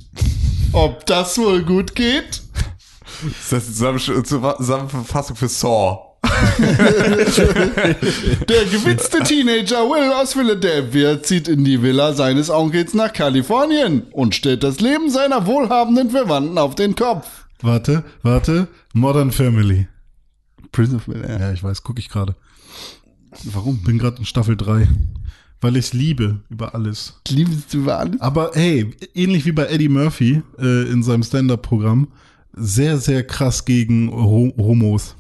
Ob das wohl gut geht? Ist das die Zusammenfassung für Saw? Der gewitzte Teenager Will aus Philadelphia zieht in die Villa seines Onkels nach Kalifornien und stellt das Leben seiner wohlhabenden Verwandten auf den Kopf. Warte, warte. Modern Family. Prince of Bel-Air. Ja, ich weiß, gucke ich gerade. Warum? Bin gerade in Staffel 3. Weil ich liebe über alles. Liebst du über alles? Aber hey, ähnlich wie bei Eddie Murphy äh, in seinem Stand-Up-Programm, sehr, sehr krass gegen Ho Homos.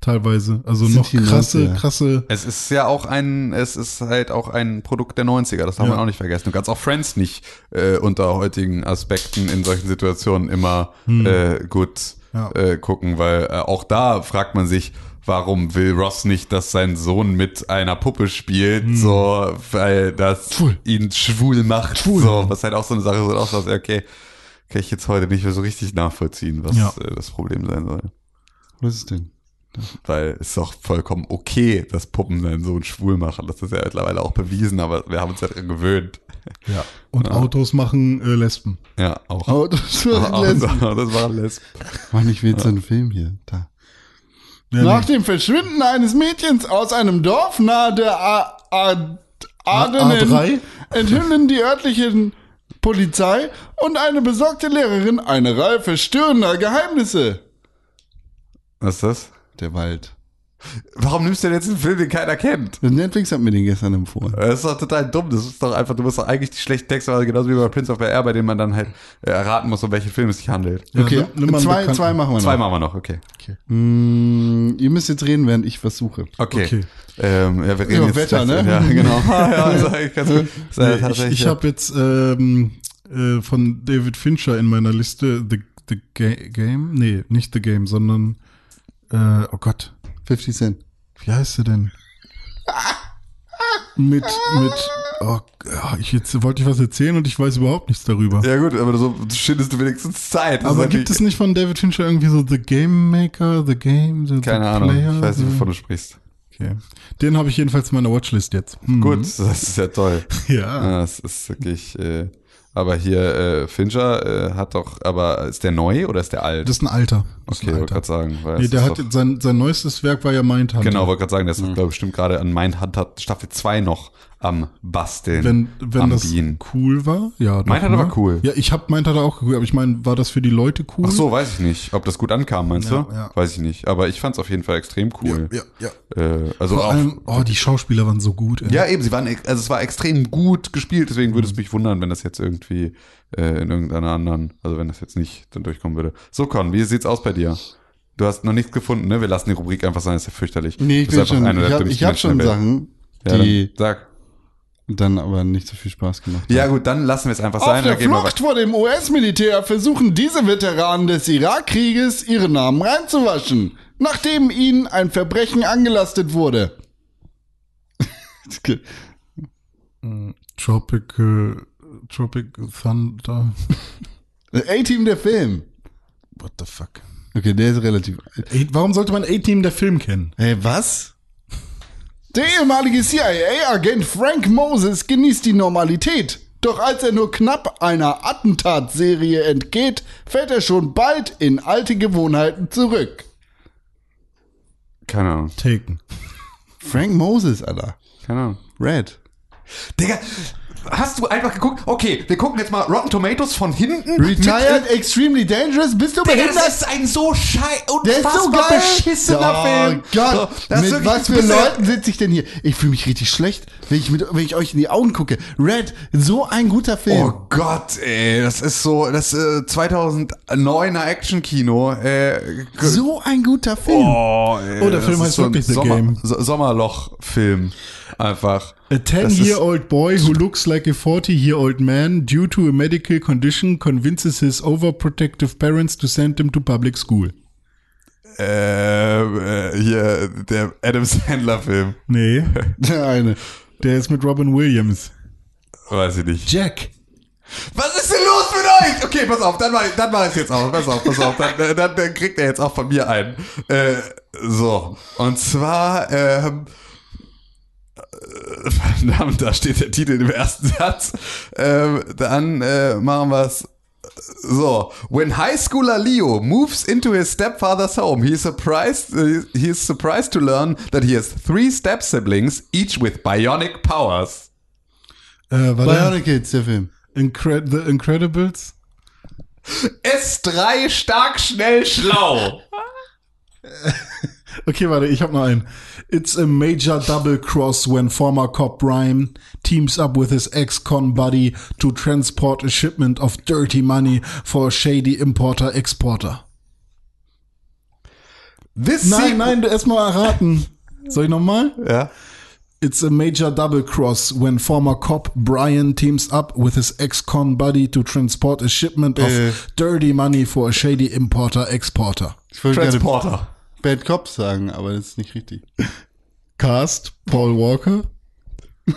Teilweise. Also Sind noch krasse, Leute, ja. krasse. Es ist ja auch ein, es ist halt auch ein Produkt der 90er, das darf Ja. man auch nicht vergessen. Du kannst auch Friends nicht äh, unter heutigen Aspekten in solchen Situationen immer äh, gut Ja. äh, gucken, weil äh, auch da fragt man sich, warum will Ross nicht, dass sein Sohn mit einer Puppe spielt, so, weil das Schwul. ihn schwul macht, Schwul. so, was halt auch so eine Sache ist, auch so, okay, kann ich jetzt heute nicht mehr so richtig nachvollziehen, was Ja. äh, das Problem sein soll. Was ist denn? Weil es ist doch vollkommen okay, dass Puppen seinen Sohn schwul machen. Das ist ja mittlerweile auch bewiesen, aber wir haben uns ja daran gewöhnt. Ja. Und Autos machen äh, Lesben. Ja, auch. Das war Auch- Lesben. das war Lesben. Mann, ich will jetzt einen Film hier. Da. Ja, Nach nee. dem Verschwinden eines Mädchens aus einem Dorf nahe der A A Ardenen A3? enthüllen die örtlichen Polizei und eine besorgte Lehrerin eine Reihe verstörender Geheimnisse. Was ist das? Der Wald. Warum nimmst du denn jetzt einen Film, den keiner kennt? Netflix hat mir den gestern empfohlen. Das ist doch total dumm. Das ist doch einfach, du musst doch eigentlich die schlechten Texte, also genauso wie bei Prince of Air, bei dem man dann halt äh, erraten muss, um welchen Film es sich handelt. Ja, Okay, einen zwei, Bekannten. zwei machen wir noch. Zwei machen wir noch, okay. Mm, ihr müsst jetzt reden, während ich was suche. Okay. Okay. Ähm, ja, wir reden Ja, jetzt Wetter, ne? Ja, genau. ja, äh, Nee, ich ich ja. habe jetzt ähm, äh, von David Fincher in meiner Liste The, the Ga Game? Nee, nicht The Game, sondern äh, oh Gott, 50 Cent. wie heißt sie denn? Mit, mit, oh, ich jetzt wollte ich was erzählen und ich weiß überhaupt nichts darüber. ja gut, aber so schindest du wenigstens Zeit. Das Aber gibt es nicht von David Fincher irgendwie so The Game Maker, The Game, The, Keine the Ahnung, Player? ich weiß nicht, wovon du sprichst. Okay. Den habe ich jedenfalls in meiner Watchlist jetzt. Hm. Gut, das ist ja toll. Ja. Ja, das ist wirklich, äh, aber hier, äh, Fincher äh, hat doch, aber ist der neu oder ist der alt? Das ist ein Alter. Das okay, wollte gerade sagen. Weil Nee, der hat doch, jetzt sein, sein neuestes Werk war ja Mindhunter. genau, wollte gerade sagen, der ist, glaube ich, bestimmt gerade an Mindhunter Staffel 2 noch am Basteln, Wenn, wenn am das Bienen. cool war, ja. Meint hat ne? aber cool. Ja, ich hab meint hat er auch cool, aber ich meine, war das für die Leute cool? Ach so, weiß ich nicht. Ob das gut ankam, meinst Ja, du? ja. Weiß ich nicht. Aber ich fand es auf jeden Fall extrem cool. Ja, ja. Äh, also Vor auch, allem, oh, die Schauspieler waren so gut. Ey. ja, eben, sie waren, also es war extrem gut gespielt, deswegen würde es mich wundern, wenn das jetzt irgendwie äh, in irgendeiner anderen, also wenn das jetzt nicht dann durchkommen würde. So, Con, wie sieht's aus bei dir? Du hast noch nichts gefunden, ne? Wir lassen die Rubrik einfach sein, ist ja fürchterlich. Nee, ich bin schon, ich ich hab schon. Sachen, Ja, die dann, sag. Dann aber nicht so viel Spaß gemacht haben. Ja, gut, dann lassen wir es einfach Auf sein. der gehen wir Flucht vor dem US-Militär versuchen diese Veteranen des Irakkrieges ihre Namen reinzuwaschen, nachdem ihnen ein Verbrechen angelastet wurde. Tropical, Tropic Thunder. A-Team der Film. What the fuck? Okay, der ist relativ warum sollte man A-Team der Film kennen? Hey, was? Der ehemalige CIA-Agent Frank Moses genießt die Normalität. Doch als er nur knapp einer Attentatserie entgeht, fällt er schon bald in alte Gewohnheiten zurück. Keine Ahnung. Taken. Frank Moses, Alter. Keine Ahnung. Red. Digga, hast du einfach geguckt? Okay, wir gucken jetzt mal Rotten Tomatoes von hinten. Retired Extremely Dangerous? Bist du Digga, behindert? das ist ein so schei Der ist so beschissener oh Film. Gott, So, mit wirklich- was für Leuten sitze ich denn hier? Ich fühle mich richtig schlecht, wenn ich, mit, wenn ich euch in die Augen gucke. Red, so ein guter Film. Oh Gott, ey, das ist so, das äh, 2009er Actionkino. Äh, so ein guter Film. oh, ey, Oh, der Film heißt so wirklich The Sommer, Game. So, Sommerloch-Film. Einfach. A Das ist- 10-year-old boy who looks like a 40-year-old man due to a medical condition convinces his overprotective parents to send him to public school. Äh, äh, hier, der Adam Sandler-Film. Nee, Der eine. der ist mit Robin Williams. Weiß ich nicht. Jack. Was ist denn los mit euch? Okay, pass auf, dann mach dann mach ich jetzt auch. Pass auf, pass auf, dann, dann, dann kriegt er jetzt auch von mir einen. Äh, so, und zwar, ähm, äh, verdammt, da steht der Titel im ersten Satz. Ähm, dann äh, machen wir es so. When high schooler Leo moves into his stepfather's home, he is surprised. Uh, he is surprised to learn that he has three step siblings, each with bionic powers. Äh, Bionic Kids, der Film. Incred The Incredibles? S3 stark, schnell, schlau. Okay, warte, ich hab noch einen. It's a major double cross when former cop Brian teams up with his ex-con buddy to transport a shipment of dirty money for a shady importer-exporter. This Nein, nein, du erst mal erraten. Soll ich nochmal? Ja. It's a major double cross when former cop Brian teams up with his ex-con buddy to transport a shipment of Äh. dirty money for a shady importer-exporter. Transporter. Bad Cops sagen, aber das ist nicht richtig. Cast Paul Walker.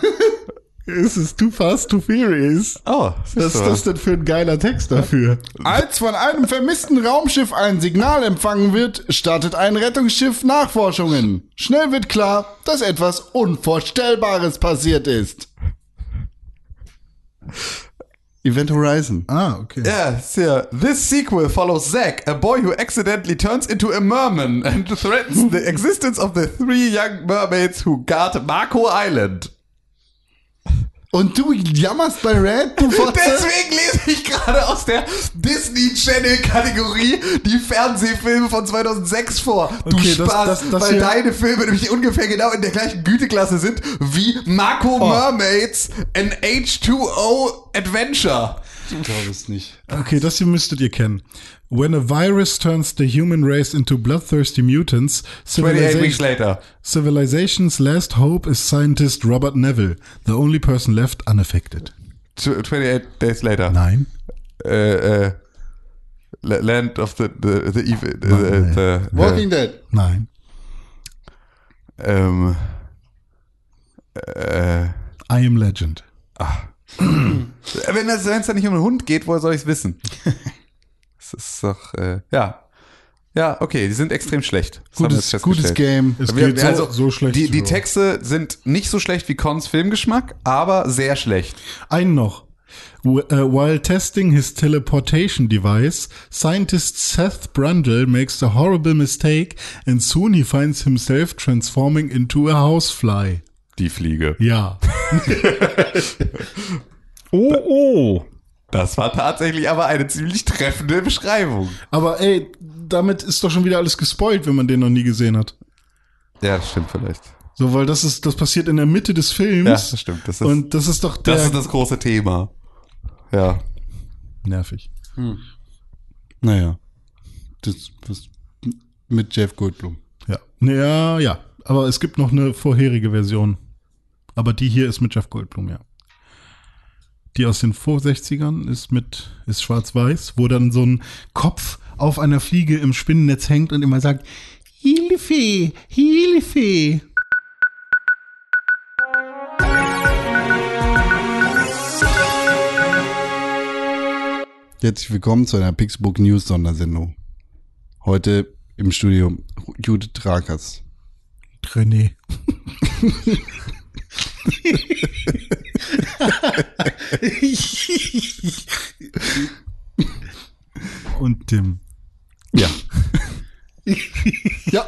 Es ist too fast, too furious. Oh, Was ist das denn für ein geiler Text dafür? Als von einem vermissten Raumschiff ein Signal empfangen wird, startet ein Rettungsschiff Nachforschungen. Schnell wird klar, dass etwas Unvorstellbares passiert ist. Event Horizon. Ah, okay. Yeah, it's. This sequel follows Zack, a boy who accidentally turns into a merman and threatens the existence of the three young mermaids who guard Marco Island. Und du jammerst bei Red, du Fotze? Deswegen lese ich gerade aus der Disney Channel Kategorie die Fernsehfilme von 2006 vor. Du Okay, das- Spaß, das- das weil hier- deine Filme nämlich ungefähr genau in der gleichen Güteklasse sind wie Marco Oh. Mermaids, an H2O Adventure. Ich glaube es nicht. Okay, das hier müsstet ihr kennen. When a virus turns the human race into bloodthirsty mutants, 28 weeks civilization, later. civilization's last hope is scientist Robert Neville, the only person left unaffected. Tw- 28 days later. Nein. Äh, äh, La- Land of the, the, the evil. The, Nein. the, Walking Dead. Nein. ähm, äh, I am Legend. wenn es wenn es da nicht um einen Hund geht, woher soll ich es wissen? Das ist doch, äh, ja. Ja, okay, die sind extrem schlecht. Das Gutes, gutes. Game. Es Wir- geht so, also, so schlecht. Die, die so. Texte sind nicht so schlecht wie Cons Filmgeschmack, aber sehr schlecht. Einen noch. Uh, while testing his teleportation device, scientist Seth Brundle makes a horrible mistake and soon he finds himself transforming into a housefly. die Fliege. Ja. Oh, oh. Das war tatsächlich aber eine ziemlich treffende Beschreibung. Aber ey, damit ist doch schon wieder alles gespoilt, wenn man den noch nie gesehen hat. Ja, das stimmt vielleicht. So, weil das ist, das passiert in der Mitte des Films. Ja, das stimmt. Das ist, und das ist doch der. das, ist das große Thema. Ja. nervig. Naja. Das, das mit Jeff Goldblum. Ja. Ja, ja. Aber es gibt noch eine vorherige Version. Aber die hier ist mit Jeff Goldblum, ja. Die aus den Vor-60ern ist mit, ist schwarz-weiß, wo dann so ein Kopf auf einer Fliege im Spinnennetz hängt und immer sagt, Hilfe, Hilfe. Herzlich willkommen zu einer Pixelbook News Sondersendung. Heute im Studio Judith Rakers. René. Und Tim. Ja. ja.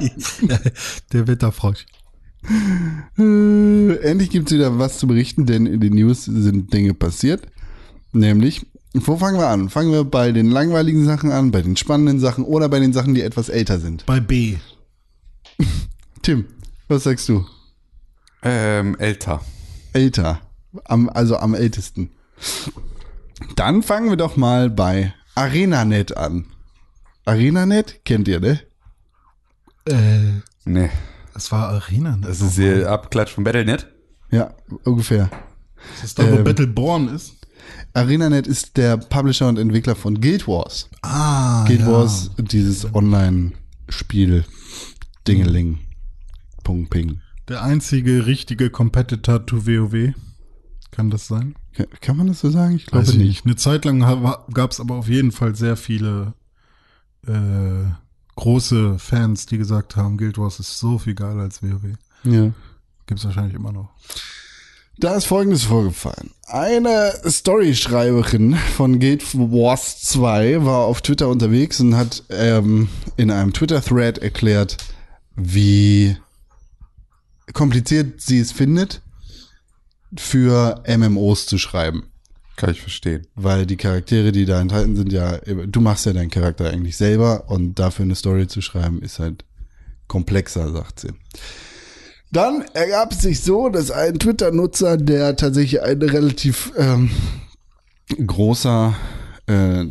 Der Wetterfrosch. Äh, endlich gibt's wieder was zu berichten, denn in den News sind Dinge passiert. Nämlich, wo fangen wir an? Fangen wir bei den langweiligen Sachen an, bei den spannenden Sachen oder bei den Sachen, die etwas älter sind? Bei B. Tim, was sagst du? Ähm, älter. Älter. Am, also am ältesten. Dann fangen wir doch mal bei ArenaNet an. ArenaNet kennt ihr, ne? Äh, Nee. das war Arena. Ne? Das ist hier Abklatsch von Battlenet. Ja, ungefähr. Das ist da, wo ähm, Battleborn ist. ArenaNet ist der Publisher und Entwickler von Guild Wars. Ah, Guild Wars, dieses Online-Spiel. Dingeling. Pung Ping. Der einzige richtige Competitor to WoW. Kann das sein? Kann, kann man das so sagen? Ich glaube Weiß ich nicht. Eine Zeit lang gab es aber auf jeden Fall sehr viele äh, große Fans, die gesagt haben, Guild Wars ist so viel geiler als WoW. Ja. Gibt's wahrscheinlich immer noch. Da ist folgendes vorgefallen. Eine Storyschreiberin von Guild Wars 2 war auf Twitter unterwegs und hat ähm, in einem Twitter-Thread erklärt, wie kompliziert sie es findet, für MMOs zu schreiben. Kann ich verstehen. Weil die Charaktere, die da enthalten sind, ja, du machst ja deinen Charakter eigentlich selber und dafür eine Story zu schreiben, ist halt komplexer, sagt sie. Dann ergab es sich so, dass ein Twitter-Nutzer, der tatsächlich ein relativ ähm, großer, äh,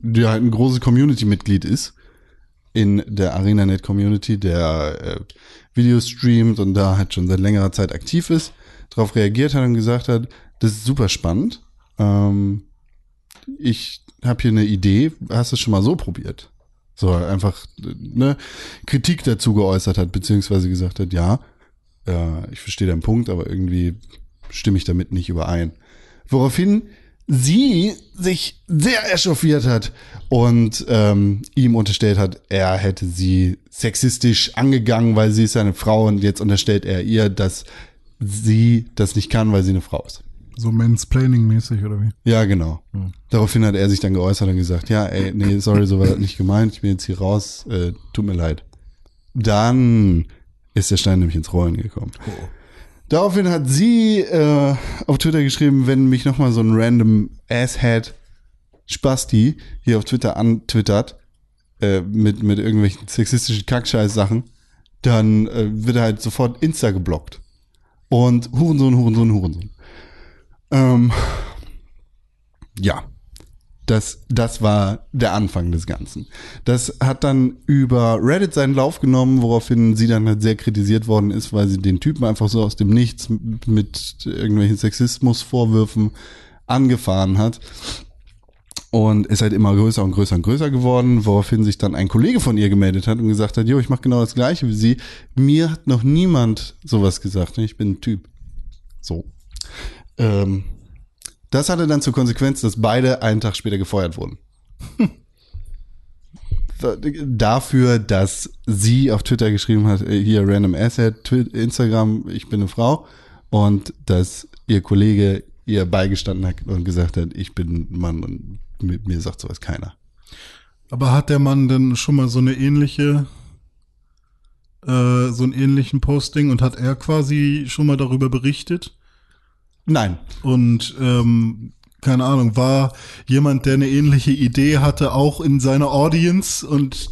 der halt ein großes Community-Mitglied ist, in der ArenaNet-Community, der äh, Videos streamt und da halt schon seit längerer Zeit aktiv ist, darauf reagiert hat und gesagt hat, das ist super spannend. Ähm, ich habe hier eine Idee. Hast du es schon mal so probiert? So einfach ne, Kritik dazu geäußert hat, beziehungsweise gesagt hat, ja, äh, ich verstehe deinen Punkt, aber irgendwie stimme ich damit nicht überein. Woraufhin sie sich sehr echauffiert hat und ähm, ihm unterstellt hat, er hätte sie sexistisch angegangen, weil sie ist eine Frau und jetzt unterstellt er ihr, dass sie das nicht kann, weil sie eine Frau ist. So Mansplaining-mäßig oder wie? Ja, genau. Daraufhin hat er sich dann geäußert und gesagt, ja, ey, nee, sorry, so war das nicht gemeint, ich bin jetzt hier raus, äh, tut mir leid. Dann ist der Stein nämlich ins Rollen gekommen. Daraufhin hat sie äh, auf Twitter geschrieben, wenn mich nochmal so ein random Asshead Spasti hier auf Twitter antwittert, äh, mit, mit irgendwelchen sexistischen Kackscheiß-Sachen, dann äh, wird er halt sofort Insta geblockt. Und Hurensohn, Hurensohn, Hurensohn. Ähm, ja, das, das war der Anfang des Ganzen. Das hat dann über Reddit seinen Lauf genommen, woraufhin sie dann halt sehr kritisiert worden ist, weil sie den Typen einfach so aus dem Nichts mit irgendwelchen Sexismusvorwürfen angefahren hat. Und ist halt immer größer und größer und größer geworden, woraufhin sich dann ein Kollege von ihr gemeldet hat und gesagt hat, jo, ich mache genau das gleiche wie sie. Mir hat noch niemand sowas gesagt. Ich bin ein Typ. So. Ähm, das hatte dann zur Konsequenz, dass beide einen Tag später gefeuert wurden. Dafür, dass sie auf Twitter geschrieben hat, äh, hier random asset, Twi- Instagram, ich bin eine Frau. Und dass ihr Kollege ihr beigestanden hat und gesagt hat, ich bin Mann und mit mir sagt sowas keiner. Aber hat der Mann denn schon mal so eine ähnliche äh, so einen ähnlichen Posting und hat er quasi schon mal darüber berichtet? Nein. Und ähm, keine Ahnung, war jemand, der eine ähnliche Idee hatte, auch in seiner Audience und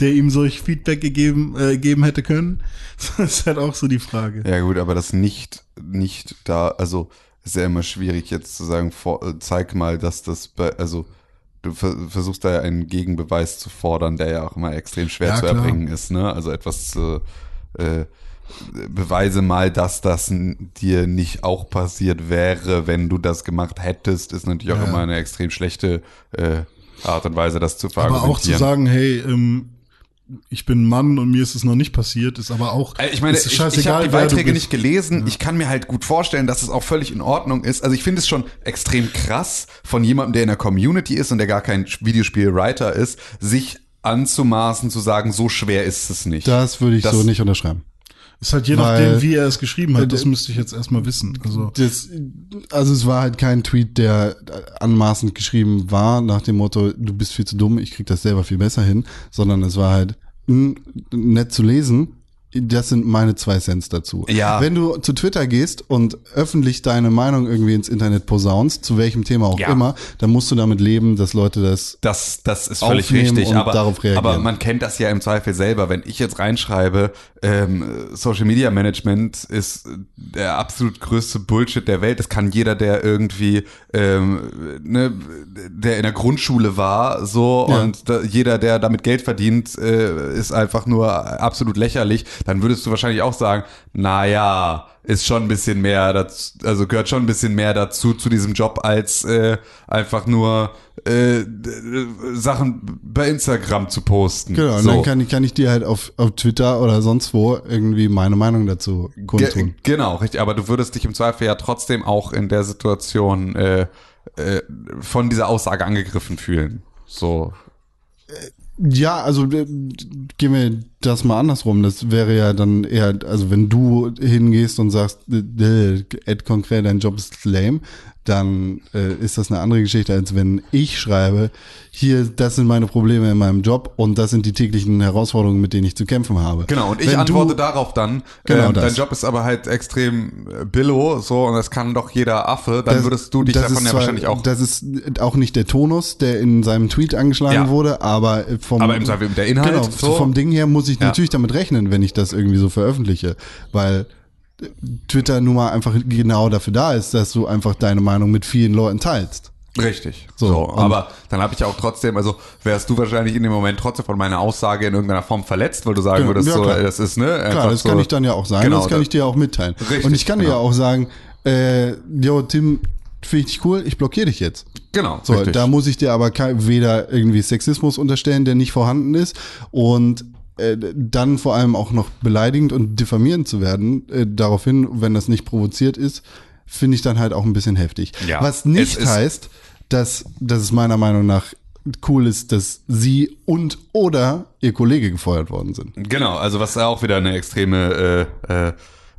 der ihm solch Feedback gegeben, äh, geben hätte können? Das ist halt auch so die Frage. Ja gut, aber das nicht, nicht da, also ist ja immer schwierig jetzt zu sagen, vor, äh, zeig mal, dass das, bei, also du ver versuchst da ja einen Gegenbeweis zu fordern, der ja auch immer extrem schwer Ja, zu klar. erbringen ist, ne? Also etwas zu, äh, beweise mal, dass das dir nicht auch passiert wäre, wenn du das gemacht hättest, ist natürlich auch Ja, immer eine extrem schlechte äh, Art und Weise, das zu Aber auch zu sagen, hey, ähm, ich bin ein Mann und mir ist es noch nicht passiert, ist aber auch. Äh, Ich meine, ist ich, ich habe die Beiträge nicht gelesen. Ich kann mir halt gut vorstellen, dass es auch völlig in Ordnung ist. Also ich finde es schon extrem krass von jemandem, der in der Community ist und der gar kein Videospiel-Writer ist, sich anzumaßen zu sagen, so schwer ist es nicht. Das würde ich Das- so nicht unterschreiben. Ist halt je Weil- nachdem, wie er es geschrieben hat. Das Äh, müsste ich jetzt erstmal wissen. Also Das, also es war halt kein Tweet, der anmaßend geschrieben war, nach dem Motto, du bist viel zu dumm, ich krieg das selber viel besser hin, sondern es war halt nett zu lesen. Das sind meine zwei Cents dazu. Ja. Wenn du zu Twitter gehst und öffentlich deine Meinung irgendwie ins Internet posaunst, zu welchem Thema auch Ja. immer, dann musst du damit leben, dass Leute das Das, das ist völlig richtig, und aber, darauf reagieren. aber man kennt das ja im Zweifel selber. Wenn ich jetzt reinschreibe, ähm, Social Media Management ist der absolut größte Bullshit der Welt. Das kann jeder, der irgendwie, ähm, ne, der in der Grundschule war, so Ja. und da, jeder, der damit Geld verdient, äh, ist einfach nur absolut lächerlich. Dann würdest du wahrscheinlich auch sagen, na ja, ist schon ein bisschen mehr dazu, also gehört schon ein bisschen mehr dazu zu diesem Job als äh, einfach nur äh, Sachen bei Instagram zu posten. Genau, und so. dann kann ich, kann ich dir halt auf, auf Twitter oder sonst wo irgendwie meine Meinung dazu Ge kundtun. genau, richtig. Aber du würdest dich im Zweifel ja trotzdem auch in der Situation äh, äh, von dieser Aussage angegriffen fühlen. So. Ja, also äh, gehen wir das mal andersrum. Das wäre ja dann eher, also wenn du hingehst und sagst, äh, Ed konkret, dein Job ist lame, dann äh, ist das eine andere Geschichte, als wenn ich schreibe, hier, das sind meine Probleme in meinem Job und das sind die täglichen Herausforderungen, mit denen ich zu kämpfen habe. Genau, und ich Wenn antworte du, darauf dann, Genau das. dein Job ist aber halt extrem äh, billo, so, und das kann doch jeder Affe, dann das- würdest du dich davon ja zwar- wahrscheinlich auch. Das ist auch nicht der Tonus, der in seinem Tweet angeschlagen Ja. wurde, aber vom Aber im Zweifel der Inhalt, Genau, so. vom Ding her muss ich Ja. natürlich damit rechnen, wenn ich das irgendwie so veröffentliche, weil Twitter nun mal einfach genau dafür da ist, dass du einfach deine Meinung mit vielen Leuten teilst. Richtig. So, So, aber dann habe ich ja auch trotzdem, also wärst du wahrscheinlich in dem Moment trotzdem von meiner Aussage in irgendeiner Form verletzt, weil du sagen würdest, ja, so, das ist, ne? Klar, das so, kann ich dann ja auch sagen, Genau, das kann ich dir auch mitteilen. Richtig, und ich kann dir ja genau. auch sagen, äh, yo, Tim, finde ich dich cool, ich blockiere dich jetzt. Genau, So, richtig. da muss ich dir aber weder irgendwie Sexismus unterstellen, der nicht vorhanden ist, und äh, dann vor allem auch noch beleidigend und diffamierend zu werden, äh, daraufhin, wenn das nicht provoziert ist, finde ich dann halt auch ein bisschen heftig. Ja, Was nicht heißt, dass, dass es meiner Meinung nach cool ist, dass sie und oder ihr Kollege gefeuert worden sind. Genau, also was auch wieder eine extreme, äh, äh,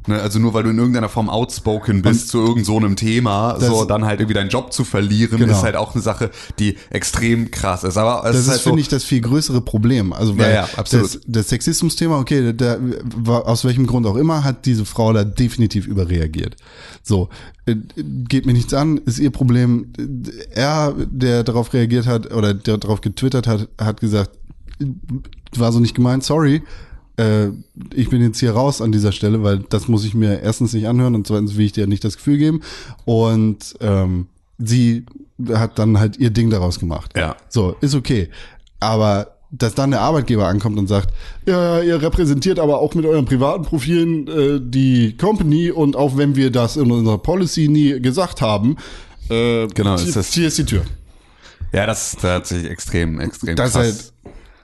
ne, also nur weil du in irgendeiner Form outspoken bist zu irgend so einem Thema, so dann halt irgendwie deinen Job zu verlieren, Genau. ist halt auch eine Sache, die extrem krass ist. Aber es Das ist ist, halt finde so, ich, das viel größere Problem. Also weil Ja, ja. Das, das Sexismus-Thema, okay, da, aus welchem Grund auch immer, hat diese Frau da definitiv überreagiert. So, äh, geht mir nichts an, ist ihr Problem. Er, der darauf reagiert hat oder der darauf getwittert hat, hat gesagt, war so nicht gemeint, sorry. Äh, ich bin jetzt hier raus an dieser Stelle, weil das muss ich mir erstens nicht anhören und zweitens will ich dir nicht das Gefühl geben. Und ähm, sie hat dann halt ihr Ding daraus gemacht. Ja. So, ist okay. Aber dass dann der Arbeitgeber ankommt und sagt, ja, ihr repräsentiert aber auch mit euren privaten Profilen äh, die Company und auch wenn wir das in unserer Policy nie gesagt haben, äh, Genau, hier, ist das- hier ist die Tür. ja, das ist tatsächlich extrem, extrem Das krass. halt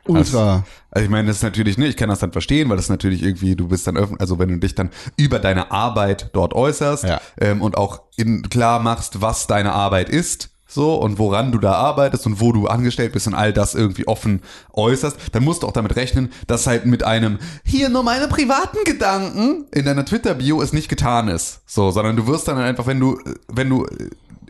ultra. Also ich meine, das ist natürlich, ne, ich kann das dann verstehen, weil das natürlich irgendwie, du bist dann öffentlich, also wenn du dich dann über deine Arbeit dort äußerst Ja. ähm, und auch in, klar machst, was deine Arbeit ist, so und woran du da arbeitest und wo du angestellt bist und all das irgendwie offen äußerst, dann musst du auch damit rechnen, dass halt mit einem hier nur meine privaten Gedanken in deiner Twitter-Bio es nicht getan ist. So, sondern du wirst dann einfach, wenn du, wenn du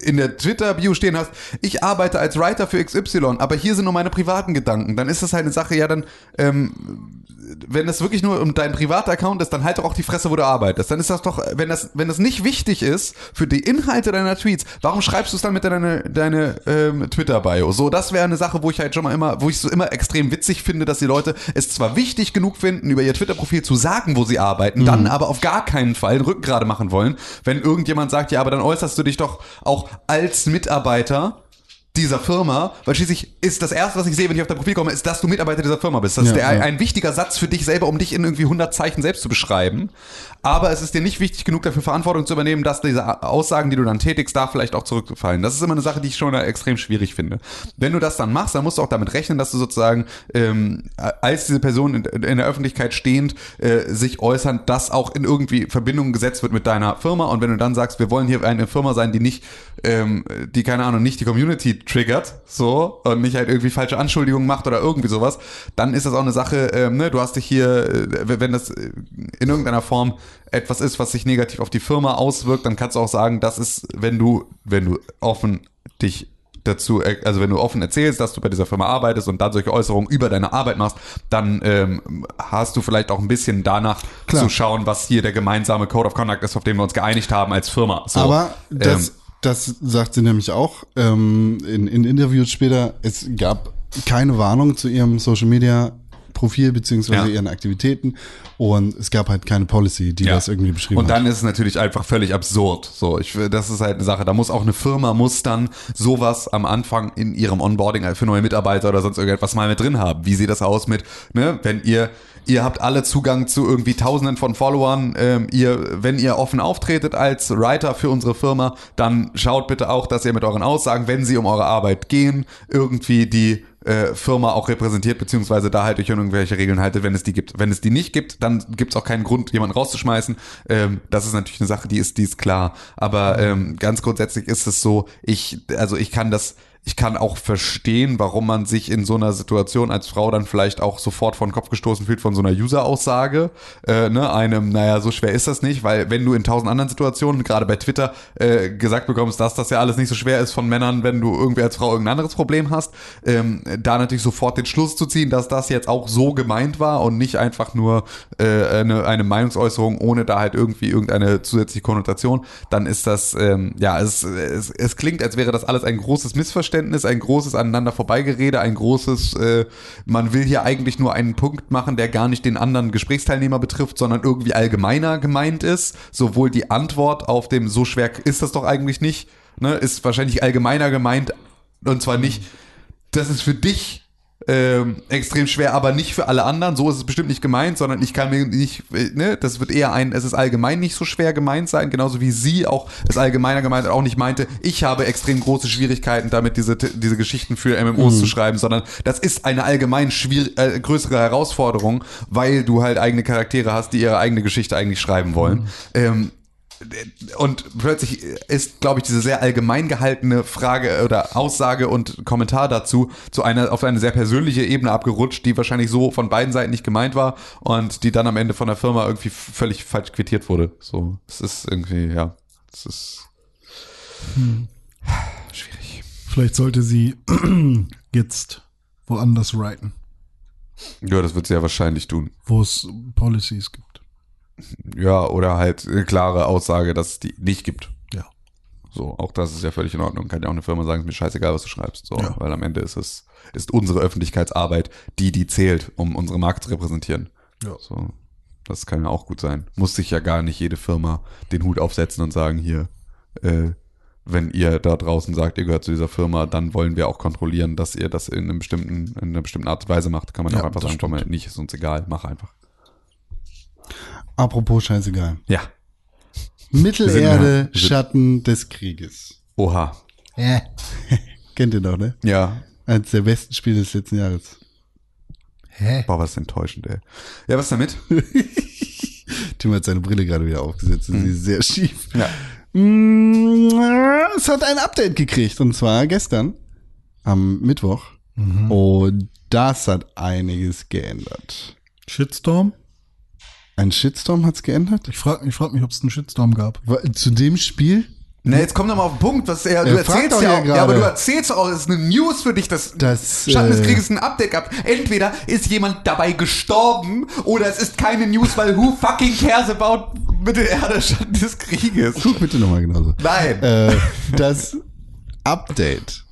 in der Twitter-Bio stehen hast, ich arbeite als Writer für XY, aber hier sind nur meine privaten Gedanken, dann ist das halt eine Sache, ja, dann ähm, wenn das wirklich nur um dein privater Account ist, dann halt doch auch die Fresse, wo du arbeitest. Dann ist das doch, wenn das, wenn das nicht wichtig ist für die Inhalte deiner Tweets, warum schreibst du es dann mit deiner deine ähm, Twitter-Bio? So, das wäre eine Sache, wo ich halt schon mal immer, wo ich so immer extrem witzig finde, dass die Leute es zwar wichtig genug finden, über ihr Twitter-Profil zu sagen, wo sie arbeiten, dann aber auf gar keinen Fall den Rücken gerade machen wollen, wenn irgendjemand sagt, ja, aber dann äußerst du dich doch auch als Mitarbeiter dieser Firma, weil schließlich ist das erste, was ich sehe, wenn ich auf dein Profil komme, ist, dass du Mitarbeiter dieser Firma bist. Das Ja, ist der, ja. ein wichtiger Satz für dich selber, um dich in irgendwie 100 Zeichen selbst zu beschreiben. Aber es ist dir nicht wichtig genug, dafür Verantwortung zu übernehmen, dass diese Aussagen, die du dann tätigst, da vielleicht auch zurückfallen. Das ist immer eine Sache, die ich schon extrem schwierig finde. Wenn du das dann machst, dann musst du auch damit rechnen, dass du sozusagen ähm, als diese Person in, in der Öffentlichkeit stehend äh, sich äußern, dass auch in irgendwie Verbindung gesetzt wird mit deiner Firma. Und wenn du dann sagst, wir wollen hier eine Firma sein, die nicht, ähm, die keine Ahnung, nicht die Community triggert, so und nicht halt irgendwie falsche Anschuldigungen macht oder irgendwie sowas, dann ist das auch eine Sache. Ähm, ne, du hast dich hier, äh, wenn das äh, in irgendeiner Form etwas ist, was sich negativ auf die Firma auswirkt, dann kannst du auch sagen, das ist, wenn du, wenn du offen dich dazu, äh, also wenn du offen erzählst, dass du bei dieser Firma arbeitest und dann solche Äußerungen über deine Arbeit machst, dann ähm, hast du vielleicht auch ein bisschen danach Klar. zu schauen, was hier der gemeinsame Code of Conduct ist, auf den wir uns geeinigt haben als Firma. So, Aber das, ähm, das sagt sie nämlich auch ähm, in, in Interviews später. Es gab keine Warnung zu ihrem Social Media Profil beziehungsweise Ja. ihren Aktivitäten und es gab halt keine Policy, die Ja. das irgendwie beschrieben Und hat. dann ist es natürlich einfach völlig absurd. So, ich, das ist halt eine Sache. Da muss auch eine Firma muss dann sowas am Anfang in ihrem Onboarding für neue Mitarbeiter oder sonst irgendetwas mal mit drin haben. Wie sieht das aus mit, ne, wenn ihr Ihr habt alle Zugang zu irgendwie Tausenden von Followern. Ähm, ihr, wenn ihr offen auftretet als Writer für unsere Firma, dann schaut bitte auch, dass ihr mit euren Aussagen, wenn sie um eure Arbeit gehen, irgendwie die äh, Firma auch repräsentiert, beziehungsweise da halt euch an irgendwelche Regeln haltet, wenn es die gibt. Wenn es die nicht gibt, dann gibt es auch keinen Grund, jemanden rauszuschmeißen. Ähm, das ist natürlich eine Sache, die ist, die ist klar. Aber ähm, ganz grundsätzlich ist es so, ich, also ich kann das, ich kann auch verstehen, warum man sich in so einer Situation als Frau dann vielleicht auch sofort vor den Kopf gestoßen fühlt von so einer User-Aussage. Äh, ne, einem, naja, so schwer ist das nicht, weil wenn du in tausend anderen Situationen, gerade bei Twitter, äh, gesagt bekommst, dass das ja alles nicht so schwer ist von Männern, wenn du irgendwie als Frau irgendein anderes Problem hast, ähm, da natürlich sofort den Schluss zu ziehen, dass das jetzt auch so gemeint war und nicht einfach nur äh, eine, eine Meinungsäußerung ohne da halt irgendwie irgendeine zusätzliche Konnotation, dann ist das, ähm, ja, es, es, es klingt, als wäre das alles ein großes Missverständnis, ein großes aneinander vorbeigerede, ein großes, äh, man will hier eigentlich nur einen Punkt machen, der gar nicht den anderen Gesprächsteilnehmer betrifft, sondern irgendwie allgemeiner gemeint ist. Sowohl die Antwort auf dem so schwer ist das doch eigentlich nicht, ne, ist wahrscheinlich allgemeiner gemeint und zwar nicht, das ist für dich ähm, extrem schwer, aber nicht für alle anderen. So ist es bestimmt nicht gemeint, sondern ich kann mir nicht, äh, ne, das wird eher ein, es ist allgemein nicht so schwer gemeint sein, genauso wie sie auch es allgemeiner gemeint hat, auch nicht meinte, ich habe extrem große Schwierigkeiten damit, diese, diese Geschichten für MMOs zu schreiben, sondern das ist eine allgemein schwierig, äh, größere Herausforderung, weil du halt eigene Charaktere hast, die ihre eigene Geschichte eigentlich schreiben wollen. Ähm, und plötzlich ist, glaube ich, diese sehr allgemein gehaltene Frage oder Aussage und Kommentar dazu zu einer auf eine sehr persönliche Ebene abgerutscht, die wahrscheinlich so von beiden Seiten nicht gemeint war und die dann am Ende von der Firma irgendwie völlig falsch quittiert wurde. So, es ist irgendwie, ja, es ist schwierig. Vielleicht sollte sie jetzt woanders writen, Ja, das wird sie ja wahrscheinlich tun. wo es Policies gibt. Ja, oder halt eine klare Aussage, dass es die nicht gibt. Ja. So, auch das ist ja völlig in Ordnung. Kann ja auch eine Firma sagen, ist mir scheißegal, was du schreibst. So, Ja. weil am Ende ist es, ist unsere Öffentlichkeitsarbeit die, die zählt, um unsere Marke zu repräsentieren. Ja. So, das kann ja auch gut sein. Muss sich ja gar nicht jede Firma den Hut aufsetzen und sagen, hier, äh, wenn ihr da draußen sagt, ihr gehört zu dieser Firma, dann wollen wir auch kontrollieren, dass ihr das in einem bestimmten, in einer bestimmten Art und Weise macht. Kann man Ja, auch einfach sagen, komm nicht, ist uns egal, mach einfach. Apropos scheißegal. Ja. Mittelerde, Schatten des Krieges. Oha. Äh. Kennt ihr doch, ne? Ja, Eines der besten Spiele des letzten Jahres. Hä? Boah, was enttäuschend, ey. Ja, was damit? Tim hat seine Brille gerade wieder aufgesetzt und sie ist sehr schief. Ja. Mm, Es hat ein Update gekriegt und zwar gestern am Mittwoch. Und das hat einiges geändert. Shitstorm? Ein Shitstorm hat's geändert? Ich frage ich frag mich, ob es einen Shitstorm gab. Zu dem Spiel? Na, jetzt komm doch mal auf den Punkt, was er, du Er erzählst ja hier auch, ja, aber du erzählst auch, es ist eine News für dich, dass Das, Schatten des äh, Krieges ein Update gab. Entweder ist jemand dabei gestorben oder es ist keine News, weil who fucking cares about Mittelerde Schatten des Krieges? Guck bitte nochmal genauso. Nein. Äh, das Update.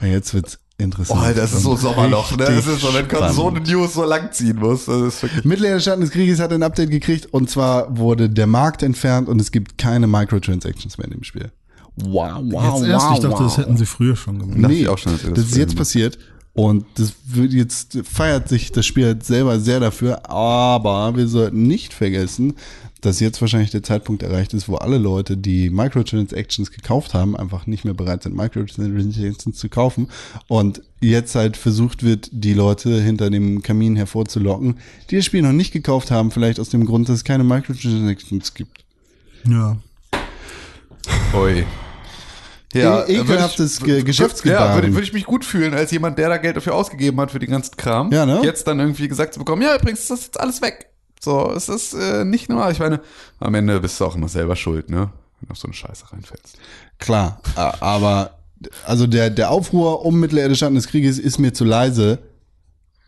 Jetzt wird's interessant. Oh, das ist so Und Sommerloch, ne? Das ist so, wenn Konsole spannend. News so lang ziehen muss. Das ist Schatten des Krieges hat ein Update gekriegt und zwar wurde der Markt entfernt und es gibt keine Microtransactions mehr in dem Spiel. Wow, wow, Jetzt erst, wow, ich dachte, wow. das hätten sie früher schon gemacht. Nee, auch schon, das das ist jetzt passiert und das wird jetzt feiert sich das Spiel halt selber sehr dafür, aber wir sollten nicht vergessen, dass jetzt wahrscheinlich der Zeitpunkt erreicht ist, wo alle Leute, die Microtransactions gekauft haben, einfach nicht mehr bereit sind, Microtransactions zu kaufen und jetzt halt versucht wird, die Leute hinter dem Kamin hervorzulocken, die das Spiel noch nicht gekauft haben, vielleicht aus dem Grund, dass es keine Microtransactions gibt. Ja. Ui. E- ekelhaftes würd- Geschäftsgebaren. Ja, würde, würde ich mich gut fühlen, als jemand, der da Geld dafür ausgegeben hat für den ganzen Kram. Ja, ne? Jetzt dann irgendwie gesagt zu bekommen, ja, übrigens, ist das jetzt alles weg. So, es ist äh, nicht nur, ich meine, am Ende bist du auch immer selber schuld, ne? Wenn du auf so eine Scheiße reinfällst. Klar, aber also der, der Aufruhr um Mittelerde Schatten des Krieges ist mir zu leise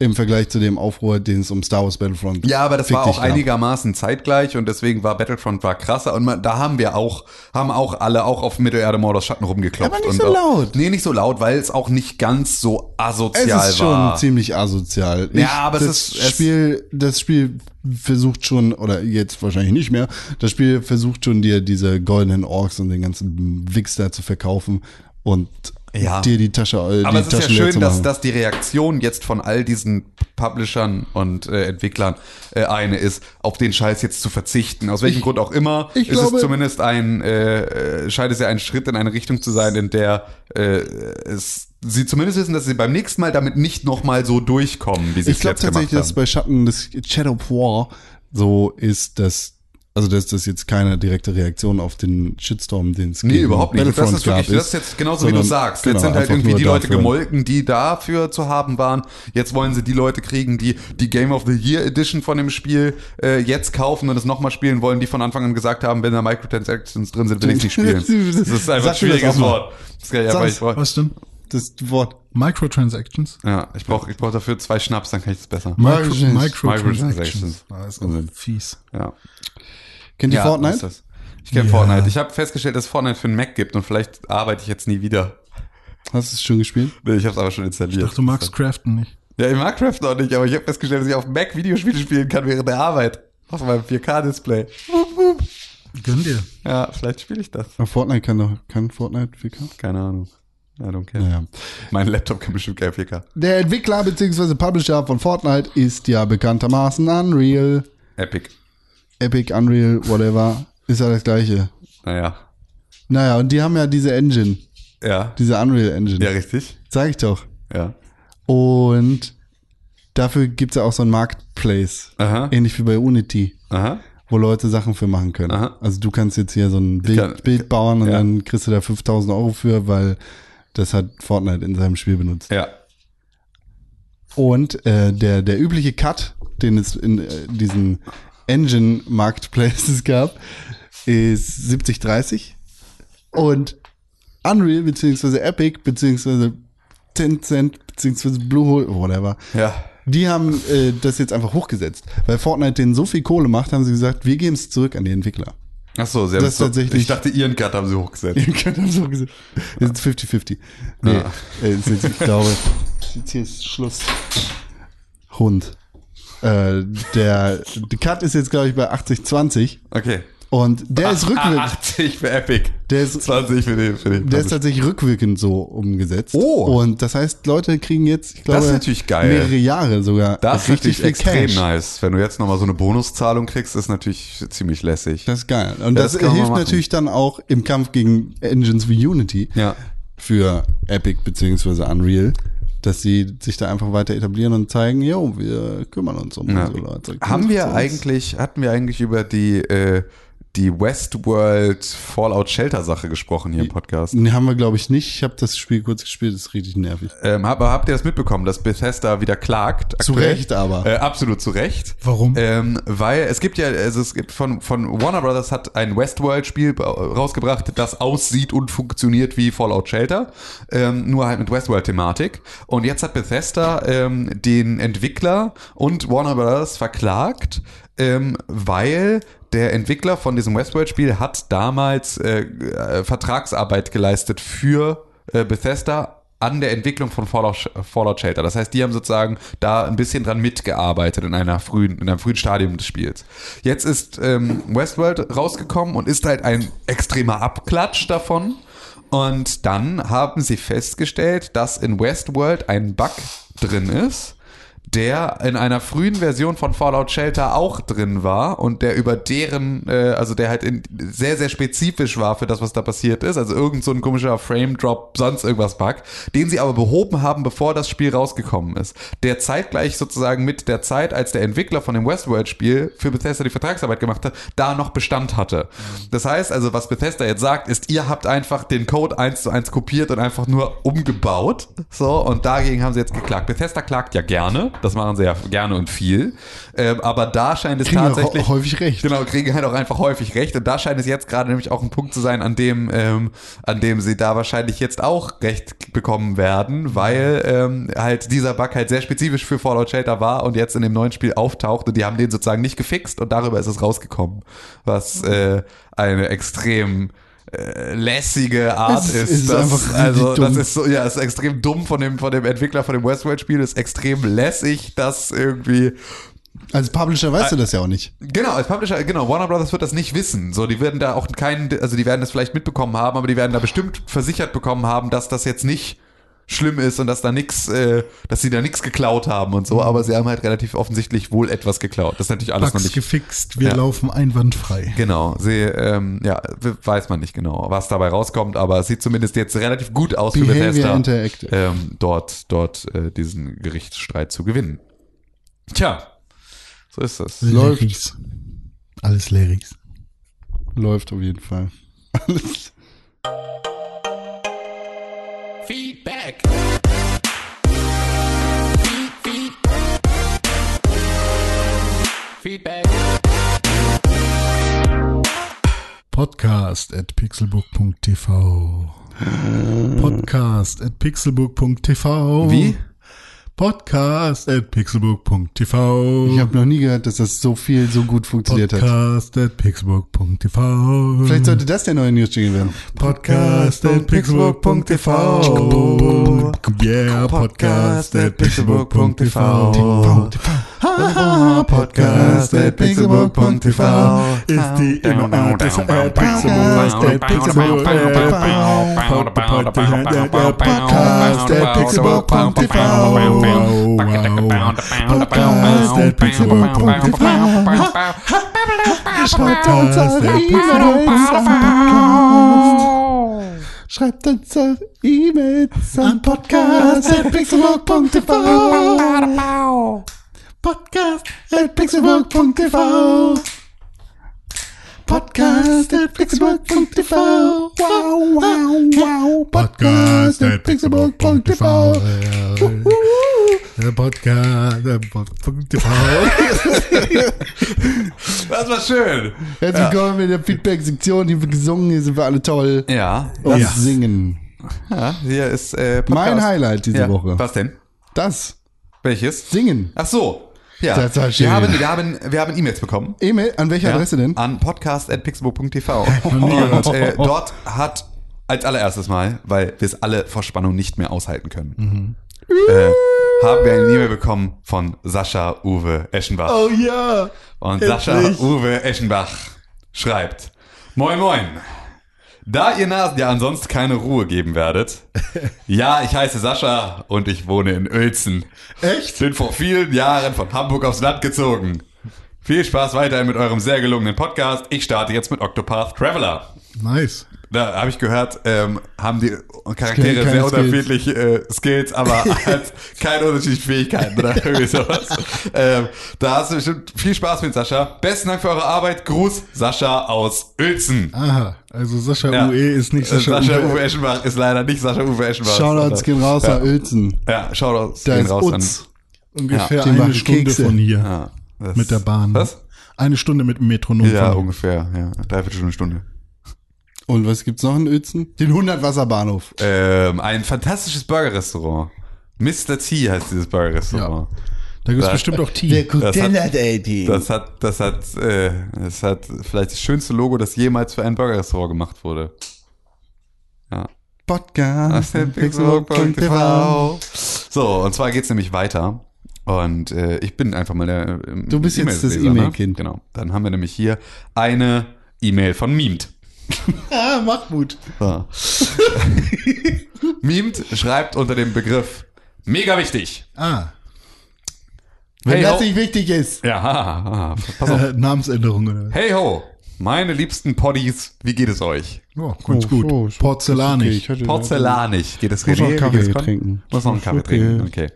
im Vergleich zu dem Aufruhr, den es um Star Wars Battlefront Ja, aber das war auch gab. einigermaßen zeitgleich und deswegen war Battlefront war krasser und man, da haben wir auch, haben auch alle auch auf Mittelerde Mordors Schatten rumgeklopft. Aber nicht und so auch, laut. Nee, nicht so laut, weil es auch nicht ganz so Es asozial ist schon war. ziemlich asozial. Ja, aber es das ist- es- Spiel, das Spiel versucht schon, oder jetzt wahrscheinlich nicht mehr, das Spiel versucht schon dir diese goldenen Orks und den ganzen Wix da zu verkaufen und Ja. dir die Tasche, äh, Aber die es ist ja Taschen leer schön, dass, dass die Reaktion jetzt von all diesen Publishern und äh, Entwicklern äh, eine ist, auf den Scheiß jetzt zu verzichten. Aus welchem Grund auch immer, ich ist glaube- es zumindest ein, äh, äh, scheint es ja ein Schritt in eine Richtung zu sein, in der äh, es, sie zumindest wissen, dass sie beim nächsten Mal damit nicht nochmal so durchkommen, wie sie Ich es glaube jetzt gemacht tatsächlich, dass haben. bei Schatten des Shadow of War so ist, dass also dass das jetzt keine direkte Reaktion auf den Shitstorm, den es Nee, gegen überhaupt nicht. Das ist wirklich, das ist jetzt genauso wie du sondern, sagst. genau, Jetzt sind halt irgendwie die Leute dafür. gemolken, die dafür zu haben waren. Jetzt wollen sie die Leute kriegen, die die Game of the Year Edition von dem Spiel äh, jetzt kaufen und es nochmal spielen wollen, die von Anfang an gesagt haben, wenn da Microtransactions drin sind, will ich nicht spielen. Das ist einfach ein Sag das schwieriges. Wort. Das kann ich einfach, Sag's. ich Was denn? Das Wort Microtransactions? ja, ich brauche ich brauch dafür zwei Schnaps, dann kann ich das besser. Micro, Microtransactions. Microtransactions. Ah, ist auch fies. Ja. Kennt ihr ja, Fortnite? ist das. Ich kenne Ja. Fortnite. Ich habe festgestellt, dass es Fortnite für einen Mac gibt und vielleicht arbeite ich jetzt nie wieder. Hast du es schon gespielt? Nee, ich habe es aber schon installiert. Ach, du magst Craften nicht. Ja, ich mag Craft noch nicht, aber ich habe festgestellt, dass ich auf dem Mac Videospiele spielen kann während der Arbeit. Auf meinem 4K-Display. Gönn dir. Ja, vielleicht spiele ich das. Aber Fortnite kann doch, kann Fortnite 4K? Keine Ahnung. I don't care. Naja. Mein Laptop kann bestimmt kein 4K. Der Entwickler bzw. Publisher von Fortnite ist ja bekanntermaßen Unreal, Epic. Epic, Unreal, whatever. Ist ja das gleiche. Naja. Naja, und die haben ja diese Engine, Ja. diese Unreal Engine. Ja, richtig. Sag ich doch. Ja. Und dafür gibt's ja auch so ein Marketplace. Aha. Ähnlich wie bei Unity, Aha. wo Leute Sachen für machen können. Aha. Also du kannst jetzt hier so ein Bild, kann- Bild bauen und ja. dann kriegst du da 5000 Euro für, weil das hat Fortnite in seinem Spiel benutzt. Ja. Und äh, der, der übliche Cut, den es in äh, diesen Engine Marketplaces gab, ist 70-30. Und Unreal beziehungsweise Epic beziehungsweise Tencent beziehungsweise Bluehole, whatever, Ja. die haben äh, das jetzt einfach hochgesetzt. Weil Fortnite denen so viel Kohle macht, haben sie gesagt, wir geben es zurück an die Entwickler. Ach so, sie haben Das so, tatsächlich- Ich dachte, ihren Cut haben sie hochgesetzt. Ihr könnt das so gesagt. Jetzt ist 50-50. Nee, Ja. äh, jetzt, ich glaube, jetzt hier ist Schluss. Hund. Äh, der, Cut ist jetzt, glaube ich, bei 80-20 Okay. und der ist Ah, rückwirkend. 80 für Epic. Der ist, 20 für den, für den. der ist tatsächlich rückwirkend so umgesetzt. Oh. Und das heißt, Leute kriegen jetzt, ich glaube, mehrere Jahre sogar. das ist richtig extrem Cash. nice. Wenn du jetzt nochmal so eine Bonuszahlung kriegst, ist natürlich ziemlich lässig. Das ist geil. Und Ja, das, das hilft natürlich dann auch im Kampf gegen Engines wie Unity Ja. für Epic beziehungsweise Unreal, dass sie sich da einfach weiter etablieren und zeigen, jo, wir kümmern uns um Ja. unsere Leute. Haben wir eigentlich, hatten wir eigentlich über die, äh, die Westworld Fallout Shelter Sache gesprochen hier im Podcast. Nee, haben wir, glaube ich, nicht. Ich habe das Spiel kurz gespielt, das ist richtig nervig. Ähm, hab, habt ihr das mitbekommen, dass Bethesda wieder klagt? Zu aktuell? Recht aber. Äh, absolut zu Recht. Warum? Ähm, weil es gibt ja, also es gibt von, von Warner Brothers hat ein Westworld-Spiel rausgebracht, das aussieht und funktioniert wie Fallout Shelter, ähm, nur halt mit Westworld-Thematik. Und jetzt hat Bethesda ähm, den Entwickler und Warner Brothers verklagt, ähm, weil der Entwickler von diesem Westworld-Spiel hat damals äh, äh, Vertragsarbeit geleistet für äh, Bethesda an der Entwicklung von Fallout, Fallout Shelter. Das heißt, die haben sozusagen da ein bisschen dran mitgearbeitet in einer frühen, in einem frühen Stadium des Spiels. Jetzt ist ähm, Westworld rausgekommen und ist halt ein extremer Abklatsch davon. Und dann haben sie festgestellt, dass in Westworld ein Bug drin ist, der in einer frühen Version von Fallout Shelter auch drin war und der über deren, äh, also der halt in, sehr, sehr spezifisch war für das, was da passiert ist. Also irgend so ein komischer Frame-Drop, sonst irgendwas Bug, den sie aber behoben haben, bevor das Spiel rausgekommen ist. Der zeitgleich sozusagen mit der Zeit, als der Entwickler von dem Westworld-Spiel für Bethesda die Vertragsarbeit gemacht hat, da noch Bestand hatte. Das heißt also, was Bethesda jetzt sagt, ist, ihr habt einfach den Code eins zu eins kopiert und einfach nur umgebaut. So, und dagegen haben sie jetzt geklagt. Bethesda klagt ja gerne. Das machen sie ja gerne und viel. Ähm, aber da scheint es Kriegen tatsächlich. hä- häufig recht. Genau, kriegen halt auch einfach häufig recht. Und da scheint es jetzt gerade nämlich auch ein Punkt zu sein, an dem, ähm, an dem sie da wahrscheinlich jetzt auch recht bekommen werden, weil ähm, halt dieser Bug halt sehr spezifisch für Fallout Shelter war und jetzt in dem neuen Spiel auftaucht und die haben den sozusagen nicht gefixt und darüber ist es rausgekommen. Was äh, eine extrem äh, lässige Art Es ist. ist das, also das ist so, ja, ist extrem dumm von dem von dem Entwickler von dem Westworld-Spiel, ist extrem lässig, das irgendwie Als Publisher weißt du das ja auch nicht. Genau, als Publisher, genau, Warner Brothers wird das nicht wissen. So, die werden da auch keinen, also die werden das vielleicht mitbekommen haben, aber die werden da bestimmt versichert bekommen haben, dass das jetzt nicht schlimm ist und dass da nix, äh, dass sie da nichts geklaut haben und so, aber sie haben halt relativ offensichtlich wohl etwas geklaut. Das ist natürlich alles noch Bugs nicht. gefixt, wir Ja. laufen einwandfrei. Genau, sie, ähm, ja, weiß man nicht genau, was dabei rauskommt, aber es sieht zumindest jetzt relativ gut aus für Behavior Bethesda, Interactive. ähm, dort, dort äh, diesen Gerichtsstreit zu gewinnen. Tja, so ist es. Läuft. Alles Larrys. Läuft auf jeden Fall. Alles. Feedback. Feed, feed. Feedback. Podcast at pixelbook.tv. Podcast at pixelbook.tv. Wie? Podcast at pixelbook.tv. Ich habe noch nie gehört, dass das so viel so gut funktioniert hat. Podcast at pixelbook.tv. Vielleicht sollte das der neue News-Jingle werden. Podcast at pixelbook.tv. Yeah, Podcast at pixelbook.tv. Podcast at pixelbook.tv. Ist die E-Mail-Adresse at pixelbook at pixelbook Podcast at pixelbook.tv. Podcast at. Podcast at Schreibt uns auf E-Mails an podcast at pixelbook.tv. Podcast at pixelbook.tv. Podcast at pixelbook.tv. Wow, wow, wow. Podcast at pixelbook.tv. Der Podcast at pixelbook.tv. Das war schön. Herzlich willkommen in der Feedback-Sektion. Hier wird gesungen, hier sind wir alle toll. Ja, Und Ja. singen. ja hier ist äh, Podcast. Mein Highlight diese ja. Woche. Was denn? Das. Welches? Singen. Ach so. Ja. Das war schön. Wir haben, wir haben, wir haben E-Mails bekommen. E-Mail, an welcher Ja, Adresse denn? An podcast.pixelbook.tv. Und äh, dort hat als allererstes Mal, weil wir es alle vor Spannung nicht mehr aushalten können, äh, haben wir eine E-Mail bekommen von Sascha Uwe Eschenbach. Oh ja. Und endlich. Sascha Uwe Eschenbach schreibt: Moin Moin. Da ihr Nasen ja ansonsten keine Ruhe geben werdet. Ja, ich heiße Sascha und ich wohne in Uelzen. Echt? Bin vor vielen Jahren von Hamburg aufs Land gezogen. Viel Spaß weiterhin mit eurem sehr gelungenen Podcast. Ich starte jetzt mit Octopath Traveler. Nice. Da habe ich gehört, ähm, haben die Charaktere sehr Skills. unterschiedliche äh, Skills, aber halt keine unterschiedlichen Fähigkeiten oder irgendwie sowas. ähm, da hast du bestimmt viel Spaß mit, Sascha. Besten Dank für eure Arbeit. Gruß, Sascha aus Uelzen. Aha, also Sascha Ja. UE ist nicht Äh, Sascha, Sascha Uwe. Uwe Eschenbach ist leider nicht Sascha Uwe Eschenbach. Shoutouts gehen raus ja. nach Uelzen. Ja, Shoutouts gehen ist raus Utz. Ungefähr Ja, eine Stunde Kekse. von hier. an. Ja, Mit der Bahn. Was? Eine Stunde mit dem Metronom. Ja, ungefähr. Ja, dreiviertel Stunde, Stunde. Und was gibt's noch in Uelzen? Den 100 Wasserbahnhof. Ähm, ein fantastisches Burgerrestaurant. Mr. T heißt dieses Burgerrestaurant. Da gibt's Da- bestimmt auch Tee. guckt Das hat- das? Das hat, das hat, äh, das hat vielleicht das schönste Logo, das jemals für ein Burgerrestaurant gemacht wurde. Ja. Podcast. So, und zwar geht's nämlich weiter. Und äh, ich bin einfach mal der. ähm, Du bist jetzt das E-Mail-Leser, E-Mail-Kind. Ne? Genau. Dann haben wir nämlich hier eine E-Mail von Mimt. Ah, Mahmoud. So. Mimt schreibt unter dem Begriff mega wichtig. Ah, Wenn Hey, das ho. nicht wichtig ist. Ja, ha, pass auf. Namensänderung oder? Hey ho, meine liebsten Poddies, wie geht es euch? Oh, ganz Oh, gut. oh, Porzellanig. ich hatte- Porzellanig. Geht es Muss noch René? Wie Kaffee trinken. Muss noch einen Kaffee Okay. trinken, okay.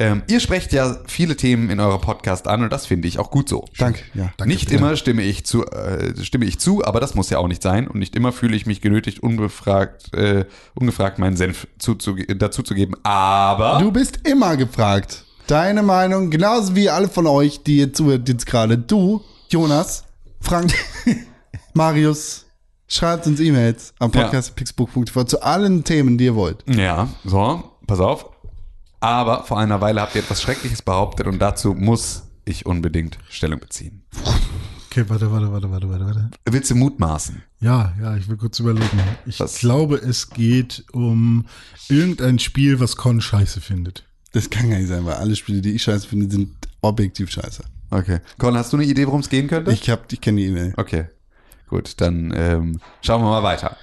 Ähm, ihr sprecht ja viele Themen in eurem Podcast an und das finde ich auch gut so. Danke, ja. Danke. nicht immer stimme ich zu, äh, stimme ich zu, aber das muss ja auch nicht sein und nicht immer fühle ich mich genötigt, unbefragt, äh, ungefragt meinen Senf zuzuge- dazu zu geben. Aber Du bist immer gefragt. Deine Meinung, genauso wie alle von euch, die jetzt zuhört jetzt gerade. Du, Jonas, Frank, Marius, schreibt uns E-Mails am Ja. Podcast pixbook.tv zu allen Themen, die ihr wollt. ja, so, pass auf. Aber vor einer Weile habt ihr etwas Schreckliches behauptet und dazu muss ich unbedingt Stellung beziehen. Okay, warte, warte, warte, warte, warte, warte. Willst du mutmaßen? Ja, ja, ich will kurz überlegen. Ich Was? glaube, es geht um irgendein Spiel, was Con scheiße findet. Das kann gar nicht sein, weil alle Spiele, die ich scheiße finde, sind objektiv scheiße. Okay. Con, hast du eine Idee, worum es gehen könnte? Ich hab, ich kenne die E-Mail. Okay, gut, dann ähm, schauen wir mal weiter.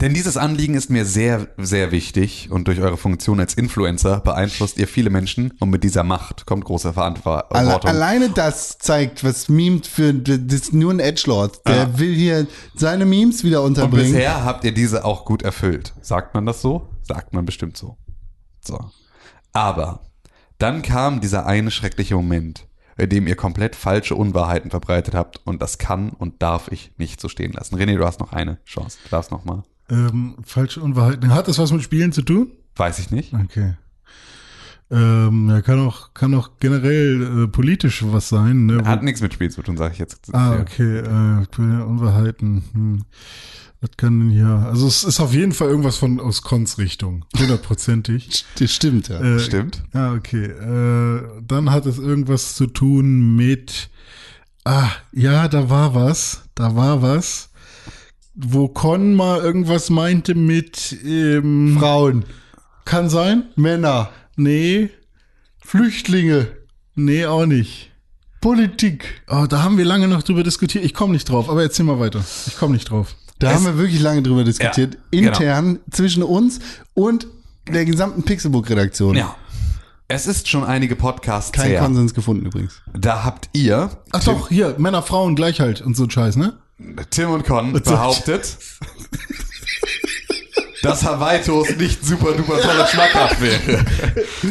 Denn dieses Anliegen ist mir sehr, sehr wichtig und durch eure Funktion als Influencer beeinflusst ihr viele Menschen und mit dieser Macht kommt große Alle, Verantwortung. alleine das zeigt, was Meme für, das ist nur ein Edgelord. Der Ja. will hier seine Memes wieder und unterbringen. bisher habt ihr diese auch gut erfüllt. Sagt man das so? Sagt man bestimmt so. So. Aber dann kam dieser eine schreckliche Moment, in dem ihr komplett falsche Unwahrheiten verbreitet habt und das kann und darf ich nicht so stehen lassen. René, du hast noch eine Chance. Du darfst noch mal. Ähm, falsche Unwahrheiten. Hat das was mit Spielen zu tun? Weiß ich nicht. Okay. Ähm, ja, kann auch, kann auch generell äh, politisch was sein. Ne? Hat nichts mit Spiel zu tun, sage ich jetzt. Ah, okay. Äh, Unwahrheiten. Hm. Was kann denn hier? Also es ist auf jeden Fall irgendwas von aus Cons Richtung. Hundertprozentig. Das stimmt, ja. Äh, Stimmt. Ah, okay. Äh, dann hat es irgendwas zu tun mit. Ah, ja, da war was. Da war was. Wo Con mal irgendwas meinte mit. Ähm, Frauen, kann sein? Männer, Nee. Flüchtlinge, Nee, auch nicht. Politik. Oh, da haben wir lange noch drüber diskutiert. Ich komme nicht drauf, aber erzähl mal weiter. Ich komme nicht drauf. Da Es- haben wir wirklich lange drüber diskutiert. Ja, genau. intern zwischen uns und der gesamten Pixelbook-Redaktion. Ja. Es ist schon einige Podcasts Kein her. Konsens gefunden übrigens. Da habt ihr, Ach doch, hier, Männer, Frauen, Gleichheit und so ein Scheiß, ne? Tim und Con, behauptet, dass Hawaii-Toast nicht super duper toll und schmackhaft wäre.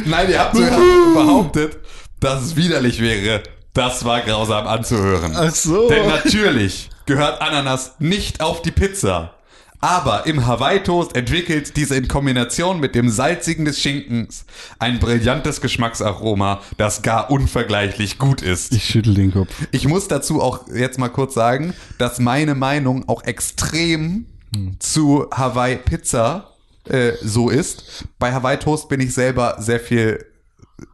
Nein, ihr habt sogar behauptet, dass es widerlich wäre. Das war grausam anzuhören. Ach so. Denn natürlich gehört Ananas nicht auf die Pizza. Aber im Hawaii-Toast entwickelt diese in Kombination mit dem Salzigen des Schinkens ein brillantes Geschmacksaroma, das gar unvergleichlich gut ist. Ich schüttel den Kopf. Ich muss dazu auch jetzt mal kurz sagen, dass meine Meinung auch extrem zu Hawaii Pizza äh, so ist. Bei Hawaii Toast bin ich selber sehr viel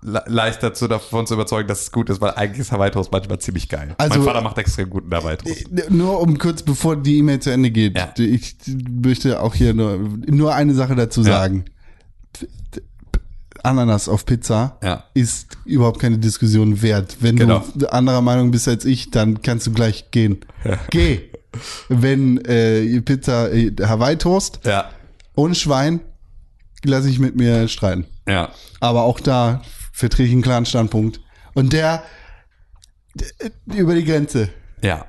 leichter zu, davon zu überzeugen, dass es gut ist, weil eigentlich ist Hawaii Toast manchmal ziemlich geil. Also- mein Vater macht extrem guten Hawaii Toast. Nur um kurz bevor die E-Mail zu Ende geht, Ja. ich möchte auch hier nur, nur eine Sache dazu Ja. sagen. Ananas auf Pizza Ja. ist überhaupt keine Diskussion wert. Wenn Genau. du anderer Meinung bist als ich, dann kannst du gleich gehen. Geh. Wenn äh, Pizza äh, Hawaii Toast Ja, ohne Schwein, lasse ich mit mir streiten. Ja. Aber auch da vertrete ich einen klaren Standpunkt. Und der, der über die Grenze. Ja.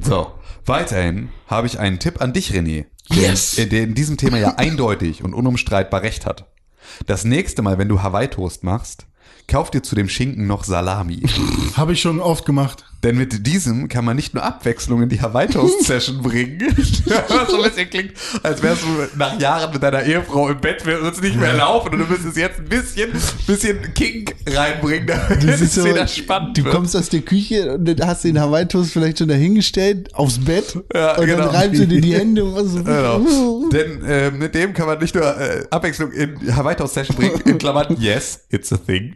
So, weiterhin habe ich einen Tipp an dich, René. Yes! Der, der in diesem Thema ja eindeutig und unumstreitbar recht hat. Das nächste Mal, wenn du Hawaii-Toast machst, kauf dir zu dem Schinken noch Salami. Habe ich schon oft gemacht. Denn mit diesem kann man nicht nur Abwechslung in die Hawaii-Toast-Session bringen, was so ein bisschen klingt, als wärst du nach Jahren mit deiner Ehefrau im Bett, wird es nicht mehr laufen und du müsstest jetzt ein bisschen, bisschen Kink reinbringen, damit Das ist es so, wieder spannend du wird. kommst aus der Küche und hast den Hawaii-Toast vielleicht schon dahingestellt, aufs Bett. Ja, und genau. dann reibst du dir die Hände und was so. Genau. Denn äh, mit dem kann man nicht nur äh, Abwechslung in Hawaii-Toast-Session bringen, in Klammern, yes, it's a thing,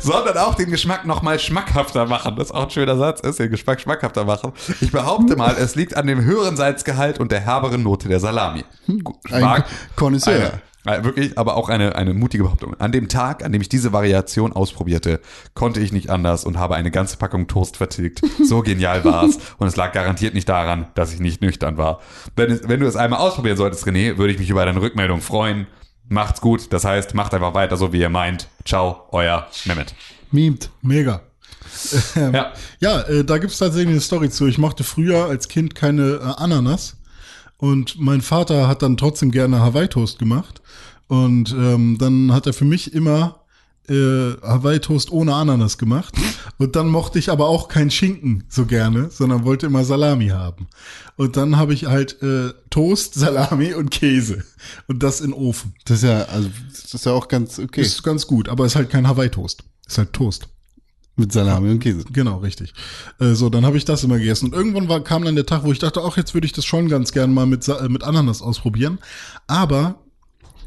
sondern auch den Geschmack nochmal schmackhafter machen. Das ist auch ein schöner Satz, ist den Geschmack schmackhafter machen. Ich behaupte mal, es liegt an dem höheren Salzgehalt und der herberen Note der Salami. Gut, Ein Connoisseur. Äh, wirklich, aber auch eine, eine mutige Behauptung. An dem Tag, an dem ich diese Variation ausprobierte, konnte ich nicht anders und habe eine ganze Packung Toast vertilgt. So genial war es. Und es lag garantiert nicht daran, dass ich nicht nüchtern war. Wenn, es, wenn du es einmal ausprobieren solltest, René, würde ich mich über deine Rückmeldung freuen. Macht's gut. Das heißt, macht einfach weiter so, wie ihr meint. Ciao, euer Mehmet. Mimt. Mega. Ja. Ja, äh, da gibt's tatsächlich eine Story zu. Ich mochte früher als Kind keine äh, Ananas. Und mein Vater hat dann trotzdem gerne Hawaii-Toast gemacht. Und ähm, dann hat er für mich immer äh, Hawaii-Toast ohne Ananas gemacht. Und dann mochte ich aber auch kein Schinken so gerne, sondern wollte immer Salami haben. Und dann habe ich halt äh, Toast, Salami und Käse. Und das in Ofen. Das ist ja, also, das ist ja auch ganz okay. Ist ganz gut, aber ist halt kein Hawaii-Toast. Ist halt Toast. Mit Salami und Käse. Genau, richtig. Äh, so, dann habe ich das immer gegessen. Und irgendwann war, kam dann der Tag, wo ich dachte, ach, jetzt würde ich das schon ganz gern mal mit, äh, mit Ananas ausprobieren. Aber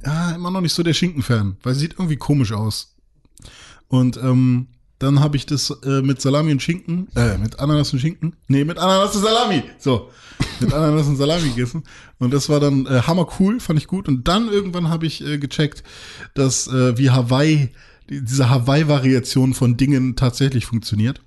ja, immer noch nicht so der Schinken-Fan, weil sieht irgendwie komisch aus. Und ähm, dann habe ich das äh, mit Salami und Schinken, äh, mit Ananas und Schinken, nee, mit Ananas und Salami, so, mit Ananas und Salami gegessen. Und das war dann äh, hammer cool, fand ich gut. Und dann irgendwann habe ich äh, gecheckt, dass äh, wie Hawaii, diese Hawaii-Variation von Dingen tatsächlich funktioniert.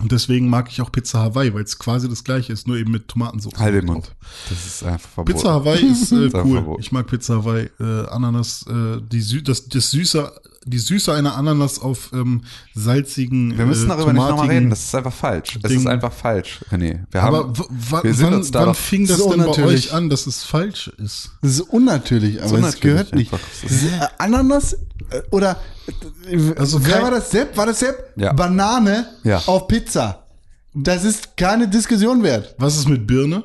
Und deswegen mag ich auch Pizza Hawaii, weil es quasi das gleiche ist, nur eben mit Tomatensauce. Halt den Mund. Das ist einfach verboten. Pizza Hawaii ist äh, cool. verboten. Ich mag Pizza Hawaii, äh, Ananas, äh, die Sü das, das Süße, die Süße einer Ananas auf ähm, salzigen. Wir müssen äh, darüber nicht nochmal reden. Das ist einfach falsch. Es Ding. ist einfach falsch, René. Wir haben, Aber wir sind wann, uns wann fing das So denn bei natürlich. euch an, dass es falsch ist? Das ist unnatürlich, aber es gehört nicht. einfach. Es äh, Ananas äh, oder äh, Also wer kein- war das Sepp? War das Sepp? Ja. Banane Ja. auf Pizza. Das ist keine Diskussion wert. Was ist mit Birne?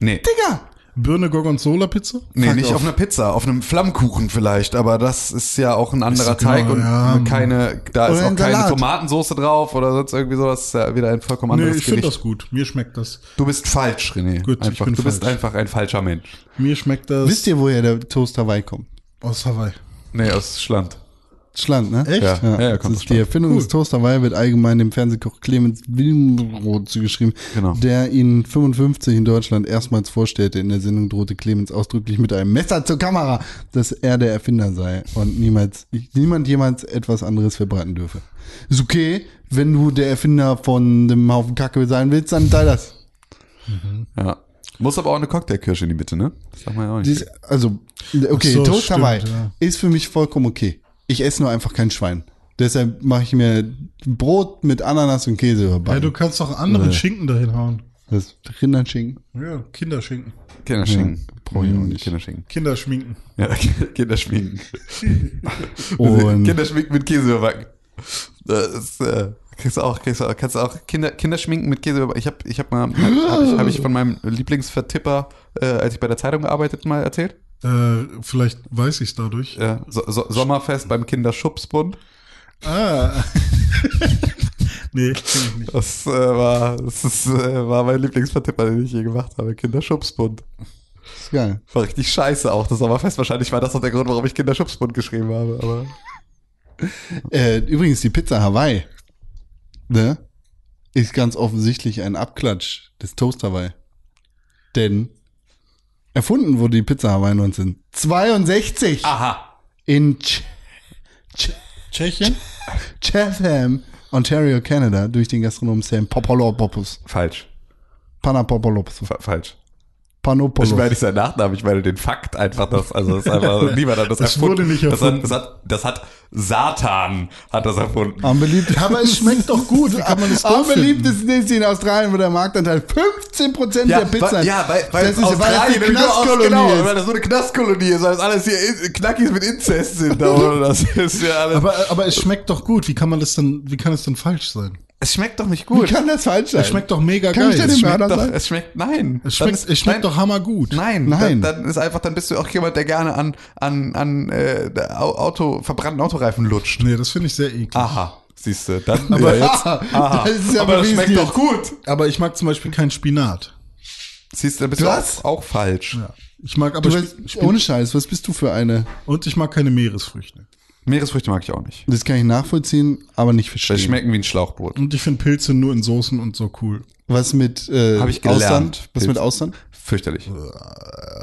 nee. Digga! Birne Gorgonzola Pizza? Nee, Fuck nicht off. auf einer Pizza, auf einem Flammkuchen vielleicht, aber das ist ja auch ein anderer Ist genau, Teig und ja. keine, da ist Oder auch ein keine Salat. Tomatensauce drauf oder sonst irgendwie sowas, Das ist ja wieder ein vollkommen Nee, anderes ich finde das gut. Mir schmeckt das. Du bist falsch, René. Gut, ich einfach, bin du bist falsch. einfach ein falscher Mensch. Mir schmeckt das Wisst ihr, woher der Toast Hawaii kommt? aus Hawaii. Nee, aus Schland. Schland, ne? Echt? Ja, ja, ja das kommt aus ist die. Erfindung des Toast Hawaii wird allgemein dem Fernsehkoch Clemens Wilmroth zugeschrieben, Genau. der ihn 55 in Deutschland erstmals vorstellte. In der Sendung drohte Clemens ausdrücklich mit einem Messer zur Kamera, dass er der Erfinder sei und niemals, niemand jemals etwas anderes verbreiten dürfe. Ist okay, wenn du der Erfinder von dem Haufen Kacke sein willst, dann sei das. Ja. Muss aber auch eine Cocktailkirsche in die Mitte, ne? Das darf man ja auch nicht. Dies, also, okay, so, Toast stimmt, Hawaii ja. ist für mich vollkommen okay. Ich esse nur einfach kein Schwein. Deshalb mache ich mir Brot mit Ananas und Käse Ja, überbacken. du kannst doch anderen Nee. Schinken dahin hauen. das Rinderschinken Ja, Kinderschinken. Kinderschinken. brauch ich auch nicht. Kinderschinken. Kinderschminken. Ja, Kinderschminken. und Kinderschminken mit Käse überbacken. Das ist, äh, kriegst du auch, kriegst du auch, kannst du auch Kinder, Kinderschminken mit Käse. Ich habe ich hab mal, habe ich, hab ich von meinem Lieblingsvertipper, äh, als ich bei der Zeitung gearbeitet, mal erzählt. Äh, vielleicht weiß ich es dadurch. Ja, so, so, Sommerfest beim Kinderschubsbund. Ah. nee, ich nicht. Das, äh, war, das ist, äh, war mein Lieblingsvertipper, den ich je gemacht habe. Kinderschubsbund. ist geil. War richtig scheiße auch, das Sommerfest. Wahrscheinlich war das auch der Grund, warum ich Kinderschubsbund geschrieben habe. Aber Äh, übrigens, die Pizza Hawaii, ne, ist ganz offensichtlich ein Abklatsch des Toast Hawaii. Denn erfunden wurde die Pizza Hawaii 1962 aha. in Ch Ch Tschechien? Chatham, Ontario, Canada, durch den Gastronomen Sam Popolopoulos. Falsch. Panapopolopoulos. Fa falsch. Panopoulos. Ich meine nicht seinen Nachnamen, ich meine den Fakt einfach, dass, also das ist einfach, niemand hat das, Das erfunden. wurde nicht erfunden. Das hat, das hat, das hat Satan hat das erfunden. Unbeliebt. Ja, aber es schmeckt doch gut. Kann man das ist in Australien, wo der Marktanteil 15% der Pizza weil, ja, weil, weil das ist, weil das Australien nur aus- Knastkolonie genau, ist. weil das so eine Knastkolonie ist, weil das alles hier Knackis mit Inzest sind. Da, oder? Das ist ja alles. Aber, aber es schmeckt doch gut. Wie kann man das dann, wie kann es denn falsch sein? Es schmeckt doch nicht Wie gut. kann das falsch sein? Es schmeckt doch mega Kann ich geil. denn Es schmeckt, doch, sein? es schmeckt, nein. es schmeckt, ist- es schmeckt nein, doch hammergut. Nein, Nein. Dann, dann ist einfach, dann bist du auch jemand, der gerne an, an, an äh, Au- Auto, verbrannten Autoreifen lutscht. Nee, das finde ich sehr eklig. Aha, siehst du, dann Aber ja, jetzt- aha. das ist ja aber das schmeckt doch gut. Aber ich mag zum Beispiel keinen Spinat. Siehst du, dann bist du auch, auch falsch. Ja. Ich mag aber Du Spi- bist, Spi- ohne Scheiß, was bist du für eine? und ich mag keine Meeresfrüchte. Meeresfrüchte mag ich auch nicht. Das kann ich nachvollziehen, aber nicht verstehen. Die schmecken wie ein Schlauchboot. Und ich finde Pilze nur in Soßen und so cool. Was mit äh, Hab ich gelernt. Ausland? Was mit Pilze. Ausland? Fürchterlich.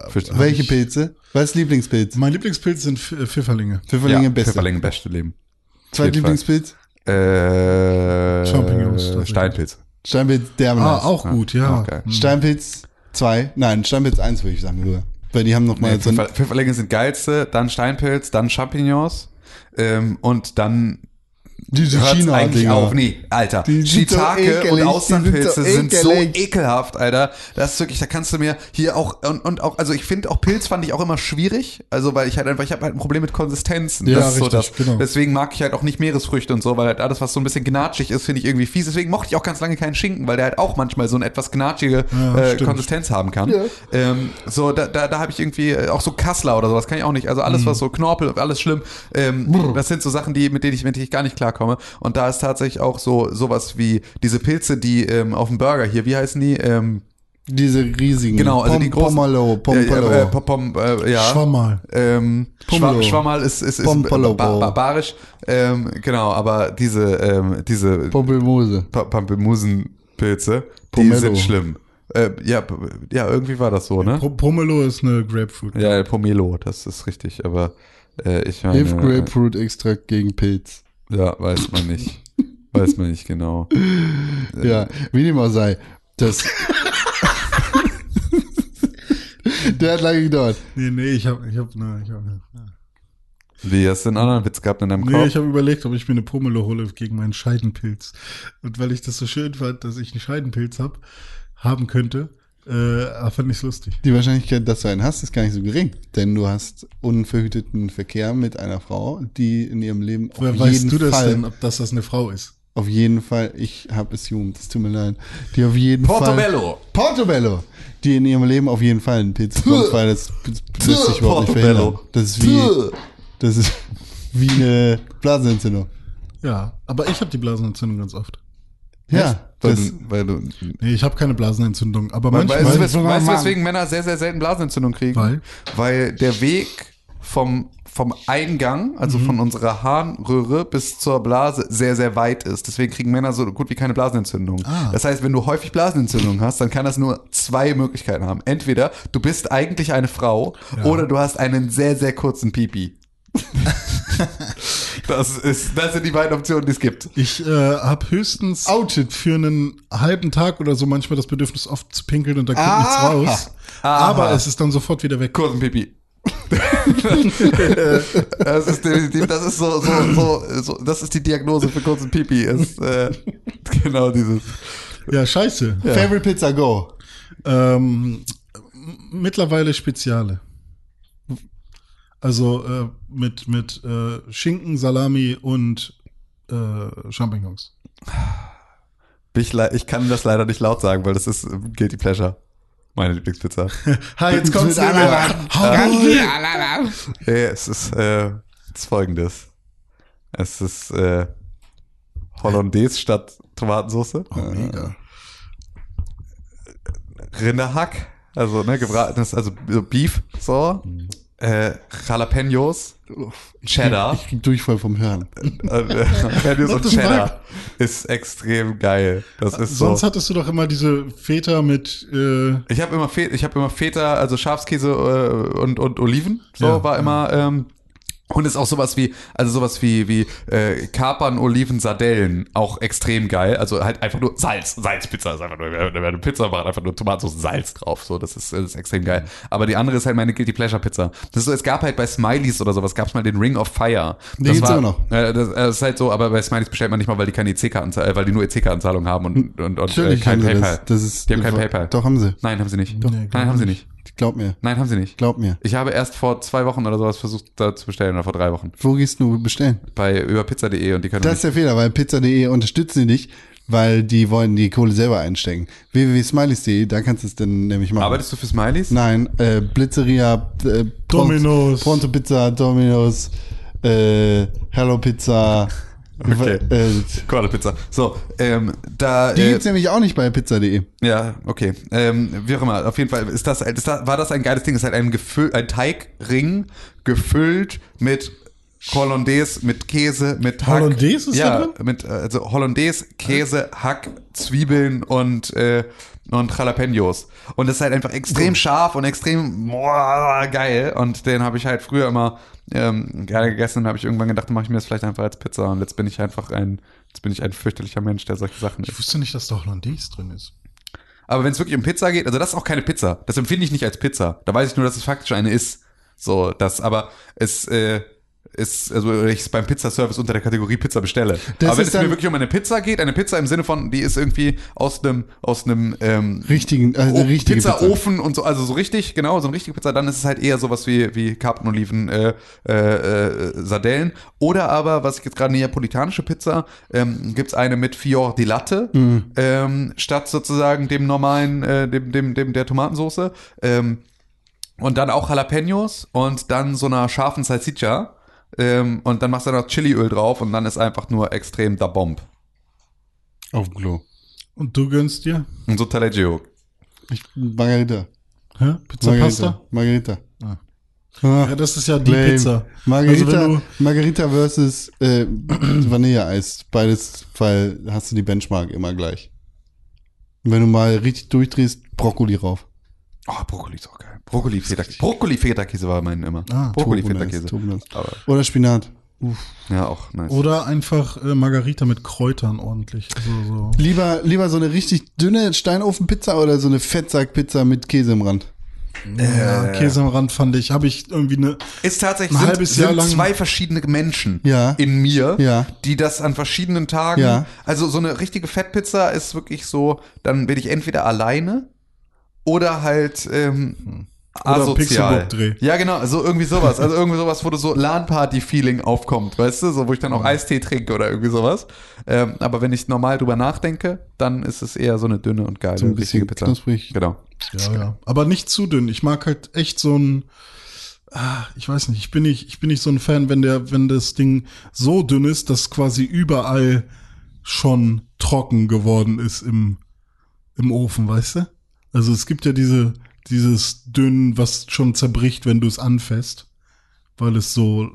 Fürchterlich. Welche Pilze? Was ist Lieblingspilz? Mein Lieblingspilz sind Pf- äh, Pfifferlinge. Pfifferlinge ja, beste. Pfifferlinge beste Leben. Zweitlieblingspilz? Äh, Champignons, tatsächlich. Steinpilz. Steinpilz, der Ah, auch gut, ja. Okay. Steinpilz 2, nein, Steinpilz 1 würde ich sagen nur. Weil die haben noch mal Nee, so ein, Pfiffer- Pfifferlinge sind geilste, dann Steinpilz, dann Champignons ähm, und dann diese hört's China eigentlich Dinger. auf. Nee, Alter. Die sind so Shiitake ekelig, und Austernpilze sind sind so so, ekelig. ekelhaft, Alter. Das ist wirklich, da kannst du mir hier auch und, und auch, also ich finde auch Pilz fand ich auch immer schwierig, also weil ich halt einfach, ich habe halt ein Problem mit Konsistenzen. Ja, das ist so richtig, das. genau. Deswegen mag ich halt auch nicht Meeresfrüchte und so, weil halt alles, was so ein bisschen gnatschig ist, finde ich irgendwie fies. Deswegen mochte ich auch ganz lange keinen Schinken, weil der halt auch manchmal so eine etwas gnatschige Ja, äh. Konsistenz haben kann. Ähm, so, da, da, da habe ich irgendwie äh, auch so Kassler oder sowas kann ich auch nicht. Also alles, Mhm. was so Knorpel, alles schlimm. Ähm, das sind so Sachen, die, mit denen ich, mit denen ich gar nicht klarkomme. Und da ist tatsächlich auch so sowas wie diese Pilze, die ähm, auf dem Burger hier, wie heißen die? Ähm, Diese riesigen. genau, also Pom, die großen. Pomelo, Pompolo. Äh, äh, Pom, äh, ja. Schwammerl. Ähm, Pomelo. Schwa Schwammerl ist, ist, ist Pompolo. bar barbarisch. Ähm, genau, aber diese, ähm, diese Pompelmose. Pa Pampelmusenpilze, die sind schlimm. Äh, ja, ja, irgendwie war das so, ne? Pomelo ist eine Grapefruit. Ja, Pomelo, das ist richtig, aber äh, ich meine. Hilf Grapefruit Extrakt gegen Pilz. Ja, weiß man nicht. weiß man nicht genau. Ja, wie dem auch sei. Das. Der hat lange gedauert. Nee, nee, ich habe, ich habe, ne, ich habe, Wie, hast du einen anderen Witz gehabt in deinem nee, Kopf? ich habe überlegt, ob ich mir eine Pomelo hole gegen meinen Scheidenpilz. Und weil ich das so schön fand, dass ich einen Scheidenpilz hab, haben könnte, äh, fand ich's lustig. Die Wahrscheinlichkeit, dass du einen hast, ist gar nicht so gering. Denn du hast unverhüteten Verkehr mit einer Frau, die in ihrem Leben auf Woher jeden weißt du das Fall, denn, ob das das eine Frau ist? auf jeden Fall, ich habe assumed, es tut mir leid, die auf jeden Fall, Portobello. Portobello, die in ihrem Leben auf jeden Fall einen Pilz bekommt, weil das, lässt sich überhaupt nicht Portobello. verhindern. Das ist wie, das ist wie eine Blasenentzündung. Ja, aber ich habe die Blasenentzündung ganz oft. Ja, Weil, das, du, weil du. Nee, ich habe keine Blasenentzündung, aber Weil, manchmal. weißt, du, weswegen Männer sehr, sehr selten Blasenentzündung kriegen? Weil? Weil der Weg vom, vom Eingang, also von unserer Harnröhre bis zur Blase, sehr, sehr weit ist. Deswegen kriegen Männer so gut wie keine Blasenentzündung. Ah. Das heißt, wenn du häufig Blasenentzündung hast, dann kann das nur zwei Möglichkeiten haben. Entweder du bist eigentlich eine Frau oder du hast einen sehr, sehr kurzen Pipi. das, ist, das sind die beiden Optionen, die es gibt. Ich äh, habe höchstens Outed. für einen halben Tag oder so manchmal das Bedürfnis, oft zu pinkeln und da kommt Aha. nichts raus. Aha. Aber es ist dann sofort wieder weg. Kurzen Pipi. das ist definitiv, das ist so, so, so, so, das ist die Diagnose für kurzen Pipi, ist äh, genau dieses. Ja, scheiße. Favorite Pizza Go. Ähm, mittlerweile Speziale. Also äh, mit, mit äh, Schinken, Salami und äh, Champignons. Ich, ich kann das leider nicht laut sagen, weil das ist Guilty Pleasure. Meine Lieblingspizza. Ha, jetzt kommt's Mit Ananas. Hey, es ist, äh, das folgendes. Es ist äh, Hollandaise statt Tomatensauce. Oh, mega. Rinderhack, also ne, gebratenes, also so Beef, so. Äh, Jalapenos, Cheddar. Ich krieg Durchfall vom Hören. Äh, Jalapenos und Cheddar ist extrem geil. Das ist Sonst so. hattest du doch immer diese Feta mit äh, Ich habe immer, Fe ich hab immer Feta, also Schafskäse äh, und, und Oliven. So Ja, war ja. immer ähm, Und ist auch sowas wie, also sowas wie, wie äh, Kapern, Oliven, Sardellen, auch extrem geil. Also halt einfach nur Salz, Salzpizza ist einfach nur, wenn man eine Pizza macht, einfach nur Tomatensauce, Salz drauf. So, das ist, das ist extrem geil. Aber die andere ist halt meine Guilty Pleasure Pizza. Das ist so, es gab halt bei Smileys oder sowas, gab es mal den Ring of Fire. Den das gibt's war, immer noch. Äh, das, äh, das ist halt so, aber bei Smileys bestellt man nicht mal, weil die keine EC-Karten, äh, weil die nur EC-Kartenzahlung haben und, und, und äh, Natürlich kein haben sie PayPal. das. das ist, die haben kein PayPal. Doch, haben sie. Nein, haben sie nicht. Nee, Nein, haben sie nicht. Glaub mir. Nein, haben sie nicht. Glaub mir. Ich habe erst vor zwei Wochen oder sowas versucht, da zu bestellen, oder vor drei Wochen. Wo gehst du bestellen? Bei über pizza.de und die können Das ist der Fehler, weil pizza.de unterstützen die nicht, weil die wollen die Kohle selber einstecken. www.smileys.de, da kannst du es dann nämlich machen. Arbeitest du für Smileys? Nein, äh, Blizzeria, äh, Domino's. Pronto Pizza, Domino's, äh, Hello Pizza. Okay. Äh, Quarter Pizza. So, ähm, da. die äh, gibt's nämlich auch nicht bei pizza.de. Ja, okay. Ähm, wie auch immer, auf jeden Fall ist das, ist das war das ein geiles Ding. Es ist halt ein, Gefüll, ein Teigring gefüllt mit Hollandaise, mit Käse, mit Hack. Hollandaise ist da ja, drin? mit äh, also Hollandaise, Käse, Hack, Zwiebeln und äh, und Jalapenos. Und das ist halt einfach extrem scharf und extrem boah, geil. Und den habe ich halt früher immer ähm, gerne gegessen und habe ich irgendwann gedacht, mache ich mir das vielleicht einfach als Pizza. Und jetzt bin ich einfach ein, jetzt bin ich ein fürchterlicher Mensch, der solche Sachen isst. Ich wusste nicht, dass da Hollandaise drin ist. Aber wenn es wirklich um Pizza geht, also das ist auch keine Pizza. Das empfinde ich nicht als Pizza. Da weiß ich nur, dass es faktisch eine ist. So, das, aber es äh, ist, also ich es beim Pizzaservice unter der Kategorie Pizza bestelle. Das aber wenn es mir wirklich um eine Pizza geht, eine Pizza im Sinne von, die ist irgendwie aus einem, aus einem ähm, Richtigen, also eine richtige Pizza. Pizzaofen und so, also so richtig, genau, so eine richtige Pizza, dann ist es halt eher sowas wie, wie Karpfenoliven, äh, äh, äh, Sardellen. Oder aber, was ich jetzt gerade neapolitanische Pizza, ähm, gibt's eine mit Fior di Latte, Mhm. ähm, statt sozusagen dem normalen, äh, dem, dem, dem, der Tomatensoße. Ähm, und dann auch Jalapenos und dann so einer scharfen Salsiccia. Ähm, und dann machst du noch Chiliöl drauf und dann ist einfach nur extrem da Bomb. Auf dem Klo. Und du gönnst dir? Und so Taleggio. Ich, Margarita. Hä? Pizza Pasta? Margarita. Ah. Ah, Ja, das ist ja die lame. Pizza. Margarita, Also Margarita versus äh, Vanilleeis. Beides, weil hast du die Benchmark immer gleich. Und wenn du mal richtig durchdrehst, Brokkoli rauf. Oh, Brokkoli ist auch geil. Brokkoli Feta-Käse. Brokkoli Feta-Käse war mein immer. Ah, Brokkoli. Aber Oder Spinat. ja, auch nice. Oder einfach äh, Margarita mit Kräutern ordentlich. Also, so. Lieber, lieber so eine richtig dünne Steinofenpizza oder so eine Fettsackpizza mit Käse im Rand. Ja, Käse am Rand fand ich. Habe ich irgendwie eine. ist tatsächlich ein sind, halbes Jahr sind lang- zwei verschiedene Menschen Ja. in mir, Ja. die das an verschiedenen Tagen. Ja. Also so eine richtige Fettpizza ist wirklich so, dann bin ich entweder alleine oder halt ähm, Oder asozial. Pixelbook-Dreh. Ja, genau, so irgendwie sowas. Also irgendwie sowas, wo du so LAN-Party-Feeling aufkommt, weißt du? So, wo ich dann auch Eistee trinke oder irgendwie sowas. Ähm, aber wenn ich normal drüber nachdenke, dann ist es eher so eine dünne und geile, So ein richtige bisschen Pizza. knusprig. Genau. Ja, ja. Aber nicht zu dünn. Ich mag halt echt so ein. Ah, ich weiß nicht, ich bin nicht, ich bin nicht so ein Fan, wenn der, wenn das Ding so dünn ist, dass quasi überall schon trocken geworden ist im, im Ofen, weißt du? Also es gibt ja diese, dieses dünn, was schon zerbricht, wenn du es anfasst, weil es so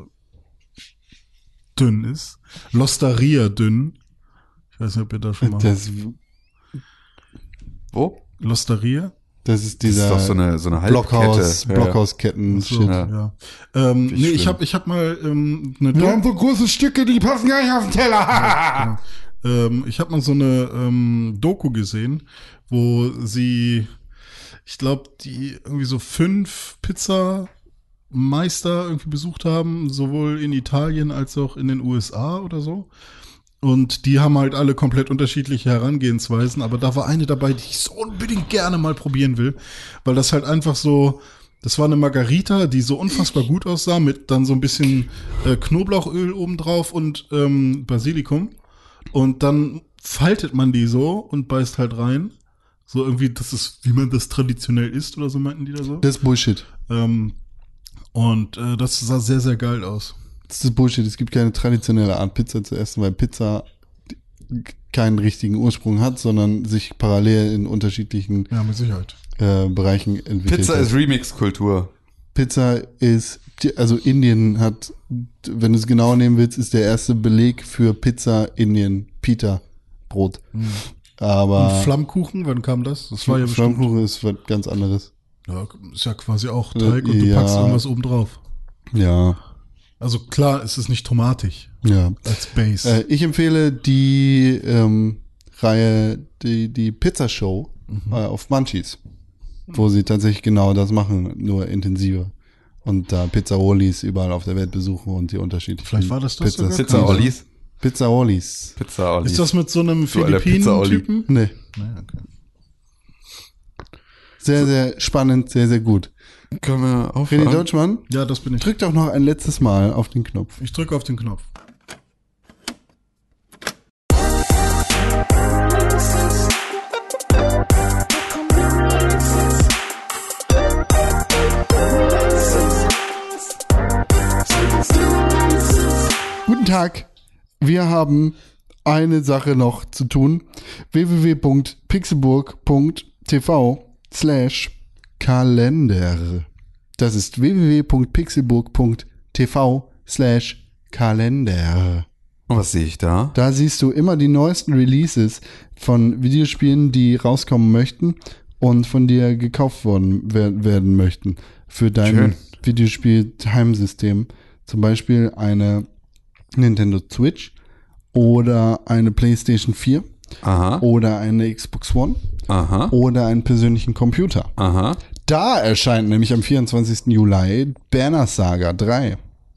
dünn ist. Losteria dünn. Ich weiß nicht, ob ihr da schon mal. Das, Wo? Losteria? das ist Das dieser ist doch so eine, so eine Blockhaus, Halbkette. Ja, ja. Blockhausketten. So, ja. Ja. Ähm, nee, ich habe ich hab mal ähm, eine Wir haben so große Stücke, die passen gar nicht auf den Teller. ähm, ich habe mal so eine ähm, Doku gesehen, wo sie, ich glaube, die irgendwie so fünf Pizzameister irgendwie besucht haben, sowohl in Italien als auch in den USA oder so. Und die haben halt alle komplett unterschiedliche Herangehensweisen, aber da war eine dabei, die ich so unbedingt gerne mal probieren will, weil das halt einfach so, das war eine Margarita, die so unfassbar gut aussah, mit dann so ein bisschen äh, Knoblauchöl obendrauf und ähm, Basilikum. Und dann faltet man die so und beißt halt rein. So irgendwie, das ist, wie man das traditionell isst oder so, meinten die da so. Das ist Bullshit. Ähm, und äh, das sah sehr, sehr geil aus. Das ist Bullshit. Es gibt keine traditionelle Art, Pizza zu essen, weil Pizza keinen richtigen Ursprung hat, sondern sich parallel in unterschiedlichen Ja, mit Sicherheit. äh, Bereichen entwickelt Pizza hat. ist Remix-Kultur. Pizza ist, also Indien hat, wenn du es genau nehmen willst, ist der erste Beleg für Pizza Indien, Pita, Brot. Aber Und Flammkuchen, wann kam das? Das war ja bestimmt. Flammkuchen ist was ganz anderes. Ja, ist ja quasi auch Teig und du Ja. packst irgendwas oben drauf. Ja. Also klar, es ist nicht tomatisch Ja. als Base. Äh, ich empfehle die ähm, Reihe, die, die Pizza Show Mhm. äh, auf Munchies, wo sie tatsächlich genau das machen, nur intensiver. Und da Pizzaolis überall auf der Welt besuchen und die unterschiedlichen Vielleicht war das das Pizzas. sogar? Pizza Ollis. Pizza Ollis. ist das mit so einem So eine Philippinen-Typen? Nee. Nee, okay. Sehr, sehr spannend, sehr, sehr gut. Können wir René aufhören? Deutschmann, Ja, das bin ich. drück doch noch ein letztes Mal auf den Knopf. Ich drücke auf den Knopf. Guten Tag. Wir haben eine Sache noch zu tun. www.pixelburg.tv slash Kalender. Das ist www.pixelburg.tv slash Kalender. Und was sehe ich da? Da siehst du immer die neuesten Releases von Videospielen, die rauskommen möchten und von dir gekauft worden wer werden möchten für dein Schön. Videospiel-Heimsystem. Zum Beispiel eine Nintendo Switch oder eine PlayStation 4 Aha, oder eine Xbox One aha, oder einen persönlichen Computer. aha. Da erscheint nämlich am 24. Juli Berner Saga 3.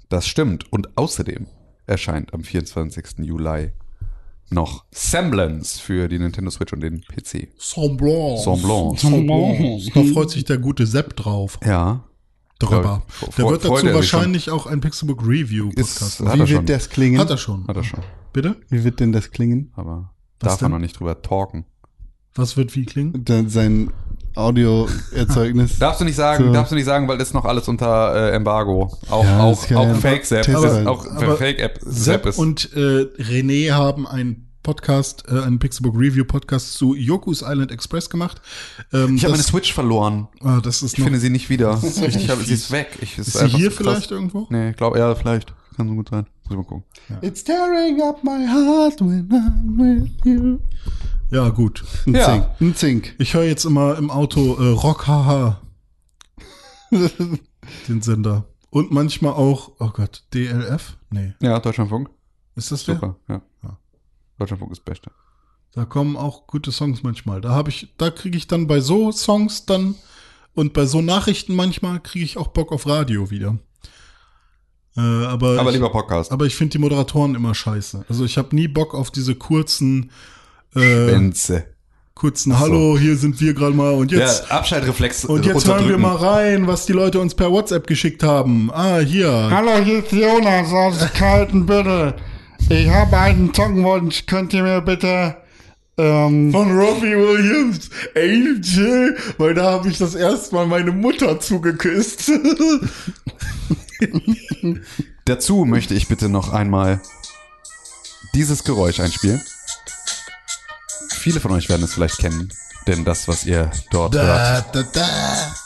Das stimmt. Und außerdem erscheint am 24. Juli noch Semblance für die Nintendo Switch und den PC. Semblance. Semblance. Semblance. Da freut sich der gute Sepp drauf. Ja. Drüber. Fre- Der wird dazu wahrscheinlich auch ein Pixelbook Review Ist, Podcast er Wie schon. wird das klingen? Hat er schon. Hat er schon. Bitte? Wie wird denn das klingen? Aber Was darf man denn? noch nicht drüber talken. Was wird wie klingen? Da- Sein Audioerzeugnis. Darfst du nicht sagen, So. darfst du nicht sagen, weil das ist noch alles unter äh, Embargo. Auch, Ja, auch, ja ist- sein. Auch Aber Fake-App Sepp ist. und äh, René haben einen Podcast, äh, einen Pixelbook Review Podcast zu Yoku's Island Express gemacht. Ähm, ich habe meine Switch verloren. ah, das ist Ich noch, finde sie nicht wieder. Ich habe, sie ist weg. Ich, ist sie hier vielleicht irgendwo? Nee, ich glaube, ja, vielleicht. Kann so gut sein. Muss ich mal gucken. It's tearing up my heart when I'm with you. Ja, gut. Ein Ja. Zink. Ein Zink. Ich höre jetzt immer im Auto äh, Rock Haha, den Sender. Und manchmal auch, oh Gott, DLF? Nee. Ja, Deutschlandfunk. Ist das der? Super. Ja. Deutschlandfunk ist Beste. Da kommen auch gute Songs manchmal. Da habe ich, da kriege ich dann bei so Songs dann und bei so Nachrichten manchmal kriege ich auch Bock auf Radio wieder. Äh, aber, Aber ich, lieber Podcast. aber ich finde die Moderatoren immer scheiße. Also ich habe nie Bock auf diese kurzen, äh, kurzen Hallo, hier sind wir gerade mal und jetzt Ja, Abschaltreflex und jetzt hören wir mal rein, was die Leute uns per WhatsApp geschickt haben. Ah, hier. Hallo, hier ist Jonas aus Kaltenbüttel. Ich habe einen Songwunsch. Könnt ihr mir bitte ähm, Von Robbie Williams, Angel, weil da habe ich das erste Mal meine Mutter zugeküsst. Dazu möchte ich bitte noch einmal dieses Geräusch einspielen. Viele von euch werden es vielleicht kennen, denn das, was ihr dort hört, da, da.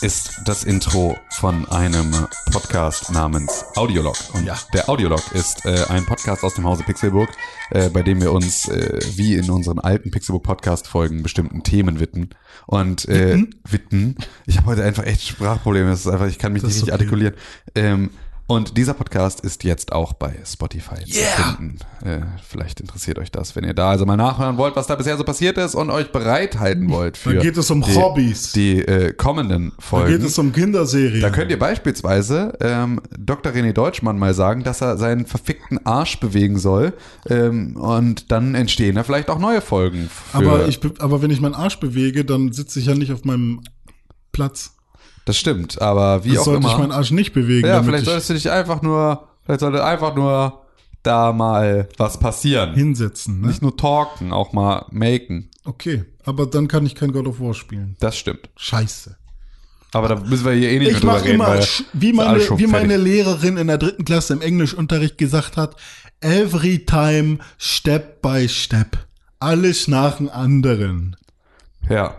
ist das Intro von einem Podcast namens Audiolog. Und Ja. der Audiolog ist äh, ein Podcast aus dem Hause Pixelburg, äh, bei dem wir uns äh, wie in unseren alten Pixelburg Podcast Folgen bestimmten Themen widmen und äh, widmen. Ich habe heute einfach echt Sprachprobleme. Das ist einfach, ich kann mich Das nicht okay. artikulieren. Ähm, und dieser Podcast ist jetzt auch bei Spotify zu finden. Äh, vielleicht interessiert euch das, wenn ihr da also mal nachhören wollt, was da bisher so passiert ist und euch bereithalten wollt für Da geht es um die, Hobbys. die äh, kommenden Da Folgen. geht es um Kinderserien. Da könnt ihr beispielsweise ähm, Dr. René Deutschmann mal sagen, dass er seinen verfickten Arsch bewegen soll ähm, und dann entstehen da vielleicht auch neue Folgen. Für, aber, ich, be- aber wenn ich meinen Arsch bewege, dann sitze ich ja nicht auf meinem Platz. Das stimmt, aber wie Das auch sollte ich immer. meinen Arsch nicht bewegen. ja, vielleicht ich solltest du dich einfach nur, vielleicht sollte einfach nur da mal was passieren. hinsetzen. Ne? Nicht nur talken, auch mal maken. Okay, aber dann kann ich kein God of War spielen. Das stimmt. Scheiße. Aber da müssen wir hier eh nicht Ich drüber reden, immer, wie meine, wie meine. Lehrerin in der dritten Klasse im Englischunterricht gesagt hat, every time, step by step. Alles nach dem anderen. Ja.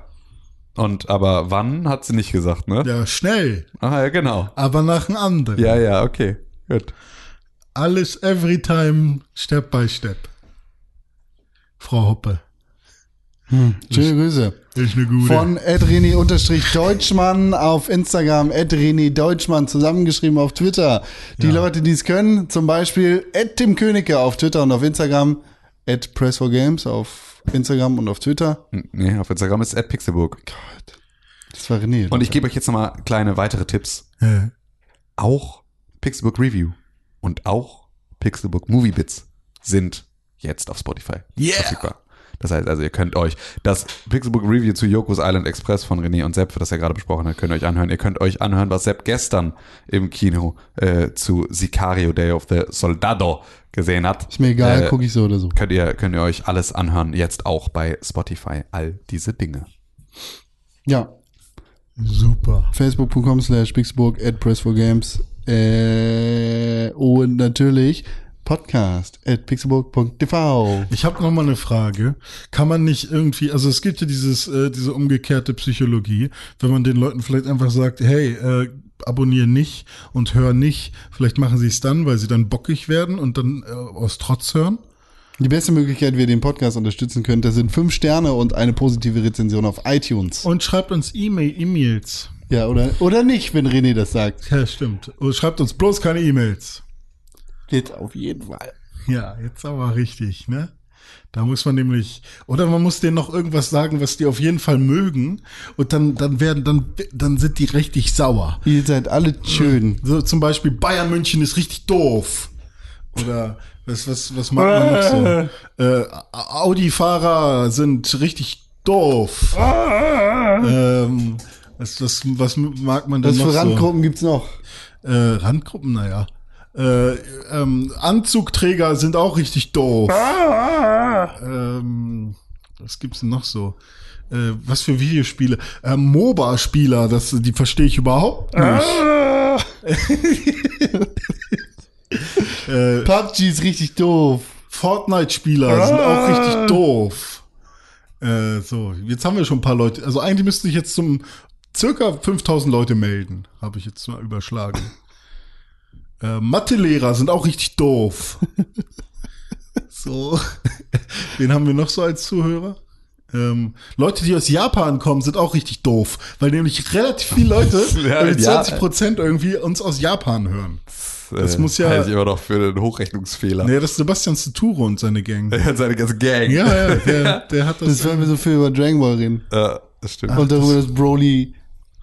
Und aber wann hat sie nicht gesagt, ne? Ja, schnell, Ah, ja, genau. aber nach dem anderen. Ja, ja, okay. Gut. Alles every time, step by step. Frau Hoppe. Schöne Grüße. Ist eine gute. Von edrini-deutschmann auf Instagram, edrini Deutschmann zusammengeschrieben auf Twitter. Die Leute, die es können, zum Beispiel Ed Tim Königke auf Twitter und auf Instagram, Ed Press for Games auf Instagram und auf Twitter. Nee, auf Instagram ist Pixelburg. Das war René. Und ich gebe euch jetzt nochmal kleine weitere Tipps. Äh, Auch Pixelbook Review und auch Pixelbook Movie Bits sind jetzt auf Spotify Yeah. verfügbar. Das heißt also, ihr könnt euch das Pixelbook Review zu Yoko's Island Express von René und Sepp, das er gerade besprochen hat, könnt ihr euch anhören. Ihr könnt euch anhören, was Sepp gestern im Kino äh, zu Sicario Day of the Soldado gesehen hat. Ist mir egal, Äh, gucke ich so oder so. Könnt ihr, könnt ihr euch alles anhören, jetzt auch bei Spotify, all diese Dinge. Ja, super. facebook.com slash pixburg at press for games äh, und natürlich podcast at pixelburg.tv. Ich habe noch mal eine Frage. Kann man nicht irgendwie, also es gibt ja dieses, äh, diese umgekehrte Psychologie, wenn man den Leuten vielleicht einfach sagt, hey, äh, abonniere nicht und hör nicht, vielleicht machen sie es dann, weil sie dann bockig werden und dann äh, aus Trotz hören. Die beste Möglichkeit, wie ihr den Podcast unterstützen könnt, das sind fünf Sterne und eine positive Rezension auf iTunes. Und schreibt uns E-Mail, E-Mails. Ja, oder, oder nicht, wenn René das sagt. Ja, stimmt. Und schreibt uns bloß keine E-Mails. Geht auf jeden Fall. Ja, jetzt aber richtig, ne? Da muss man nämlich, oder man muss denen noch irgendwas sagen, was die auf jeden Fall mögen, und dann, dann werden, dann, dann sind die richtig sauer. Ihr seid alle schön. So zum Beispiel Bayern München ist richtig doof. Oder was, was, was mag man noch so? Äh, Audi-Fahrer sind richtig doof. Ähm, was, was, was mag man denn Was noch für so? Randgruppen gibt's noch? Äh, Randgruppen, naja. Äh, ähm, Anzugträger sind auch richtig doof. Ähm, was gibt's denn noch so? Äh, was für Videospiele? Äh, MOBA-Spieler, das, die verstehe ich überhaupt nicht. äh, PUBG ist richtig doof. Fortnite-Spieler sind auch richtig doof. Äh, so, jetzt haben wir schon ein paar Leute. Also eigentlich müsste ich jetzt zum circa 5000 Leute melden. Habe ich jetzt mal überschlagen. Äh, Mathelehrer sind auch richtig doof. so, wen haben wir noch so als Zuhörer? Ähm, Leute, die aus Japan kommen, sind auch richtig doof, weil nämlich relativ viele Leute, Ja, irgendwie ja. 20 Prozent irgendwie uns aus Japan hören. Das muss ja- Halte ich immer noch für einen Hochrechnungsfehler. Nee, das ist Sebastian Saturo und seine Gang. Hat seine ganze Gang. Ja, ja, der, der hat das. Das wollen wir so viel über Dragon Ball reden. Ja, das stimmt. Und darüber, dass Broly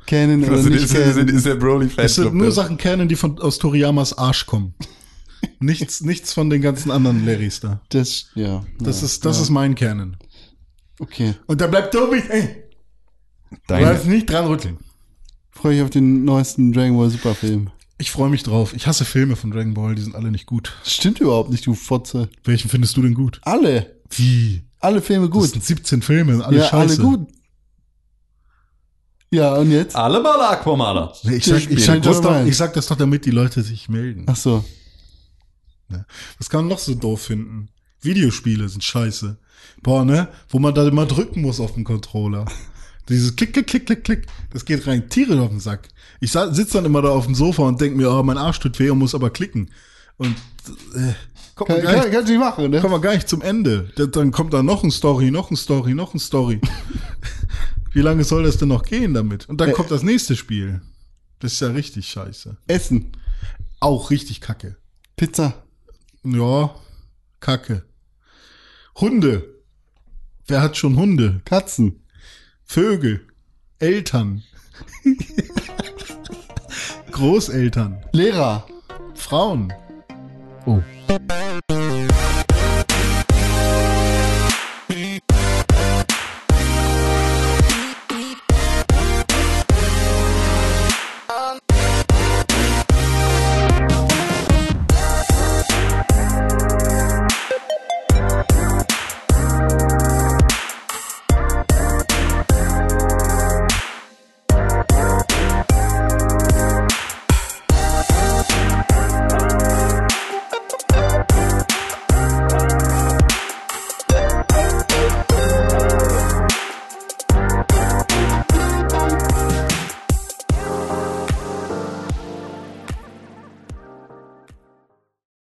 kennen oder das sind, nicht ist, kennen. ist der Broly es sind nur? Sachen kennen, die von aus Toriyamas Arsch kommen. nichts, nichts von den ganzen anderen Larrys da. Das, ja. Das ja, ist, das ja. ist mein Canon. Okay. Und da bleibt Tobi, ey, du Deine, darfst nicht dran rütteln. Freue ich auf den neuesten Dragon Ball Super Film. Ich freue mich drauf. Ich hasse Filme von Dragon Ball, die sind alle nicht gut. Das stimmt überhaupt nicht, du Fotze. Welchen findest du denn gut? Alle. Wie? Alle Filme Das gut. sind 17 Filme, alle ja, scheiße. alle gut. Ja, und jetzt? alle mal Aquamala. Nee, ich, sag, ich, sag das doch, ich sag das doch, damit die Leute sich melden. Ach so. Was kann man noch so doof finden? Videospiele sind scheiße. Boah, ne? Wo man da immer drücken muss auf dem Controller. Dieses Klick, Klick, Klick, Klick, Klick. Das geht rein Tiere auf den Sack. Ich sitze dann immer da auf dem Sofa und denk mir, oh, mein Arsch tut weh und muss aber klicken. Und äh, kommt, man Kann, gar kann, nicht, kannst du nicht machen, ne? kommt man gar nicht zum Ende. Da- Dann kommt da noch ein Story, noch ein Story, noch ein Story. Wie lange soll das denn noch gehen damit? Und dann Äh. kommt das nächste Spiel. Das ist ja richtig scheiße. Essen. Auch richtig kacke. Pizza. Ja, Kacke. Hunde. Wer hat schon Hunde? Katzen. Vögel. Eltern. Großeltern. Lehrer. Frauen. Oh.